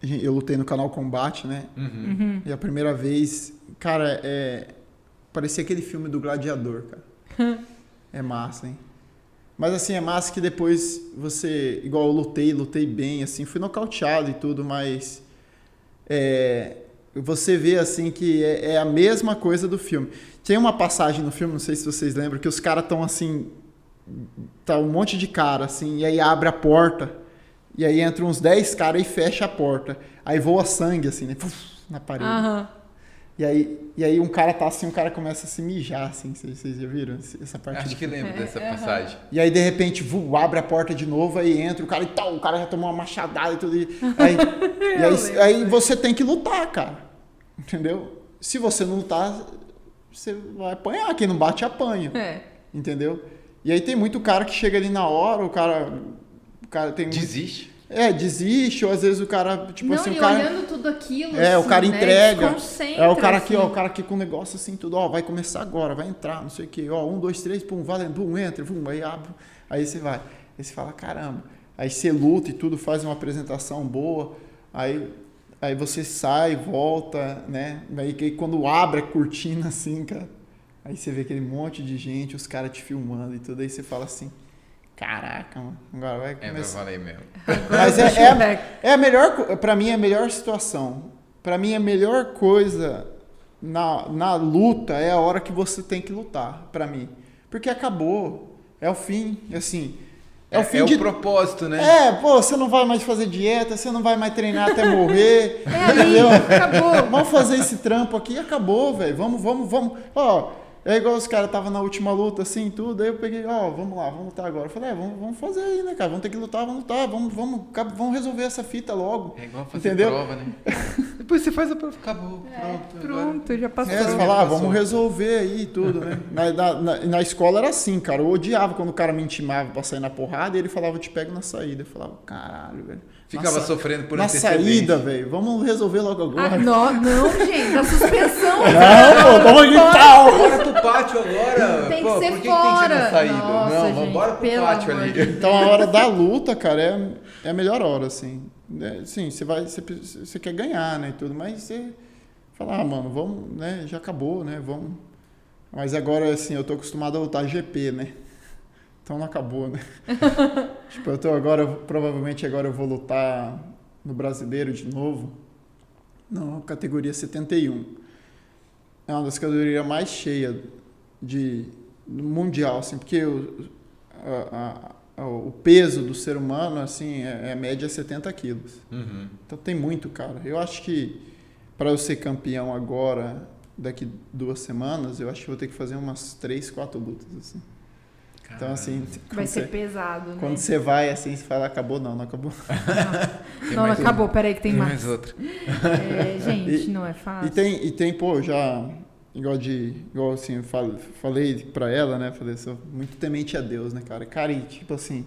eu lutei no canal Combate, né? Uhum. E a primeira vez, cara, é. Parecia aquele filme do Gladiador, cara. é massa, hein? Mas assim, é massa que depois você. Igual eu lutei, lutei bem, assim, fui nocauteado e tudo, mas. É, você vê assim que é, é a mesma coisa do filme. Tem uma passagem no filme, não sei se vocês lembram, que os caras estão assim. Tá um monte de cara, assim, e aí abre a porta. E aí entra uns 10 caras e fecha a porta. Aí voa sangue, assim, né? Puf, na parede. Aham. E aí, e aí um cara tá assim, um cara começa a se mijar, assim. Vocês, já viram essa parte? Acho que lembro É, dessa aham. passagem. E aí, de repente, vu, abre a porta de novo, aí entra o cara e tal, o cara já tomou uma machadada e tudo. E aí, e aí, lembro. aí você tem que lutar, cara. Entendeu? Se você não lutar, você vai apanhar. Quem não bate, apanha. É. Entendeu? E aí tem muito cara que chega ali na hora, o cara. O cara tem muito- Desiste. É, desiste, ou às vezes o cara, tipo não, assim, o cara. olhando tudo aquilo. É, o assim, cara né, entrega. É o cara aqui, ó, assim. o cara aqui com o negócio assim, tudo, ó, vai começar agora, vai entrar, não sei o quê, ó, um, dois, três, pum, valendo, pum, entra, pum, aí abre, aí você vai. Aí você fala, caramba. Aí você luta e tudo, faz uma apresentação boa, aí, aí você sai, volta, né? Aí que- quando abre a cortina assim, cara, aí você vê aquele monte de gente, os caras te filmando e tudo, aí você fala assim, caraca, mano, agora vai É, mas eu começar. falei mesmo. Mas é, Deixa é, ver. é a melhor, pra mim é a melhor situação. Pra mim a melhor coisa na, na luta é a hora que você tem que lutar, pra mim. Porque acabou, é o fim, assim. É, o fim é de o propósito, né? É, pô, você não vai mais fazer dieta, você não vai mais treinar até morrer. É ali, acabou. Vamos fazer esse trampo aqui e acabou, velho. Vamos, vamos, vamos. Ó, é igual os caras estavam na última luta, assim, tudo. Aí eu peguei, ó, vamos lá, vamos lutar agora. Eu falei, é, vamos, vamos fazer aí, né, cara? Vamos ter que lutar, vamos lutar, vamos, vamos, vamos resolver essa fita logo. É igual fazer Entendeu? prova, né? Depois você faz a prova, acabou, pronto. Pronto, já passou. É, você fala, ah, vamos resolver aí tudo, né? Na, na, na, na escola era assim, cara. Eu odiava quando o cara me intimava pra sair na porrada e ele falava, eu te pego na saída. Eu falava, caralho, velho. Ficava Na sa- sofrendo por Na saída, velho. Vamos resolver logo agora. Ah, não, não, gente, a suspensão. Não, pô, vamos de tal. Bora pro pátio agora. Tem que Pô, ser por que, que tem que ser na fora. saída? Nossa, não, gente, vamos embora pro pelo pátio ali. de. Então a hora da luta, cara, é, é a melhor hora, assim. É, sim, você vai, você, você quer ganhar, né, e tudo, mas você fala, ah, mano, vamos, né, já acabou, né, vamos. Mas agora, assim, eu tô acostumado a lutar GP, né? Então não acabou, né? tipo, eu tô agora, provavelmente agora eu vou lutar no brasileiro de novo, na categoria 71. É uma das categorias mais cheias de mundial, assim, porque o- a, a- o peso do ser humano, assim, é, é média é 70 quilos. Uhum. Então tem muito, cara. Eu acho que para eu ser campeão agora, daqui duas semanas, eu acho que vou ter que fazer umas três, quatro lutas, assim. Então, assim, Vai ser você, pesado, né? quando você vai assim, você fala, acabou, não, não acabou. Não, não mais acabou, peraí que tem Tem mais. mais outra. É, gente, E- não é fácil. E tem, e tem, pô, já, igual de, igual assim, eu fal- falei pra ela, né, falei, sou muito temente a Deus, né, cara. Cara, e tipo assim,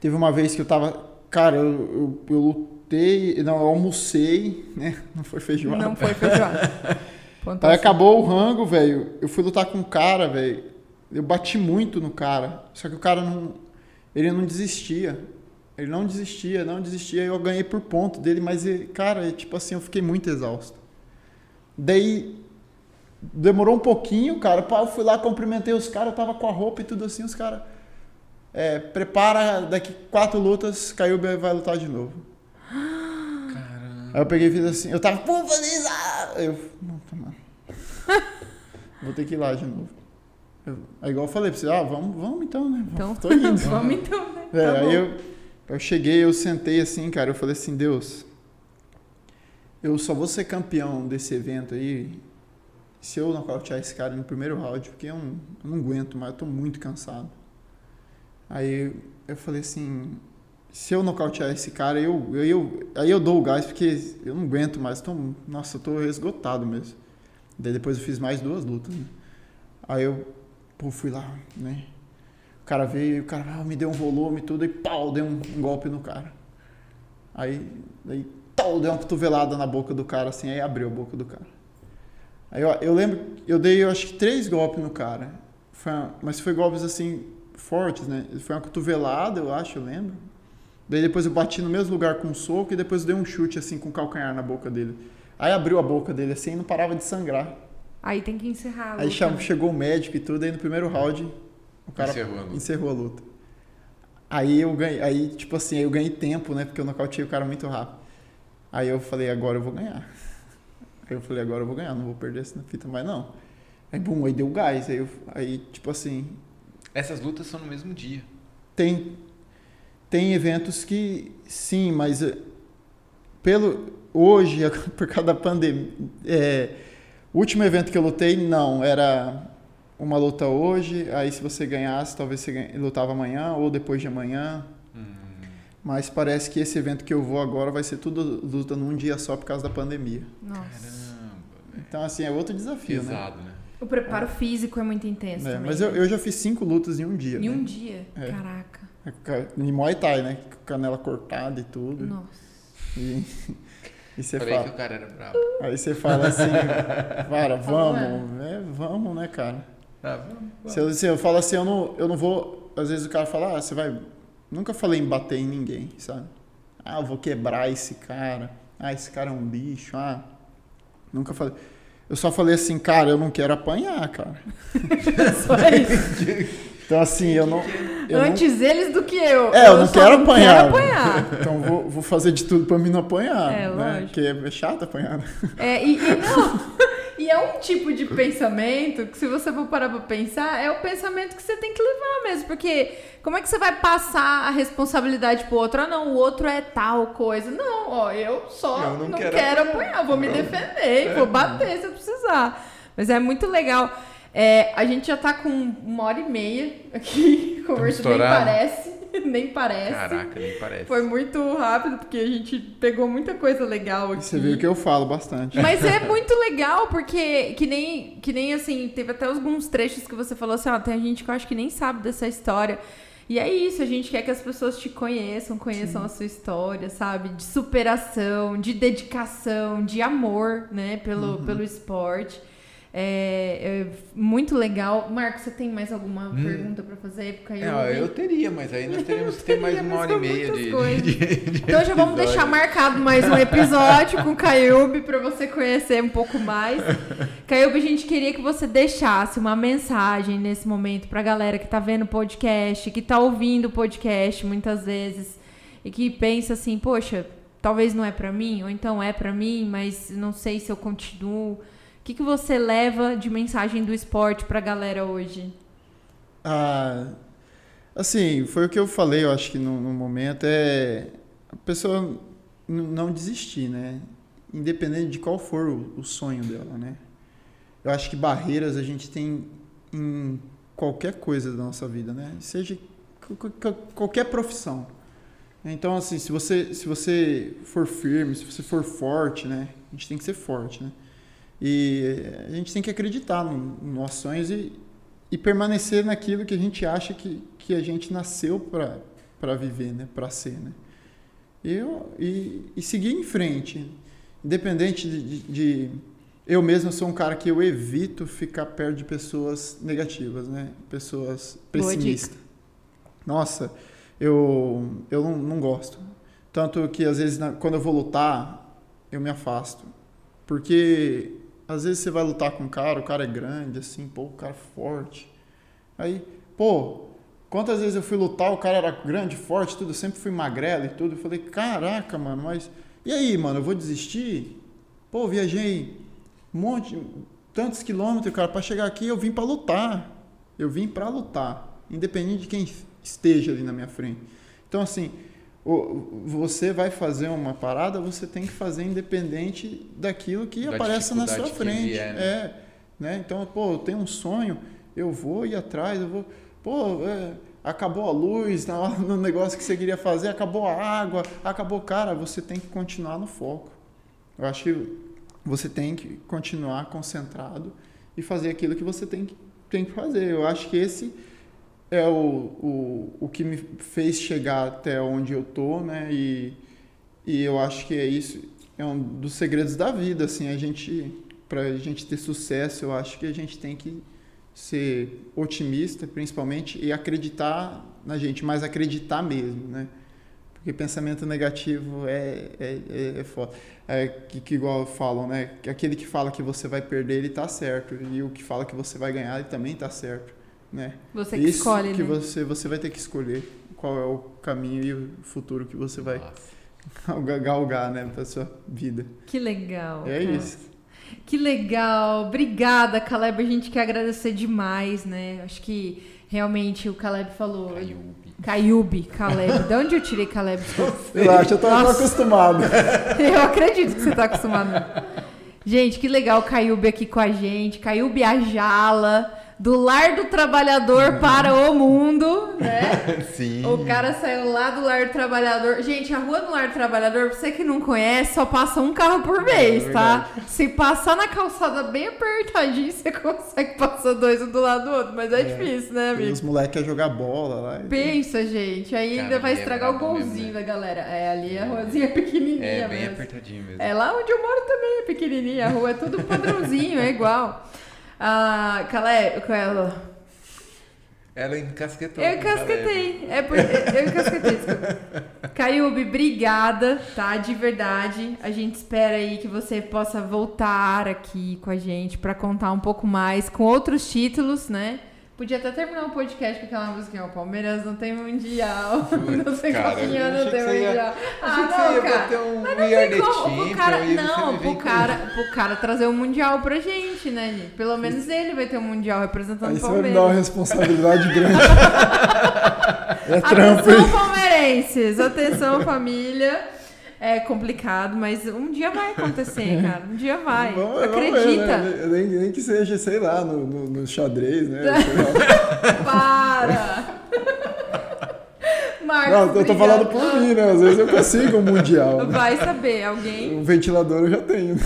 teve uma vez que eu tava, cara, eu, eu, eu lutei, não, eu almocei, né, não foi feijoada. Não foi feijoada. Aí assim. acabou o rango, velho. Eu fui lutar com um cara, velho. Eu bati muito no cara. Só que o cara não. Ele não desistia. Ele não desistia, não desistia. Eu ganhei por ponto dele, mas, ele- cara, tipo assim, eu fiquei muito exausto. Daí. Demorou um pouquinho, cara. Eu fui lá, cumprimentei os caras, eu tava com a roupa e tudo assim. Os caras. É, prepara, daqui quatro lutas, caiu e vai lutar de novo. Caramba. Aí eu peguei e fiz assim, eu tava, pô, feliz! ah!" Eu, não, tá mal. Vou ter que ir lá de novo. Eu, aí igual eu falei pra você, ah, vamos, vamos então, né? Então, Tô indo. vamos então, né? É, Tá bom. aí eu, eu cheguei, eu sentei assim, cara, eu falei assim, Deus, eu só vou ser campeão desse evento aí se eu nocautear esse cara no primeiro round, porque eu não, eu não aguento mais, eu tô muito cansado. Aí eu falei assim, se eu nocautear esse cara, eu, eu, eu- aí eu dou o gás, porque eu não aguento mais, tô, nossa, eu tô esgotado mesmo. Daí depois eu fiz mais duas lutas, né? Aí eu pô, fui lá, né? O cara veio, o cara ah, me deu um volume e tudo, e pau, deu um, um golpe no cara. Aí, aí pau, deu uma cotovelada na boca do cara, assim, aí abriu a boca do cara. Aí eu, eu lembro, eu dei, eu acho que três golpes no cara. Foi uma- mas foi golpes, assim, fortes, né? Foi uma cotovelada, eu acho, eu lembro. Daí depois eu bati no mesmo lugar com um soco e depois eu dei um chute, assim, com o calcanhar na boca dele. Aí abriu a boca dele, assim, e não parava de sangrar. Aí tem que encerrar. a Aí luta. cham- chegou o médico e tudo, aí no primeiro round o cara Encerrou a luta. encerrou a luta. Aí eu ganhei, aí tipo assim, aí eu ganhei tempo, né? Porque eu nocauteei o cara muito rápido. Aí eu falei, agora eu vou ganhar. Aí eu falei, agora eu vou ganhar, não vou perder essa fita mais não. Aí bum, aí deu gás, aí, eu, aí tipo assim, Essas lutas são no mesmo dia. tem tem eventos que sim, mas eh, pelo hoje por causa da pandemia, é, o último evento que eu lutei não era uma luta hoje, aí se você ganhasse talvez você ganha- lutava amanhã ou depois de amanhã, Hum. mas parece que esse evento que eu vou agora vai ser tudo luta num dia só por causa da pandemia. Nossa. Caramba. Então assim é outro desafio, né? Pesado, né? O preparo físico é muito intenso É, também. mas eu, né? eu já fiz cinco lutas em um dia. Em né? um dia. É. Caraca. Em Muay Thai, né? Com Canela cortada e tudo. Nossa. E, e você Falei fala. que o cara era bravo. Aí você fala assim, cara, vamos, é, vamos, né, cara? Ah, vamos, Se eu, se eu falo assim, eu não, eu não vou. Às vezes o cara fala, ah, você vai. Nunca falei em bater em ninguém, sabe? Ah, eu vou quebrar esse cara. Ah, esse cara é um bicho. Ah, nunca falei. Eu só falei assim, cara, eu não quero apanhar, cara. Só isso. Então, assim, eu não. Eu não Antes eles do que eu. É, eu não só quero não apanhar. Quero apanhar. então vou, vou fazer de tudo pra mim não apanhar. É, né? lógico. Porque é chato apanhar. né? É, e, e não. E é um tipo de pensamento que, se você for parar pra pensar, é o pensamento que você tem que levar mesmo. Porque como é que você vai passar a responsabilidade pro outro? Ah, não, o outro é tal coisa. Não, ó, eu só Eu não, não quero, quero apanhar, vou me defender, É. vou bater se eu precisar. Mas é muito legal. É, a gente já tá com uma hora e meia aqui, conversando, nem parece. Nem parece. Caraca, nem parece. Foi muito rápido, porque a gente pegou muita coisa legal aqui. Você viu que eu falo bastante. Mas é muito legal, porque que nem, que nem assim, teve até alguns trechos que você falou assim, ó, tem gente que eu acho que nem sabe dessa história. E é isso, a gente quer que as pessoas te conheçam, conheçam a sua história, sabe? De superação, de dedicação, de amor, né, pelo, Uhum. pelo esporte. É, é muito legal. Marcos, você tem mais alguma pergunta pra fazer? Porque É, ó, eu teria, mas aí nós teríamos que ter mais uma hora e meia de, coisas. de- de Então já vamos deixar marcado mais um episódio com o Caiube para você conhecer um pouco mais. Caiube, a gente queria que você deixasse uma mensagem nesse momento pra galera que tá vendo o podcast, que tá ouvindo o podcast muitas vezes e que pensa assim, poxa, talvez não é pra mim, ou então é pra mim, mas não sei se eu continuo. Que, que você leva de mensagem do esporte pra galera hoje? Ah, Assim, foi o que eu falei, eu acho que no, no momento, é a pessoa não desistir, né? Independente de qual for o, o sonho dela, né? Eu acho que barreiras a gente tem em qualquer coisa da nossa vida, né? Seja qualquer profissão. Então, assim, se você, se você for firme, se você for forte, né? A gente tem que ser forte, né? E a gente tem que acreditar nos no nossos sonhos e, e permanecer naquilo que a gente acha que, que a gente nasceu para viver, né? Para ser, né? Eu, e, e seguir em frente, independente de, de, de, eu mesmo sou um cara que eu evito ficar perto de pessoas negativas, né? Pessoas pessimistas. Nossa, eu eu não, não gosto. Tanto que às vezes quando eu vou lutar, eu me afasto. Porque às vezes você vai lutar com um cara, o cara é grande, assim, pô, o cara é forte. Aí, pô, quantas vezes eu fui lutar, o cara era grande, forte, tudo, eu sempre fui magrelo e tudo. Eu falei, caraca, mano, mas. E aí, mano, eu vou desistir? Pô, viajei um monte, tantos quilômetros, cara, para chegar aqui eu vim para lutar. Eu vim para lutar, independente de quem esteja ali na minha frente. Então, assim, você vai fazer uma parada, você tem que fazer independente daquilo que da aparece na sua frente. Vier, né? É, né? Então, pô, eu tenho um sonho, eu vou ir atrás, eu vou. Pô, é, acabou a luz no negócio que você queria fazer, acabou a água, acabou, cara, você tem que continuar no foco. Eu acho que você tem que continuar concentrado e fazer aquilo que você tem que, tem que fazer. Eu acho que esse é o, o, o que me fez chegar até onde eu tô, né? E, e eu acho que é isso, é um dos segredos da vida, assim, a gente, para a gente ter sucesso, eu acho que a gente tem que ser otimista, principalmente, e acreditar na gente, mas acreditar mesmo, né? Porque pensamento negativo é, é, é, é foda. É que, que igual falam, né? Que aquele que fala que você vai perder, ele tá certo. E o que fala que você vai ganhar, ele também tá certo né? Você que Isso escolhe, que né? você você vai ter que escolher qual é o caminho e o futuro que você vai galgar, né, para sua vida. Que legal. É cara. isso. Que legal. Obrigada, Caleb. A gente quer agradecer demais, né? Acho que realmente o Caleb falou. Caiube. Caiube, Caleb. De onde eu tirei Caleb? Eu acho, eu tô, tô acostumado. eu acredito que você tá acostumado. Gente, que legal o Caiube aqui com a gente. Caiube Ajala do lar do trabalhador para o mundo, né? Sim. O cara saiu lá do lar do trabalhador. Gente, a rua do lar do trabalhador, pra você que não conhece, só passa um carro por é vez, é tá? Se passar na calçada bem apertadinho, você consegue passar dois um do lado do outro, mas é, é. difícil, né, amigo? E os moleques querem jogar bola lá. Pensa, gente, aí ainda vai é estragar o golzinho mesmo, né? da galera. É, ali a ruazinha é pequenininha É, bem mesmo. apertadinho mesmo. É lá onde eu moro também é pequenininha, a rua é tudo padrãozinho, é igual. Ah, Calé, ela. Ela encasquetou. Eu encasquetei. É por... Eu encasquetei, desculpa. Caiube, obrigada, tá? De verdade. A gente espera aí que você possa voltar aqui com a gente para contar um pouco mais com outros títulos, né? Podia até terminar o podcast com aquela música, o Palmeiras não tem mundial, não sei qual não tem mundial. Ah, não, cara. Um mas não tem como, pro cara, não, pro cara, pro cara trazer o um mundial pra gente, né, gente? Pelo menos ele vai ter um mundial representando Aí o Palmeiras. Você vai me dar uma responsabilidade grande. é trampo, Atenção, palmeirenses, atenção, família é complicado, mas um dia vai acontecer, cara. Um dia vai. Vamos, Acredita. Vamos ver, né? nem, nem, que seja, sei lá, no, no, no xadrez, né? Para! Marcos, Não, eu tô falando por mim, né? Às vezes eu consigo um mundial. Vai saber, alguém. Um ventilador eu já tenho.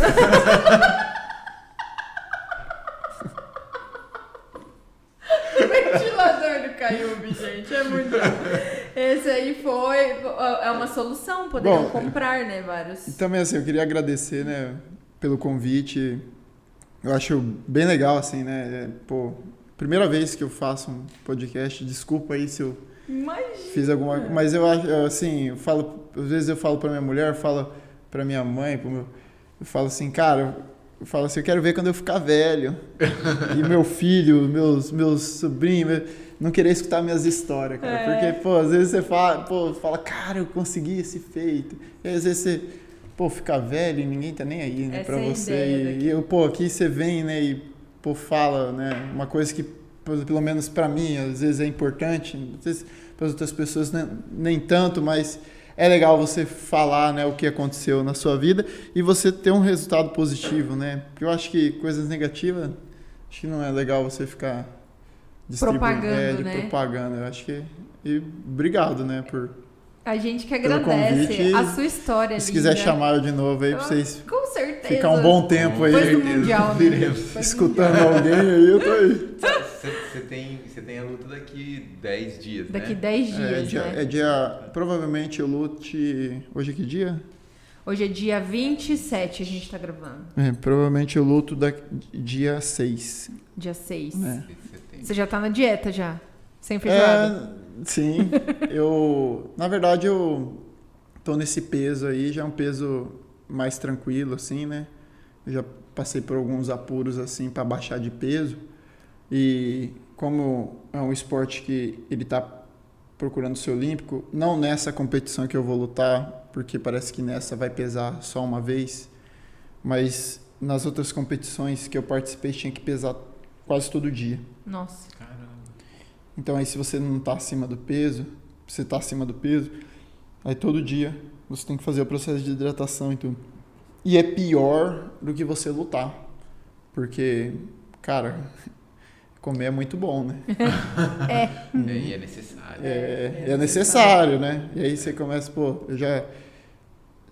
ventilador do Caiube, gente. É muito Esse aí foi. É uma solução, poderiam Bom, comprar, né? Vários. E também, assim, eu queria agradecer, né, pelo convite. Eu acho bem legal, assim, né? É, pô, primeira vez que eu faço um podcast, desculpa aí se eu Imagina. fiz alguma Mas eu acho, assim, eu falo, às vezes eu falo pra minha mulher, falo pra minha mãe, pro meu, eu falo assim, cara, eu falo assim, eu quero ver quando eu ficar velho. e meu filho, meus, meus sobrinhos, não querer escutar minhas histórias, cara. É. Porque, pô, às vezes você fala, pô, fala, cara, eu consegui esse feito. E às vezes você, pô, fica velho e ninguém tá nem aí, né, Essa pra é você. E, e, eu, pô, aqui você vem, né, e, pô, fala, né, uma coisa que pelo menos para mim, às vezes é importante, às vezes para as outras pessoas nem, nem tanto, mas é legal você falar né, o que aconteceu na sua vida e você ter um resultado positivo, né? Porque eu acho que coisas negativas, acho que não é legal você ficar propaganda, é, de né? propaganda. Eu acho que e obrigado, né, por A gente que agradece a sua história. se quiser linda. chamar eu de novo aí pra vocês Com certeza. ficar um bom tempo aí Depois do Mundial, né? Escutando Mundial. alguém aí, eu tô aí. Você tem, você tem a luta daqui 10 dias, Daqui né? 10 dias, É dia, né? é dia. Provavelmente eu lute. Hoje é que dia? Hoje é dia 27, a gente tá gravando. É, provavelmente eu luto da, dia 6. Dia 6. É. Você já tá na dieta já? Sem feijoada? É, sim. eu. Na verdade, eu tô nesse peso aí, já é um peso mais tranquilo, assim, né? Eu já passei por alguns apuros, assim, para baixar de peso. E como é um esporte que ele tá procurando ser olímpico, não nessa competição que eu vou lutar, porque parece que nessa vai pesar só uma vez, mas nas outras competições que eu participei tinha que pesar quase todo dia. Nossa. Caramba. Então aí se você não está acima do peso, você está acima do peso, aí todo dia você tem que fazer o processo de hidratação e tudo. E é pior do que você lutar. Porque, cara, comer é muito bom, né? É. E é necessário. É, é necessário, né? E aí você começa, pô, eu já.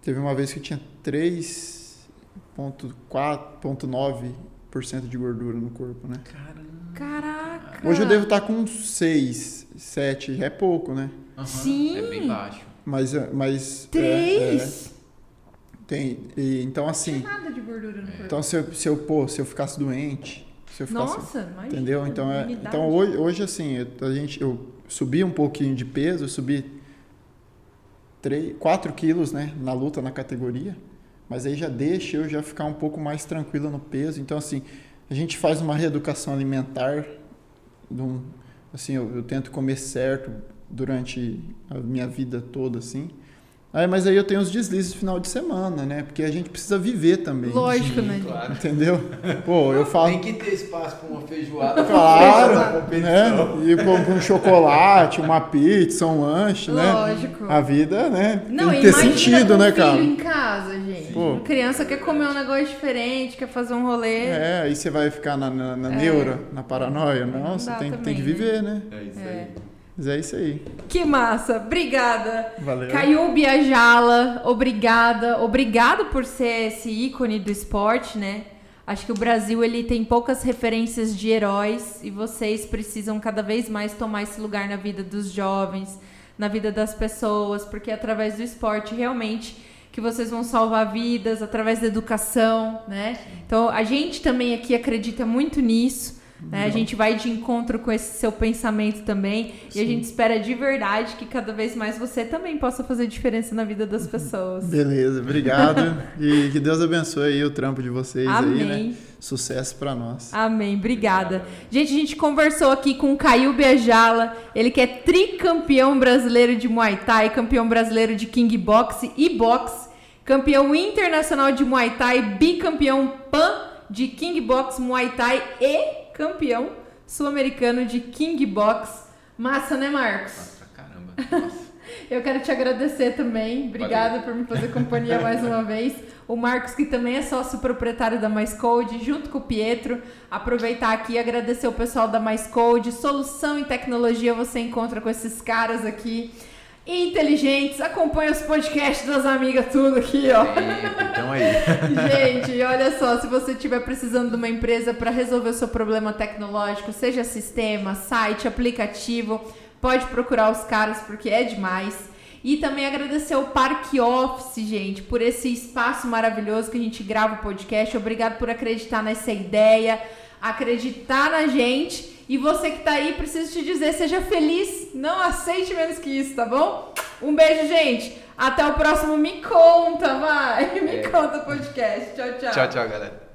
Teve uma vez que eu tinha 3,4,9% de gordura no corpo, né? Caramba. Caraca. Hoje eu devo estar com 6, 7, já é pouco, né? Aham, Sim. É bem baixo. Mas, mas é, é, Três? tem, e, então assim, Nada de gordura no corpo. então se eu, se eu pô, se eu ficasse doente, se eu ficasse, Nossa, imagina. entendeu? Então é, então hoje, hoje assim, eu, a gente eu subi um pouquinho de peso, eu subi 3, 4 quilos, né, na luta na categoria, mas aí já deixa eu já ficar um pouco mais tranquilo no peso. Então assim, a gente faz uma reeducação alimentar, assim, eu, eu tento comer certo durante a minha vida toda, assim. Aí, mas aí eu tenho os deslizes no final de semana, né? Porque a gente precisa viver também. Lógico, né? Claro. Entendeu? Pô, eu falo. Tem que ter espaço para uma feijoada. Claro, pra né? E pra um chocolate, uma pizza, um lanche, né? Lógico. A vida, né? Não, tem que ter sentido, com né, filho cara? em casa, gente. Pô. Uma criança quer comer um negócio diferente, quer fazer um rolê. É, aí você vai ficar na, na, na neura, na paranoia. Não, Não você tem, também, tem que né? viver, né? É isso É. Mas é isso aí. Que massa. Obrigada. Valeu. Caiu Biajala, obrigada. Obrigado por ser esse ícone do esporte, né? Acho que o Brasil ele tem poucas referências de heróis e vocês precisam cada vez mais tomar esse lugar na vida dos jovens, na vida das pessoas, porque é através do esporte realmente que vocês vão salvar vidas, através da educação, né? Então a gente também aqui acredita muito nisso. Né? A gente vai de encontro com esse seu pensamento também e a Sim. gente espera de verdade que cada vez mais você também possa fazer diferença na vida das pessoas. Beleza, obrigado. e que Deus abençoe aí o trampo de vocês aí, né? Amém. Sucesso pra nós. Amém. Obrigada. Gente, a gente conversou aqui com o Caio Biajala, ele que é tricampeão brasileiro de Muay Thai, campeão brasileiro de King Box e Box, campeão internacional de Muay Thai, bicampeão pan de King Box Muay Thai e campeão sul-americano de King Box. Massa, né, Marcos? Nossa, caramba. Nossa. Eu quero te agradecer também. Obrigada por me fazer companhia mais uma vez. O Marcos, que também é sócio proprietário da Mais Code, junto com o Pietro. Aproveitar aqui e agradecer o pessoal da Mais Code. Solução em tecnologia você encontra com esses caras aqui. Inteligentes, acompanha os podcasts das amigas, tudo aqui, ó. Sempre, então aí. Gente, olha só, se você estiver precisando de uma empresa para resolver o seu problema tecnológico, seja sistema, site, aplicativo, pode procurar os caras porque é demais. E também agradecer ao Parque Office, gente, por esse espaço maravilhoso que a gente grava o podcast. Obrigado por acreditar nessa ideia, acreditar na gente. E você que tá aí, preciso te dizer, seja feliz, não aceite menos que isso, tá bom? Um beijo, gente. Até o próximo Me Conta, vai. Me É. Conta podcast. Tchau, tchau. Tchau, tchau, galera.